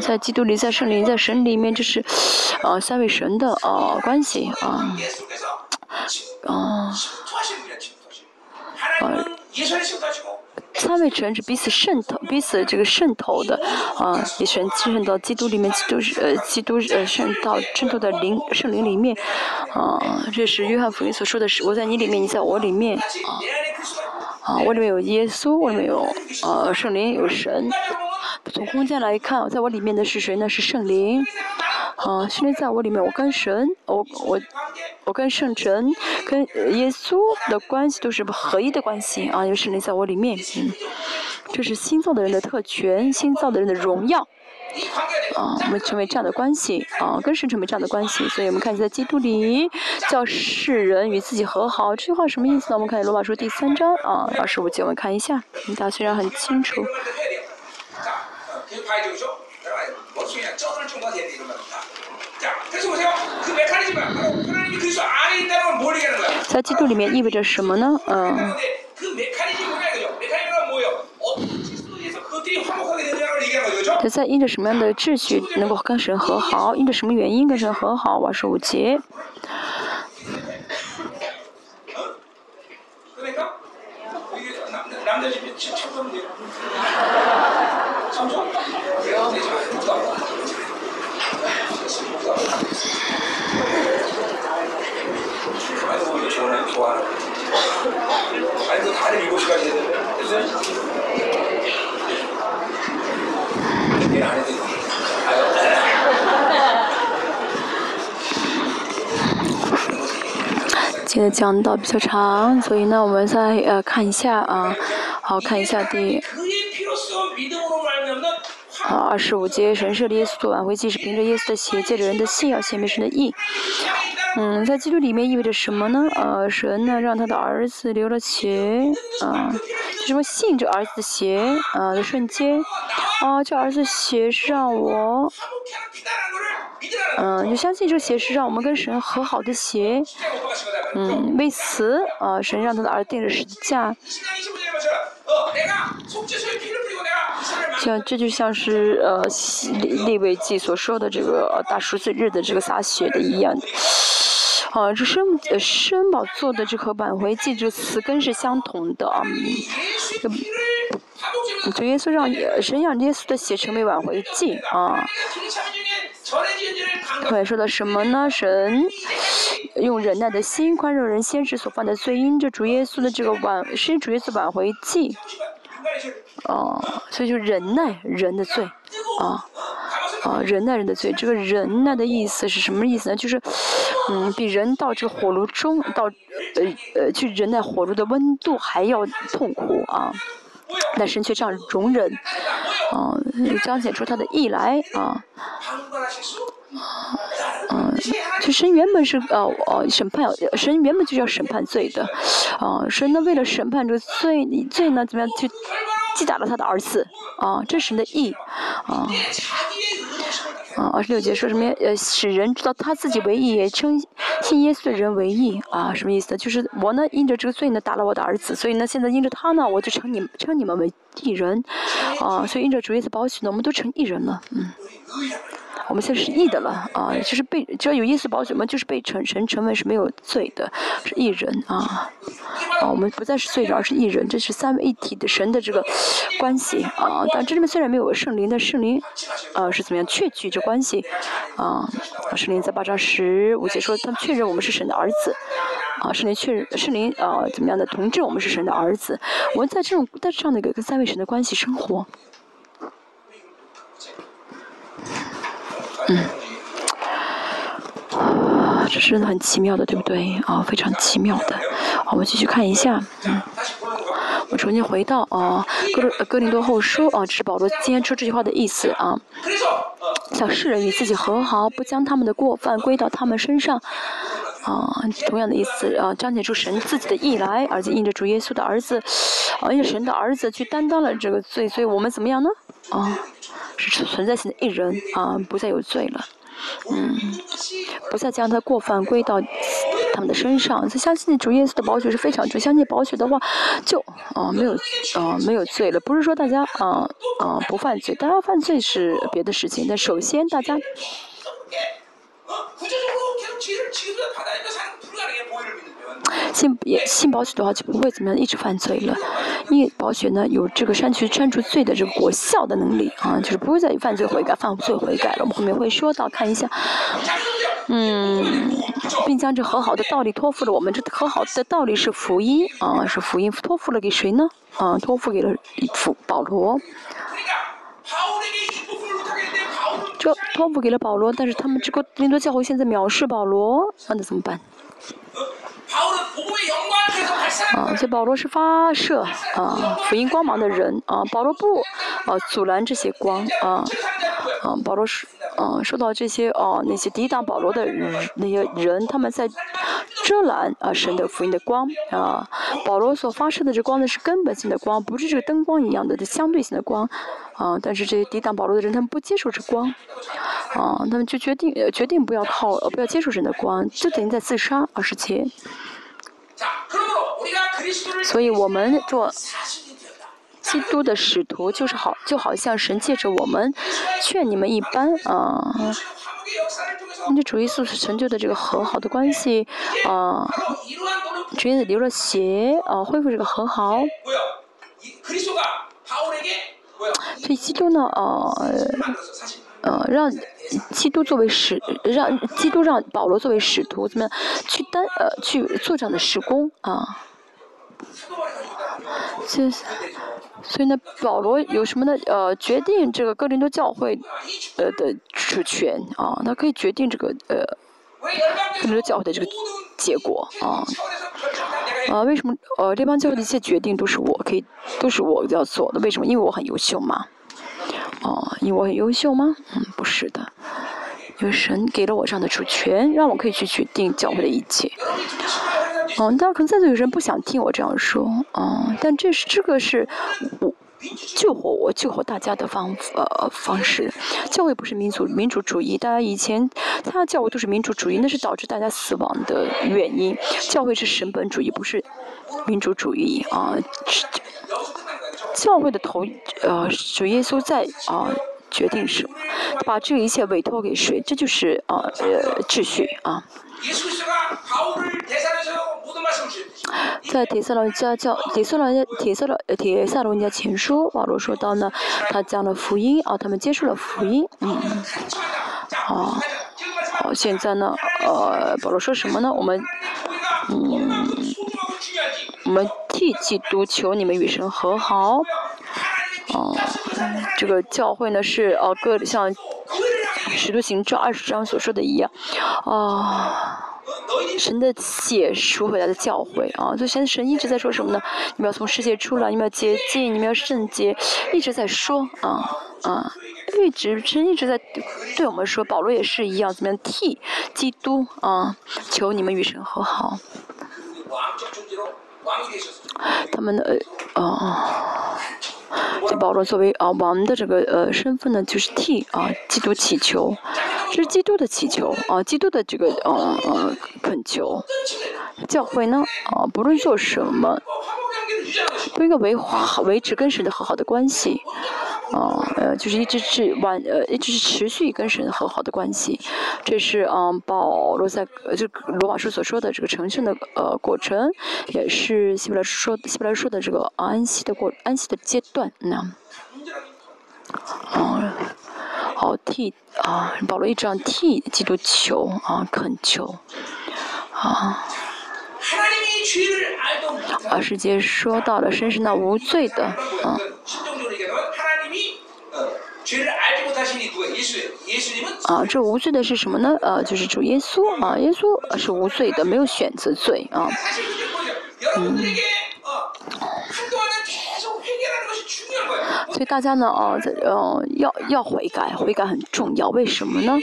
在基督里，在圣灵，在神里面，就是，呃，三位神的呃关系啊，啊。三位神是彼此渗透，彼此这个渗透的，啊，也神渗到基督里面，基督是呃，基督呃渗到渗透的灵圣灵里面，啊，这是约翰福音所说的是，我在你里面，你在我里面，啊，啊，我里面有耶稣，我里面有呃圣灵，有神。从空间来看，在我里面的是谁呢？是圣灵。啊，圣灵在我里面，我跟神，我我我跟圣神，跟耶稣的关系都是合一的关系啊。有圣灵在我里面，嗯，这是新造的人的特权，新造的人的荣耀。啊，我们成为这样的关系啊，跟神成为这样的关系。所以我们看在基督里，叫世人与自己和好，这句话什么意思呢？我们看罗马书第三章啊，二十五节，我们看一下，大家虽然很清楚。在基督里面意味着什么呢？嗯。在因着什么样的秩序能够跟神和好？因着什么原因跟神和好？我是五节。现在讲到比较长，所以呢，我们再呃看一下啊，好看一下第好二十五节，神设立耶稣做挽回祭，是凭着耶稣的血，借着人的信要显明神的义。嗯，在基督里面意味着什么呢？呃，神呢让他的儿子流了血，啊，什么信着儿子的血啊的瞬间，啊，这儿子血是让我，嗯，就相信这个血是让我们跟神和好的血，嗯，为此啊，神让他的儿子定了十字架。像这就像是呃利利未记所说的这个大赎罪日的这个洒血的一样。啊，这生呃生宝做的这和挽回祭这词根是相同的啊。主耶稣让神让耶稣的血成为挽回祭啊。后面说的什么呢？神用忍耐的心宽容人先知所犯的罪，因着主耶稣的这个挽，是主耶稣挽回祭。哦，所以就忍耐人的罪啊。啊，忍耐人的罪，这个忍耐的意思是什么意思呢？就是，嗯，比人到这个火炉中，到呃呃去忍耐火炉的温度还要痛苦啊。但神却这样容忍，啊，彰显出他的义来啊。嗯，就神原本是呃呃审判，神原本就是要审判罪的，啊，神呢为了审判这个罪，罪呢怎么样去击打了他的儿子，啊，这是神的义，啊。啊，二十六节说什么？呃，使人知道他自己为义，也称信耶稣的人为义啊？什么意思呢？就是我呢，因着这个罪呢，打了我的儿子，所以呢，现在因着他呢，我就称你称你们为义人，啊，所以因着主耶稣保险呢，我们都成义人了，嗯。我们现在是义的了啊，就是被只要有耶稣保守，我们就是被成神成为是没有罪的，是义人啊啊，我们不再是罪人，而是义人，这是三位一体的神的这个关系啊。但这里面虽然没有圣灵，但圣灵啊是怎么样确据这关系啊？圣灵在八章十五节说，他们确认我们是神的儿子啊。圣灵确认圣灵啊怎么样的同志，我们是神的儿子。我们在这种在这样的一个跟三位神的关系生活。嗯，这是很奇妙的，对不对？啊，非常奇妙的。我们继续看一下。嗯，我重新回到啊，哥哥林多后书啊，这是保罗今天说这句话的意思啊。小世人与自己和好，不将他们的过犯归到他们身上。啊，同样的意思啊，彰显出神自己的意来，而且印着主耶稣的儿子，啊，因神的儿子去担当了这个罪，所以我们怎么样呢？啊。是存在性的一人啊，不再有罪了，嗯，不再将他过犯归到他们的身上。他相信主耶稣的宝血是非常重，相信宝血的话，就啊没有啊没有罪了。不是说大家啊啊不犯罪，大家犯罪是别的事情。但首先大家。信也信保险的话，就不会怎么样一直犯罪了。因为保险呢有这个删去删除罪的这个果效的能力啊，就是不会再犯罪悔改、犯罪悔改了。我们后面会说到，看一下，嗯，并将这和好的道理托付了我们。这和好的道理是福音啊，是福音托付了给谁呢？啊，托付给了福保罗。这托付给了保罗，但是他们这个林多教会现在藐视保罗，那怎么办？啊，所以保罗是发射啊福音光芒的人啊，保罗不啊阻拦这些光啊啊，保罗是啊受到这些哦那些抵挡保罗的人那些人，他们在遮拦啊神的福音的光啊，保罗所发射的这光呢是根本性的光，不是这个灯光一样的相对性的光啊，但是这些抵挡保罗的人，他们不接受这光啊，他们就决定决定不要靠不要接受神的光，就等于在自杀二十节。所以我们做基督的使徒，就是好，就好像神借着我们劝你们一般啊。因为主耶稣成就的这个和好的关系啊，主耶稣流了血啊，恢复这个和好。所以基督呢，呃，呃，让。基督作为使，让基督让保罗作为使徒，怎么样去担呃去做这样的施工啊？这，所以呢，保罗有什么呢？呃，决定这个哥林多教会呃的主权啊，他可以决定这个呃哥林多教会的这个结果啊。啊，为什么呃这帮教会的一切决定都是我可以都是我要做的？为什么？因为我很优秀嘛。哦，因为我很优秀吗？嗯，不是的，因为神给了我这样的主权，让我可以去决定教会的一切。嗯，但可能在座有人不想听我这样说，嗯，但这是这个是我救活我、救活大家的方呃方式。教会不是民族民主主义，大家以前他教会都是民主主义，那是导致大家死亡的原因。教会是神本主义，不是民主主义啊。教会的头，呃，主耶稣在啊，决定是把这一切委托给谁，这就是啊，呃，秩序啊。在铁色罗家教，铁色罗家，铁色罗，铁萨罗尼前书，保罗说到呢，他讲了福音啊，他们接受了福音，嗯，好，好，现在呢，呃，保罗说什么呢？我们，嗯。我们替基督求你们与神和好。哦，这个教会呢是哦，各像使徒行传二十章所说的一样，啊，神的血赎回来的教会啊，所以现在神一直在说什么呢？你们要从世界出来，你们要洁净，你们要圣洁，一直在说啊啊，一直神一直在对我们说，保罗也是一样，怎么样替基督啊求你们与神和好。他们的呃，这保罗作为啊王的这个呃身份呢，就是替啊基督祈求，这是基督的祈求啊，基督的这个呃呃恳求。教会呢啊，不论做什么，都应该维好维持跟神的和好的关系。啊，呃，就是一直是完，呃，一直是持续跟神和好的关系，这是嗯，保罗在就罗马书所说的这个成圣的呃过程，也是希伯来说希伯来书的这个安息的过安息的阶段，那，啊，好替啊，保罗一直让替基督求啊恳求，啊，啊，世界说到了神是那无罪的，啊。啊，这无罪的是什么呢？呃，就是主耶稣啊，耶稣是无罪的，没有选择罪啊。嗯。所以大家呢，啊，在呃，要要悔改，悔改很重要。为什么呢？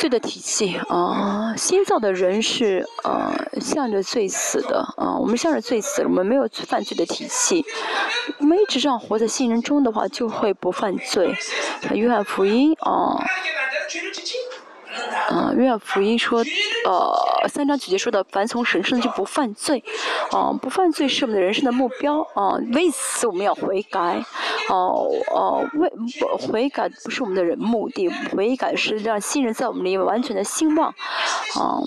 罪的体系啊，新造的人是呃向着罪死的啊，我们向着罪死，我们没有犯罪的体系。我们一直这样活在信人中的话，就会不犯罪。约翰福音啊。嗯，约翰福音说，呃，三章九节说的，凡从神圣就不犯罪，啊，不犯罪是我们的人生的目标，啊，为此我们要悔改，哦，哦，为悔改不是我们的人目的，悔改是让新人在我们里面完全的兴旺，啊。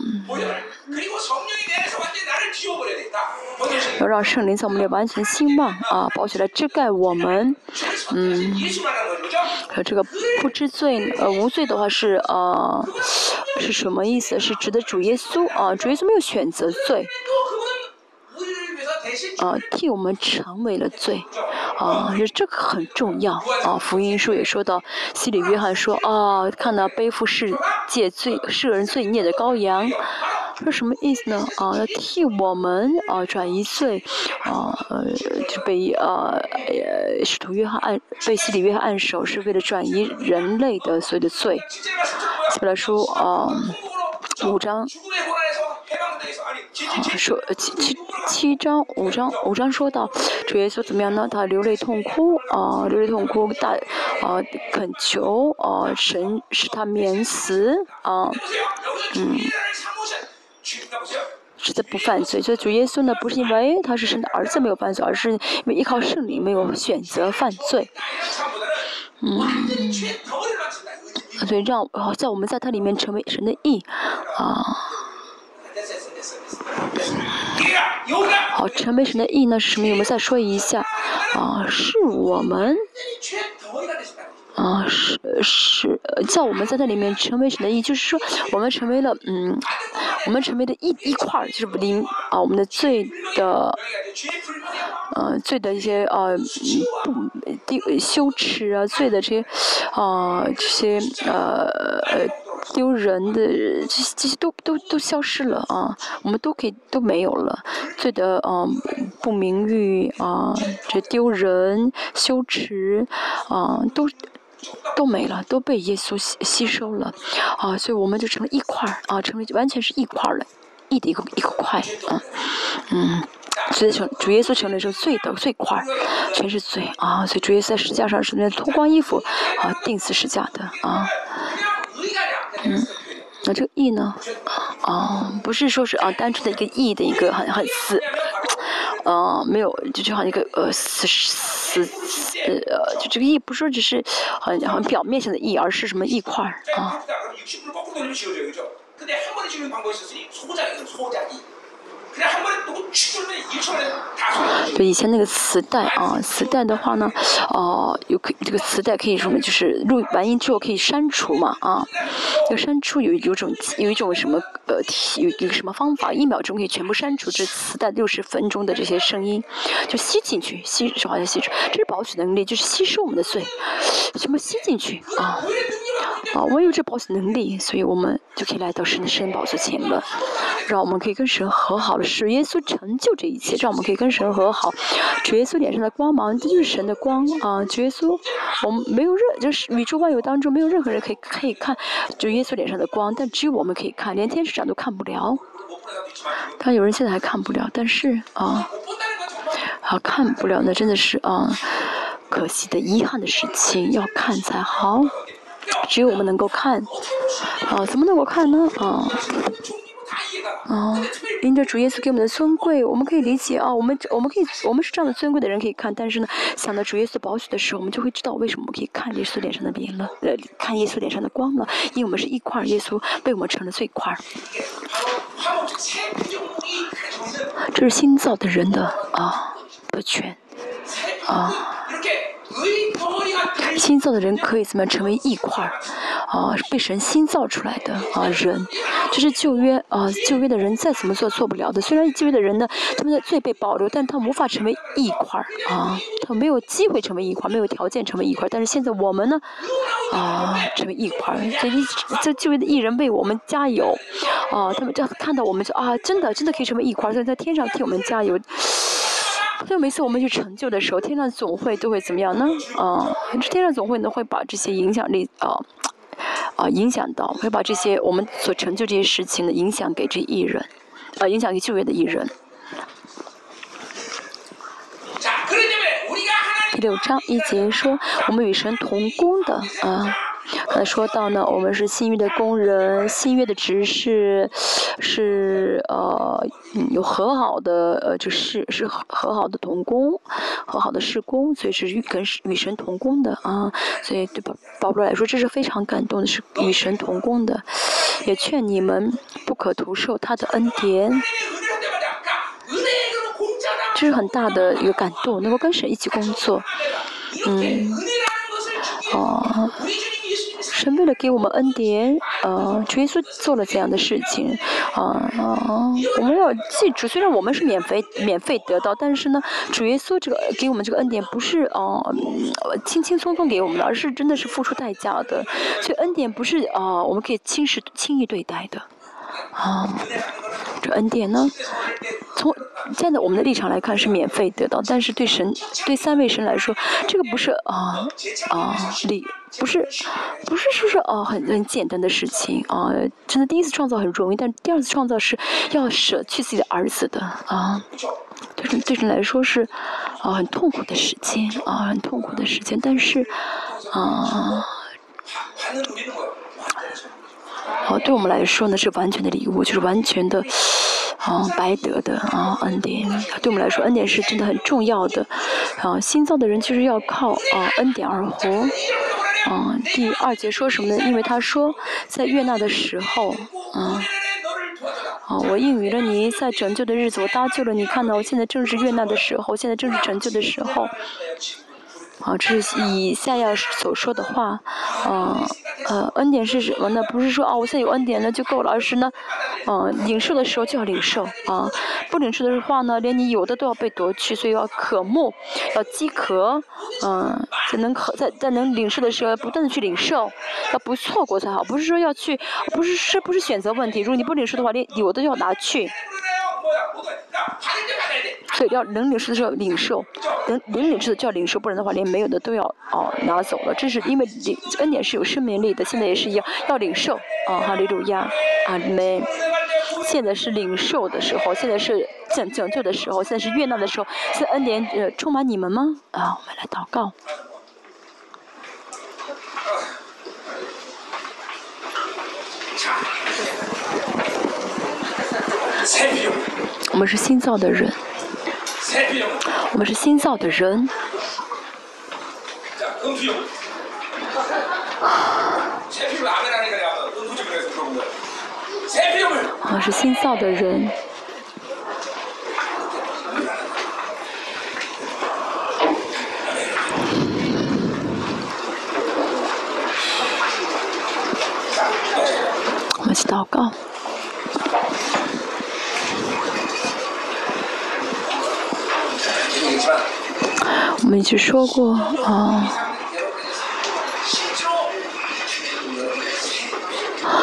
要让圣灵在我们里完全兴旺啊，保起来遮盖我们。嗯，呃，这个不知罪呃无罪的话是呃是什么意思？是指的主耶稣啊，主耶稣没有选择罪。啊，替我们成为了罪，啊，这个很重要啊。福音书也说到，西里约翰说啊，看到背负世界罪世人罪孽的羔羊，说什么意思呢？啊，要替我们啊转移罪，啊，就被啊使徒约翰按被西里约翰按手，是为了转移人类的所有的罪。希伯来书啊五章。啊，说七七七章五章五章说到主耶稣怎么样呢？他流泪痛哭啊，流泪痛哭，大啊恳求啊神使他免死啊，嗯，实在不犯罪。所以主耶稣呢，不是因为他是神的儿子没有犯罪，而是因为依靠圣灵没有选择犯罪。嗯，所以让在我们在它里面成为神的义啊。好，成为神的义呢是什么？我们再说一下，啊，是我们，啊，是是叫我们在那里面成为神的义，就是说我们成为了，嗯，我们成为了一一块儿，就是灵啊，我们的罪的，呃，罪的一些呃不丢羞耻啊，罪的这些啊这些呃呃。丢人的这些这些都都都消失了啊，我们都可以都没有了，罪的啊不名誉啊，这丢人羞耻啊都都没了，都被耶稣吸吸收了。啊，所以我们就成了一块儿啊，成为完全是一块儿了，一的一个一个块啊，嗯，所以成主耶稣成了这个罪的罪块，全是罪啊，所以主耶稣在十字架上是那脱光衣服啊，钉死十字架的啊。嗯，那这个义呢？啊，不是说是啊，单纯的一个义的一个很很死，呃，没有，就就好像一个呃死死呃，就这个义不是说只是很很表面上的义，而是什么一块啊。对以前那个磁带啊，磁带的话呢，哦，有可这个磁带可以什么，就是录完音之后可以删除嘛啊。要删除有有种有一种什么呃有一个什么方法，一秒钟可以全部删除这磁带六十分钟的这些声音，就吸进去，吸是好像吸出，这是保取能力，就是吸收我们的罪，全部吸进去啊啊，我有这保险能力，所以我们就可以来到神的圣宝座前了，让我们可以跟神和好了，使耶稣成就这一切，让我们可以跟神和好。主耶稣脸上的光芒，这就是神的光啊！主耶稣，我们没有任，就是宇宙万有当中没有任何人可以可以看，就耶稣脸上的光，但只有我们可以看，连天使长都看不了。但有人现在还看不了，但是啊，啊看不了，那真的是啊，可惜的、遗憾的事情，要看才好。只有我们能够看，啊，怎么能够看呢？啊。啊，因着主耶稣给我们的尊贵，我们可以理解啊，我们我们可以我们是这样的尊贵的人可以看，但是呢，想到主耶稣宝血的时候，我们就会知道为什么我们可以看耶稣脸上的脸了，呃，看耶稣脸上的光了，因为我们是一块，耶稣被我们成了最块儿。这是新造的人的啊的权啊。新造的人可以怎么成为一块儿？啊，被神新造出来的啊人，这是旧约啊旧约的人再怎么做做不了的。虽然旧约的人呢，他们的罪被保留，但他无法成为一块儿啊，他没有机会成为一块儿，没有条件成为一块儿。但是现在我们呢，啊，成为一块儿，这这旧约的艺人为我们加油，啊，他们这看到我们就啊，真的真的可以成为一块儿，在在天上替我们加油。所以每次我们去成就的时候，天上总会都会怎么样呢？啊，天上总会呢会把这些影响力啊啊影响到，会把这些我们所成就这些事情的影响给这艺人，啊，影响给就业的艺人。第六章一节说，我们与神同工的啊。刚才说到呢，我们是新约的工人，新约的执事是呃有和好的呃就是是和好的同工，和好的事工，所以是与跟与神同工的啊，所以对保保罗来说这是非常感动的，是与神同工的，也劝你们不可徒受他的恩典。这是很大的一个感动，能够跟神一起工作，嗯，哦。神为了给我们恩典，呃，主耶稣做了这样的事情，啊啊，我们要记住，虽然我们是免费免费得到，但是呢，主耶稣这个给我们这个恩典不是啊轻轻松松给我们的，而是真的是付出代价的，所以恩典不是啊我们可以轻视轻易对待的。啊，这恩典呢，从站在我们的立场来看是免费得到，但是对神对三位神来说，这个不是啊啊礼，不是不是说是啊很很简单的事情啊，真的第一次创造很容易，但第二次创造是要舍去自己的儿子的啊，对对神来说是啊很痛苦的时间啊很痛苦的时间，但是啊。好，对我们来说呢是完全的礼物，就是完全的，啊，白得的啊恩典。对我们来说，恩典是真的很重要的。啊，新造的人就是要靠啊恩典而活。啊，第二节说什么呢？因为他说，在悦纳的时候，啊，啊，我应允了你，在拯救的日子，我搭救了你。看到，我现在正是悦纳的时候，现在正是拯救的时候。啊，这是以下要所说的话，嗯，呃，恩典是什么呢？不是说啊，我现在有恩典了就够了，而是呢，嗯，领受的时候就要领受啊，不领受的话呢，连你有的都要被夺去，所以要渴慕，要饥渴，嗯，才能渴在在能领受的时候不断的去领受，要不错过才好，不是说要去，不是是不是选择问题，如果你不领受的话，连有的要拿去。所以要能领受的时候领受，能能领受的叫领受，不然的话连没有的都要哦拿走了。这是因为领恩典是有生命力的，现在也是一样要领受。啊，哈利路亚，阿门。现在是领受的时候，现在是拯拯救的时候，现在是悦纳的时候。现在恩典呃充满你们吗？啊，我们来祷告。我们是新造的人，我们是新造的人。我是新造的人。我们祷告。我们一直说过啊，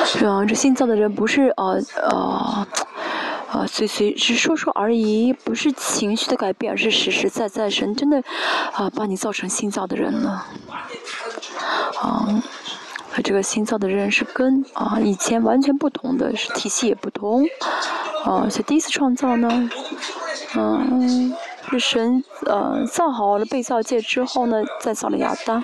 是啊，这心脏的人不是呃呃呃随随是说说而已，不是情绪的改变，而是实实在在神真的啊把你造成心脏的人了。啊，他这个心脏的人是跟啊以前完全不同的，是体系也不同。啊，所以第一次创造呢，嗯。是神呃造好了被造界之后呢，再造了亚当，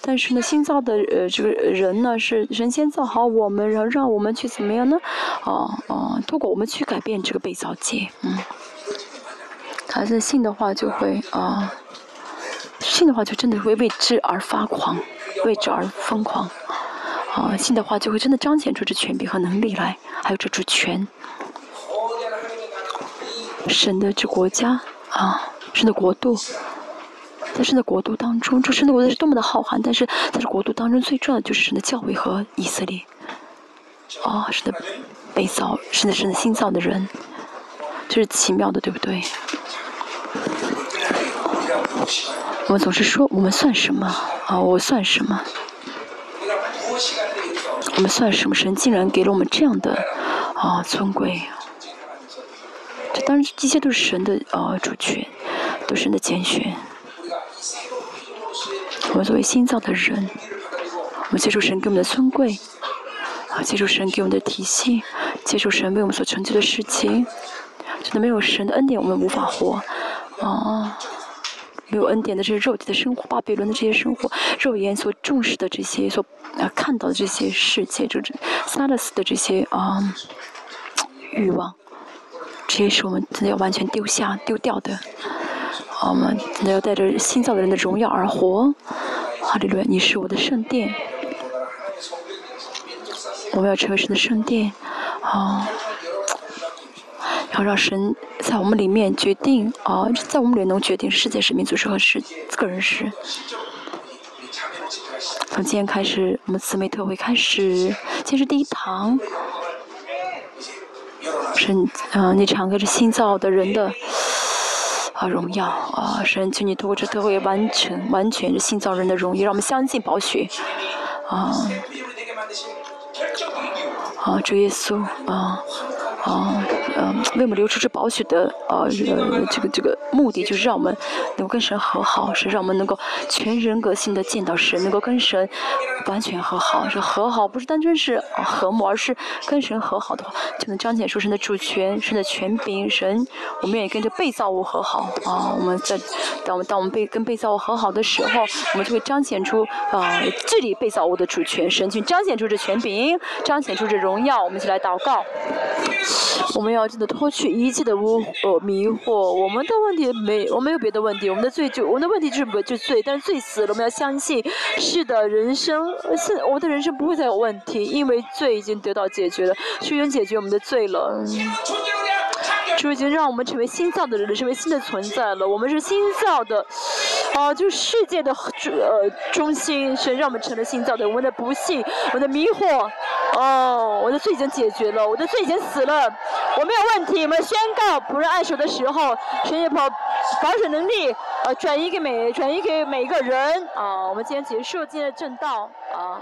但是呢，新造的呃这个人呢，是神先造好我们，然后让我们去怎么样呢？啊啊，通过我们去改变这个被造界，嗯，孩子信的话就会啊，信的话就真的会为之而发狂，为之而疯狂，啊，信的话就会真的彰显出这权柄和能力来，还有这主权，神的这国家。啊，神的国度，在神的国度当中，这神的国度是多么的浩瀚，但是在这国度当中，最重要的就是神的教会和以色列。哦，神的被造，神的神的新造的人，这是奇妙的，对不对？我们总是说我们算什么？啊，我算什么？我们算什么？神竟然给了我们这样的啊尊贵。这当然，这些都是神的呃主权，都是神的拣选。我们作为新造的人，我们接受神给我们的尊贵，啊，接受神给我们的体系，接受神为我们所成就的事情。真的没有神的恩典，我们无法活。啊，没有恩典的这些肉体的生活，巴比伦的这些生活，肉眼所重视的这些，所啊看到的这些世界，就是萨勒斯的这些啊欲望。这些是我们真的要完全丢下、丢掉的。我们真的要带着新造的人的荣耀而活。哈利路亚，你是我的圣殿。我们要成为神的圣殿。啊，要让神在我们里面决定啊，在我们里面能决定世界是民族是和是个人是。从今天开始，我们姊妹特会开始，今天是第一堂。神啊，你敞开着新造的人的啊荣耀啊，神求你透过这特会完成完全是新造人的荣耀，让我们相信宝血啊啊主耶稣啊。啊，嗯，为我们流出这宝血的呃这个这个目的，就是让我们能够跟神和好，是让我们能够全人格性的见到神，能够跟神完全和好。是和好不是单纯是和睦，而是跟神和好的话，就能彰显出神的主权、神的权柄。神，我们愿意跟着被造物和好啊！我们在当我们当我们被跟被造物和好的时候，我们就会彰显出啊治理被造物的主权，神去彰显出这权柄，彰显出这荣耀。我们一起来祷告。我们要真的脱去一切的污呃迷惑，我们的问题没，我没有别的问题，我们的罪就我们的问题就是不就罪，但是罪死了，我们要相信，是的，人生是我的人生不会再有问题，因为罪已经得到解决了，是人解决我们的罪了。主已经让我们成为新造的人，成为新的存在了。我们是新造的，啊，就世界的呃中心，神让我们成了新造的。我们的不幸，我的迷惑，哦，我的罪已经解决了，我的罪已经死了，我没有问题。我们宣告，不是按手的时候，神也保保守能力，呃，转移给每转移给每一个人。啊，我们今天结束今天的正道，啊。